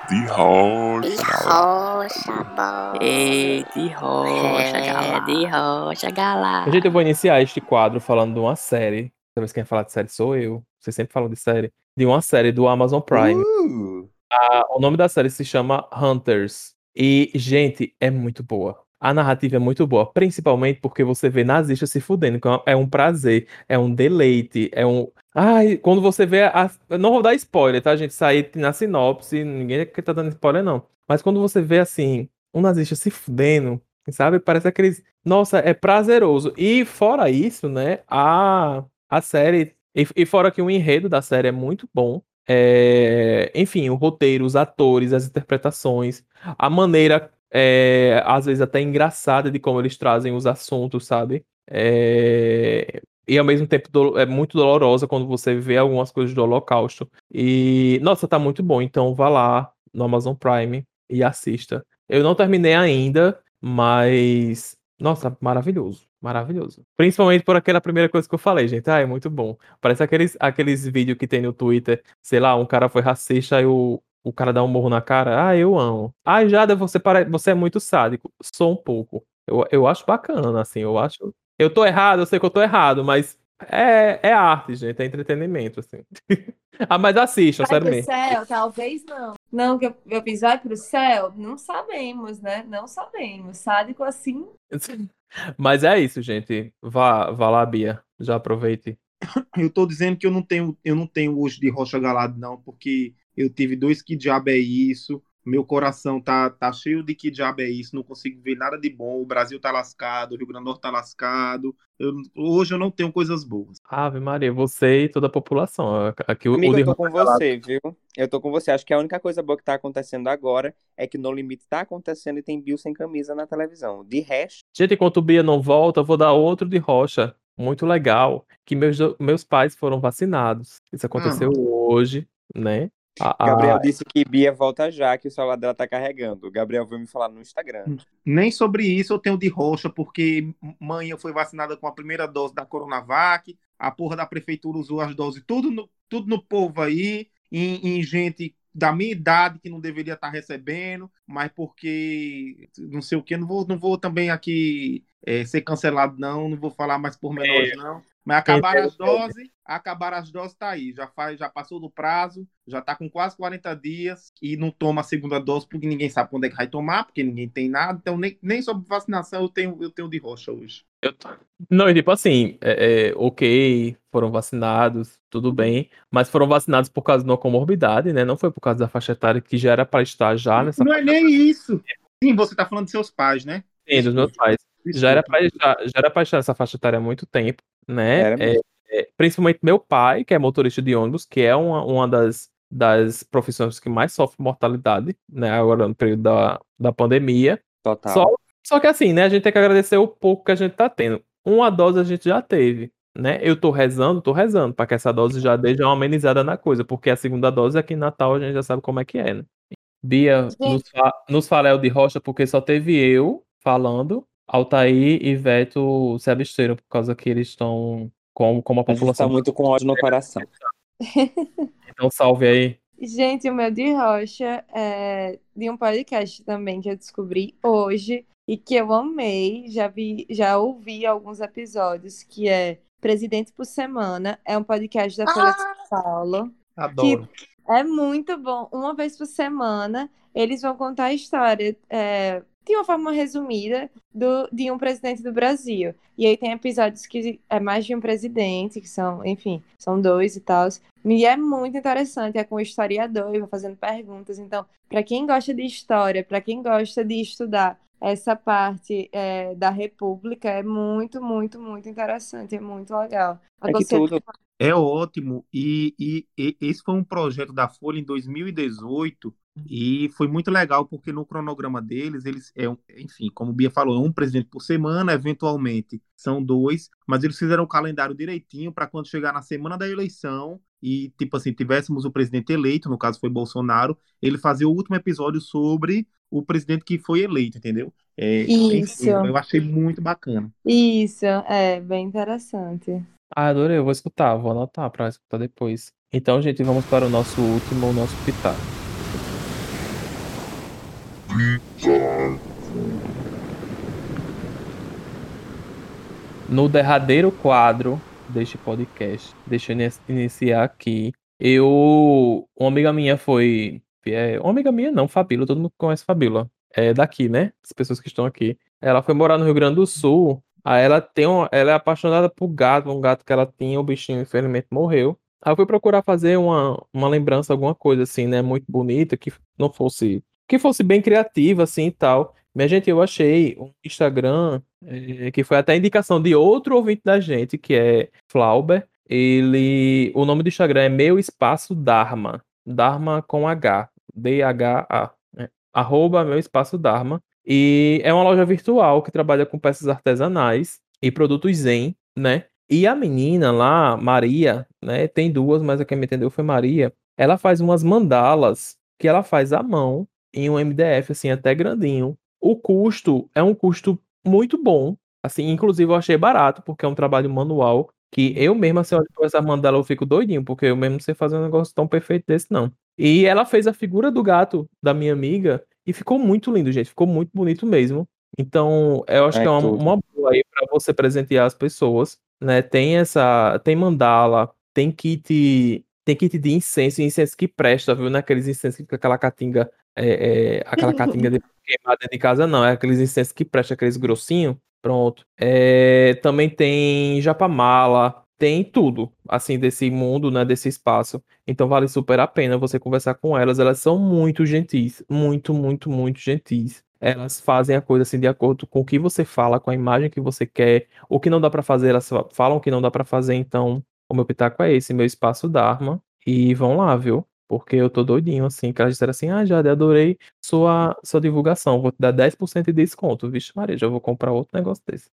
De rocha, galera. Rocha, bola. Ei, de rocha, É, galera. de rocha, galera. Gente, eu vou iniciar este quadro falando de uma série. Talvez quem falar de série sou eu. Vocês sempre falam de série. De uma série do Amazon Prime. Uh, A- o nome da série se chama Hunters. E, gente, é muito boa. A narrativa é muito boa, principalmente porque você vê nazistas se fudendo. que é um- É um prazer, é um deleite, é um. Ai, quando você vê. A... Não vou dar spoiler, tá, gente? Sair na sinopse, ninguém aqui tá dando spoiler, não. Mas quando você vê, assim, um nazista se fudendo, sabe? Parece aqueles. Nossa, é prazeroso. E fora isso, né? A, a série. E, e fora que o enredo da série é muito bom. É, enfim, o roteiro, os atores, as interpretações, a maneira, é, às vezes até engraçada de como eles trazem os assuntos, sabe? É, e ao mesmo tempo do- é muito dolorosa quando você vê algumas coisas do Holocausto. E, nossa, tá muito bom. Então vá lá no Amazon Prime e assista. Eu não terminei ainda, mas, nossa, maravilhoso. Maravilhoso. Principalmente por aquela primeira coisa que eu falei, gente. Ah, é muito bom. Parece aqueles, aqueles vídeos que tem no Twitter. Sei lá, um cara foi racista e o, o cara dá um morro na cara. Ah, eu amo. Ah, Jada, você, pare... você é muito sádico. Sou um pouco. Eu, eu acho bacana, assim. Eu acho. Eu tô errado, eu sei que eu tô errado, mas é, é arte, gente. É entretenimento, assim. ah, mas assistam, Vai sério pro mesmo. céu? Talvez não. Não, que eu, eu fiz vai pro céu? Não sabemos, né? Não sabemos. Sádico assim. Mas é isso, gente. Vá, vá lá, Bia. Já aproveite. Eu tô dizendo que eu não tenho, eu não tenho hoje de rocha galado, não, porque eu tive dois que diabo é isso. Meu coração tá, tá cheio de que diabo é isso, não consigo ver nada de bom. O Brasil tá lascado, o Rio Grande do Norte tá lascado. Eu- hoje eu não tenho coisas boas. Ave Maria, você e toda a população. Aqui o, amigo, o eu tô com você, viu? Eu tô com você. Acho que a única coisa boa que tá acontecendo agora é que No Limite tá acontecendo e tem Bill sem camisa na televisão. De resto, Gente, enquanto o Bia não volta, eu vou dar outro de rocha. Muito legal. Que meus, meus pais foram vacinados. Isso aconteceu hoje, né? A- a- Gabriel disse que Bia volta já, que o celular dela tá carregando. O Gabriel veio me falar no Instagram. Nem sobre isso eu tenho de rocha, porque mãe eu fui vacinada com a primeira dose da Coronavac, a porra da prefeitura usou as doses, tudo no, tudo no povo aí, em, em gente da minha idade que não deveria estar recebendo, mas porque não sei o que, não vou, não vou também aqui é, ser cancelado, não, não vou falar mais por menores, não. Mas acabaram as doses, acabaram as doses, tá aí. Já, faz, já passou do prazo, já tá com quase 40 dias e não toma a segunda dose porque ninguém sabe quando é que vai tomar, porque ninguém tem nada. Então, nem, nem sobre vacinação eu tenho, eu tenho de rocha hoje. Eu tô- Não, e tipo assim, é, é, ok, foram vacinados, tudo bem, mas foram vacinados por causa de uma comorbidade, né? Não foi por causa da faixa etária que já era para estar já nessa Não é nem isso. Sim, você tá falando de seus pais, né? Sim, dos meus pais. Já era para estar, já era pra estar nessa faixa etária há muito tempo, né? Era É, é, principalmente meu pai, que é motorista de ônibus, que é uma, uma das, das profissões que mais sofre mortalidade, né? Agora no período da, da pandemia. Total. Só, só que assim, né? A gente tem que agradecer o pouco que a gente tá tendo. Uma dose a gente já teve, né? Eu tô rezando, tô rezando, para que essa dose já dê já uma amenizada na coisa, porque a segunda dose aqui em Natal a gente já sabe como é que é, né? Bia, nos, fa nos de Rocha, porque só teve eu falando, Altair e Veto se absteram, por causa que eles estão com, com a A gente tá população. muito com ódio no coração. Então salve aí. Gente, o meu de rocha é de um podcast também que eu descobri hoje e que eu amei. Já vi, já ouvi alguns episódios, que é Presidente por Semana. É um podcast da Folha de São Paulo. Adoro. É muito bom. Uma vez por semana, eles vão contar a história é, de uma forma resumida do, de um presidente do Brasil. E aí tem episódios que é mais de um presidente, que são, enfim, são dois e tal. E é muito interessante, é com o historiador e vai fazendo perguntas. Então, para quem gosta de história, para quem gosta de estudar essa parte é, da República, é muito, muito, muito interessante, é muito legal. É tudo. É ótimo. E, e- e esse foi um projeto da Folha em 2018 e foi muito legal porque no cronograma deles, eles é, um- enfim, como o Bia falou, é um presidente por semana, eventualmente são dois, mas eles fizeram o calendário direitinho para quando chegar na semana da eleição e, tipo assim, tivéssemos o presidente eleito, no caso foi Bolsonaro, ele fazer o último episódio sobre o presidente que foi eleito, entendeu? É, Isso. enfim, eu achei muito bacana. Isso, é bem interessante. Ah, adorei, eu vou escutar, vou anotar pra escutar depois. Então, gente, vamos para o nosso último, o nosso pitaco. No derradeiro quadro deste podcast, deixa eu ini- iniciar aqui. Eu. Uma amiga minha foi. É, uma amiga minha não, Fabíola, todo mundo conhece Fabíola. É daqui, né? As pessoas que estão aqui. Ela foi morar no Rio Grande do Sul. Aí ela tem um, ela é apaixonada por gato, um gato que ela tinha, o bichinho infelizmente morreu. Aí eu fui procurar fazer uma, uma lembrança, alguma coisa assim, né? Muito bonita, que não fosse. Que fosse bem criativa, assim e tal. Minha gente, eu achei um Instagram eh, que foi até indicação de outro ouvinte da gente, que é Flauber. Ele. O nome do Instagram é Meu Espaço Dharma. Dharma com H. D-H-A. né? Arroba Meu Espaço Dharma. E é uma loja virtual que trabalha com peças artesanais e produtos zen, né? E a menina lá, Maria, né? Tem duas, mas a que me entendeu foi Maria. Ela faz umas mandalas que ela faz à mão em um MDF, assim, até grandinho. O custo é um custo muito bom. Assim, inclusive eu achei barato, porque é um trabalho manual que eu eu olho pra essa mandala, eu fico doidinho, porque eu mesmo não sei fazer um negócio tão perfeito desse, não. E ela fez a figura do gato da minha amiga e ficou muito lindo, gente. Ficou muito bonito mesmo. Então, eu acho É que é uma, uma boa aí pra você presentear as pessoas, né? Tem essa, tem mandala, tem kit, tem kit de incenso, incenso que presta, viu? Naqueles incensos que fica aquela catinga, é, é, aquela catinga de queimada dentro de casa, não. É aqueles incensos que presta, aqueles grossinhos. Pronto. É, também tem japamala, tem tudo, assim, desse mundo, né? Desse espaço. Então vale super a pena você conversar com elas. Elas são muito gentis, muito, muito, muito gentis. Elas fazem a coisa assim de acordo com o que você fala, com a imagem que você quer. O que não dá pra fazer, elas fa- falam que não dá pra fazer. Então, o meu pitaco é esse, meu espaço Dharma. E vão lá, viu? Porque eu tô doidinho, assim, que elas disseram assim, ah, Jade, adorei sua, sua divulgação, vou te dar 10% de desconto. Vixe Maria, já vou comprar outro negócio desse.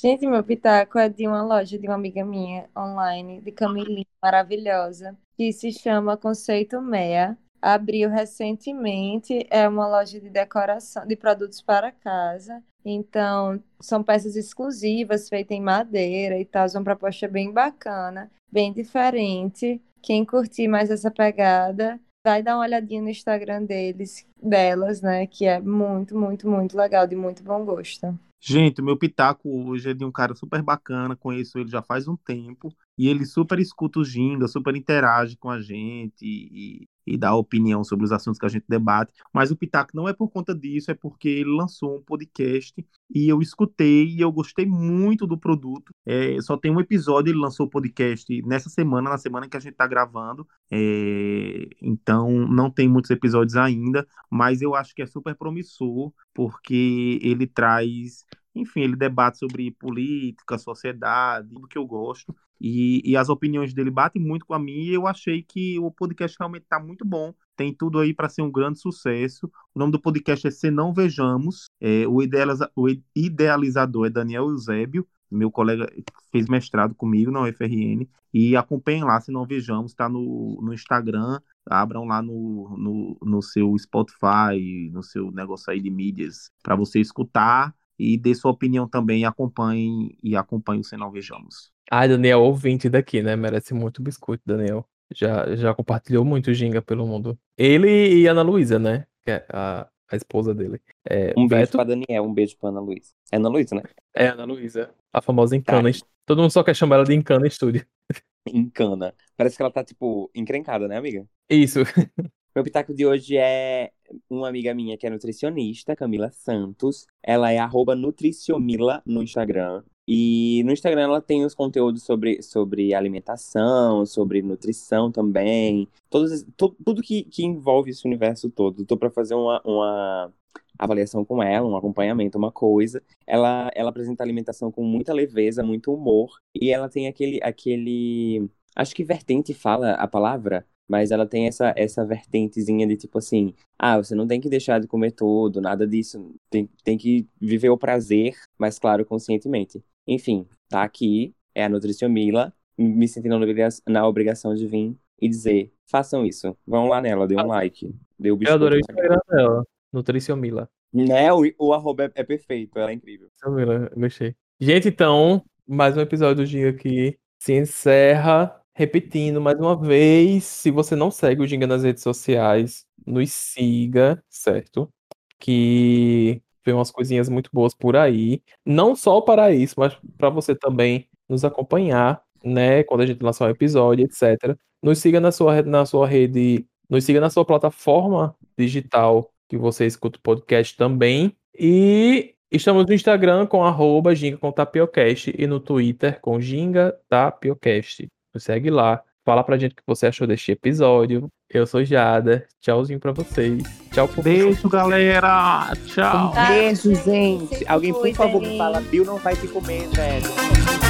Gente, meu pitaco é de uma loja de uma amiga minha online, de camilinha maravilhosa, que se chama Conceito Mea. Abriu recentemente, é uma loja de decoração, de produtos para casa. Então, são peças exclusivas, feitas em madeira e tal. É uma proposta bem bacana, bem diferente. Quem curtir mais essa pegada, vai dar uma olhadinha no Instagram deles, delas, né? Que é muito, muito, muito legal, de muito bom gosto. Gente, meu pitaco hoje é de um cara super bacana, conheço ele já faz um tempo, e ele super escuta o Ginga, super interage com a gente e, e dá opinião sobre os assuntos que a gente debate. Mas o pitaco não é por conta disso, é porque ele lançou um podcast e eu escutei e eu gostei muito do produto. É, só tem um episódio, ele lançou o podcast nessa semana, na semana que a gente tá gravando. É, então não tem muitos episódios ainda, mas eu acho que é super promissor, porque ele traz, enfim, ele debate sobre política, sociedade, tudo que eu gosto. E, e as opiniões dele batem muito com a minha e eu achei que o podcast realmente tá muito bom. Tem tudo aí para ser um grande sucesso. O nome do podcast é Se Não Vejamos. É, o, idealiza, o idealizador é Daniel Eusébio, meu colega fez mestrado comigo na UFRN. E acompanhem lá, Se Não Vejamos, está no, no Instagram. Abram lá no, no, no seu Spotify, no seu negócio aí de mídias, para você escutar e dê sua opinião também. Acompanhem e acompanhem o Se Não Vejamos. Ah, Daniel, ouvinte daqui, né? Merece muito biscoito, Daniel. Já, já compartilhou muito ginga pelo mundo. Ele e Ana Luísa, né? Que é a, a esposa dele. É, Um beijo Beto? pra Daniel, um beijo pra Ana Luísa. É Ana Luísa, né? É, Ana Luísa. A famosa Encana. Tá. Todo mundo só quer chamar ela de Encana Studio. Encana. Parece que ela tá, tipo, encrencada, né, amiga? Isso. Meu pitaco de hoje é uma amiga minha que é nutricionista, Camila Santos. Ela é nutriciomila no Instagram. E no Instagram ela tem os conteúdos sobre, sobre alimentação, sobre nutrição também. Todos, tu- tudo que, que envolve esse universo todo. Tô pra fazer uma, uma avaliação com ela, um acompanhamento, uma coisa. Ela, ela apresenta alimentação com muita leveza, muito humor. E ela tem aquele, aquele... Acho que vertente fala a palavra, mas ela tem essa, essa vertentezinha de tipo assim, ah, você não tem que deixar de comer tudo, nada disso. Tem, tem que viver o prazer, mas claro, conscientemente. Enfim, tá aqui, é a Nutriciomila, me sentindo na obriga- na obrigação de vir e dizer, façam isso. Vão lá nela, dê um like, dê o Eu adorei o Instagram dela. Nutriciomila. Né, o, o arroba é, é perfeito, ela é incrível. Nutriciomila, gostei. Gente, então, mais um episódio do Ginga aqui se encerra. Repetindo mais uma vez, se você não segue o Ginga nas redes sociais, nos siga, certo? Que vem umas coisinhas muito boas por aí. Não só para isso, mas para você também nos acompanhar, né? Quando a gente lançar um episódio, etc. Nos siga na sua, rede- na sua rede, nos siga na sua plataforma digital que você escuta o podcast também. E estamos no Instagram com arroba Ginga com Tapiocast e no Twitter com Ginga Tapiocast. Nos segue lá. Fala pra gente o que você achou deste episódio. Eu sou Jada. Tchauzinho pra vocês. Tchau, por Beijo, galera. Tchau. Tá. Beijo, gente. Se Alguém, por favor, me fala, Bill não vai te comer, velho.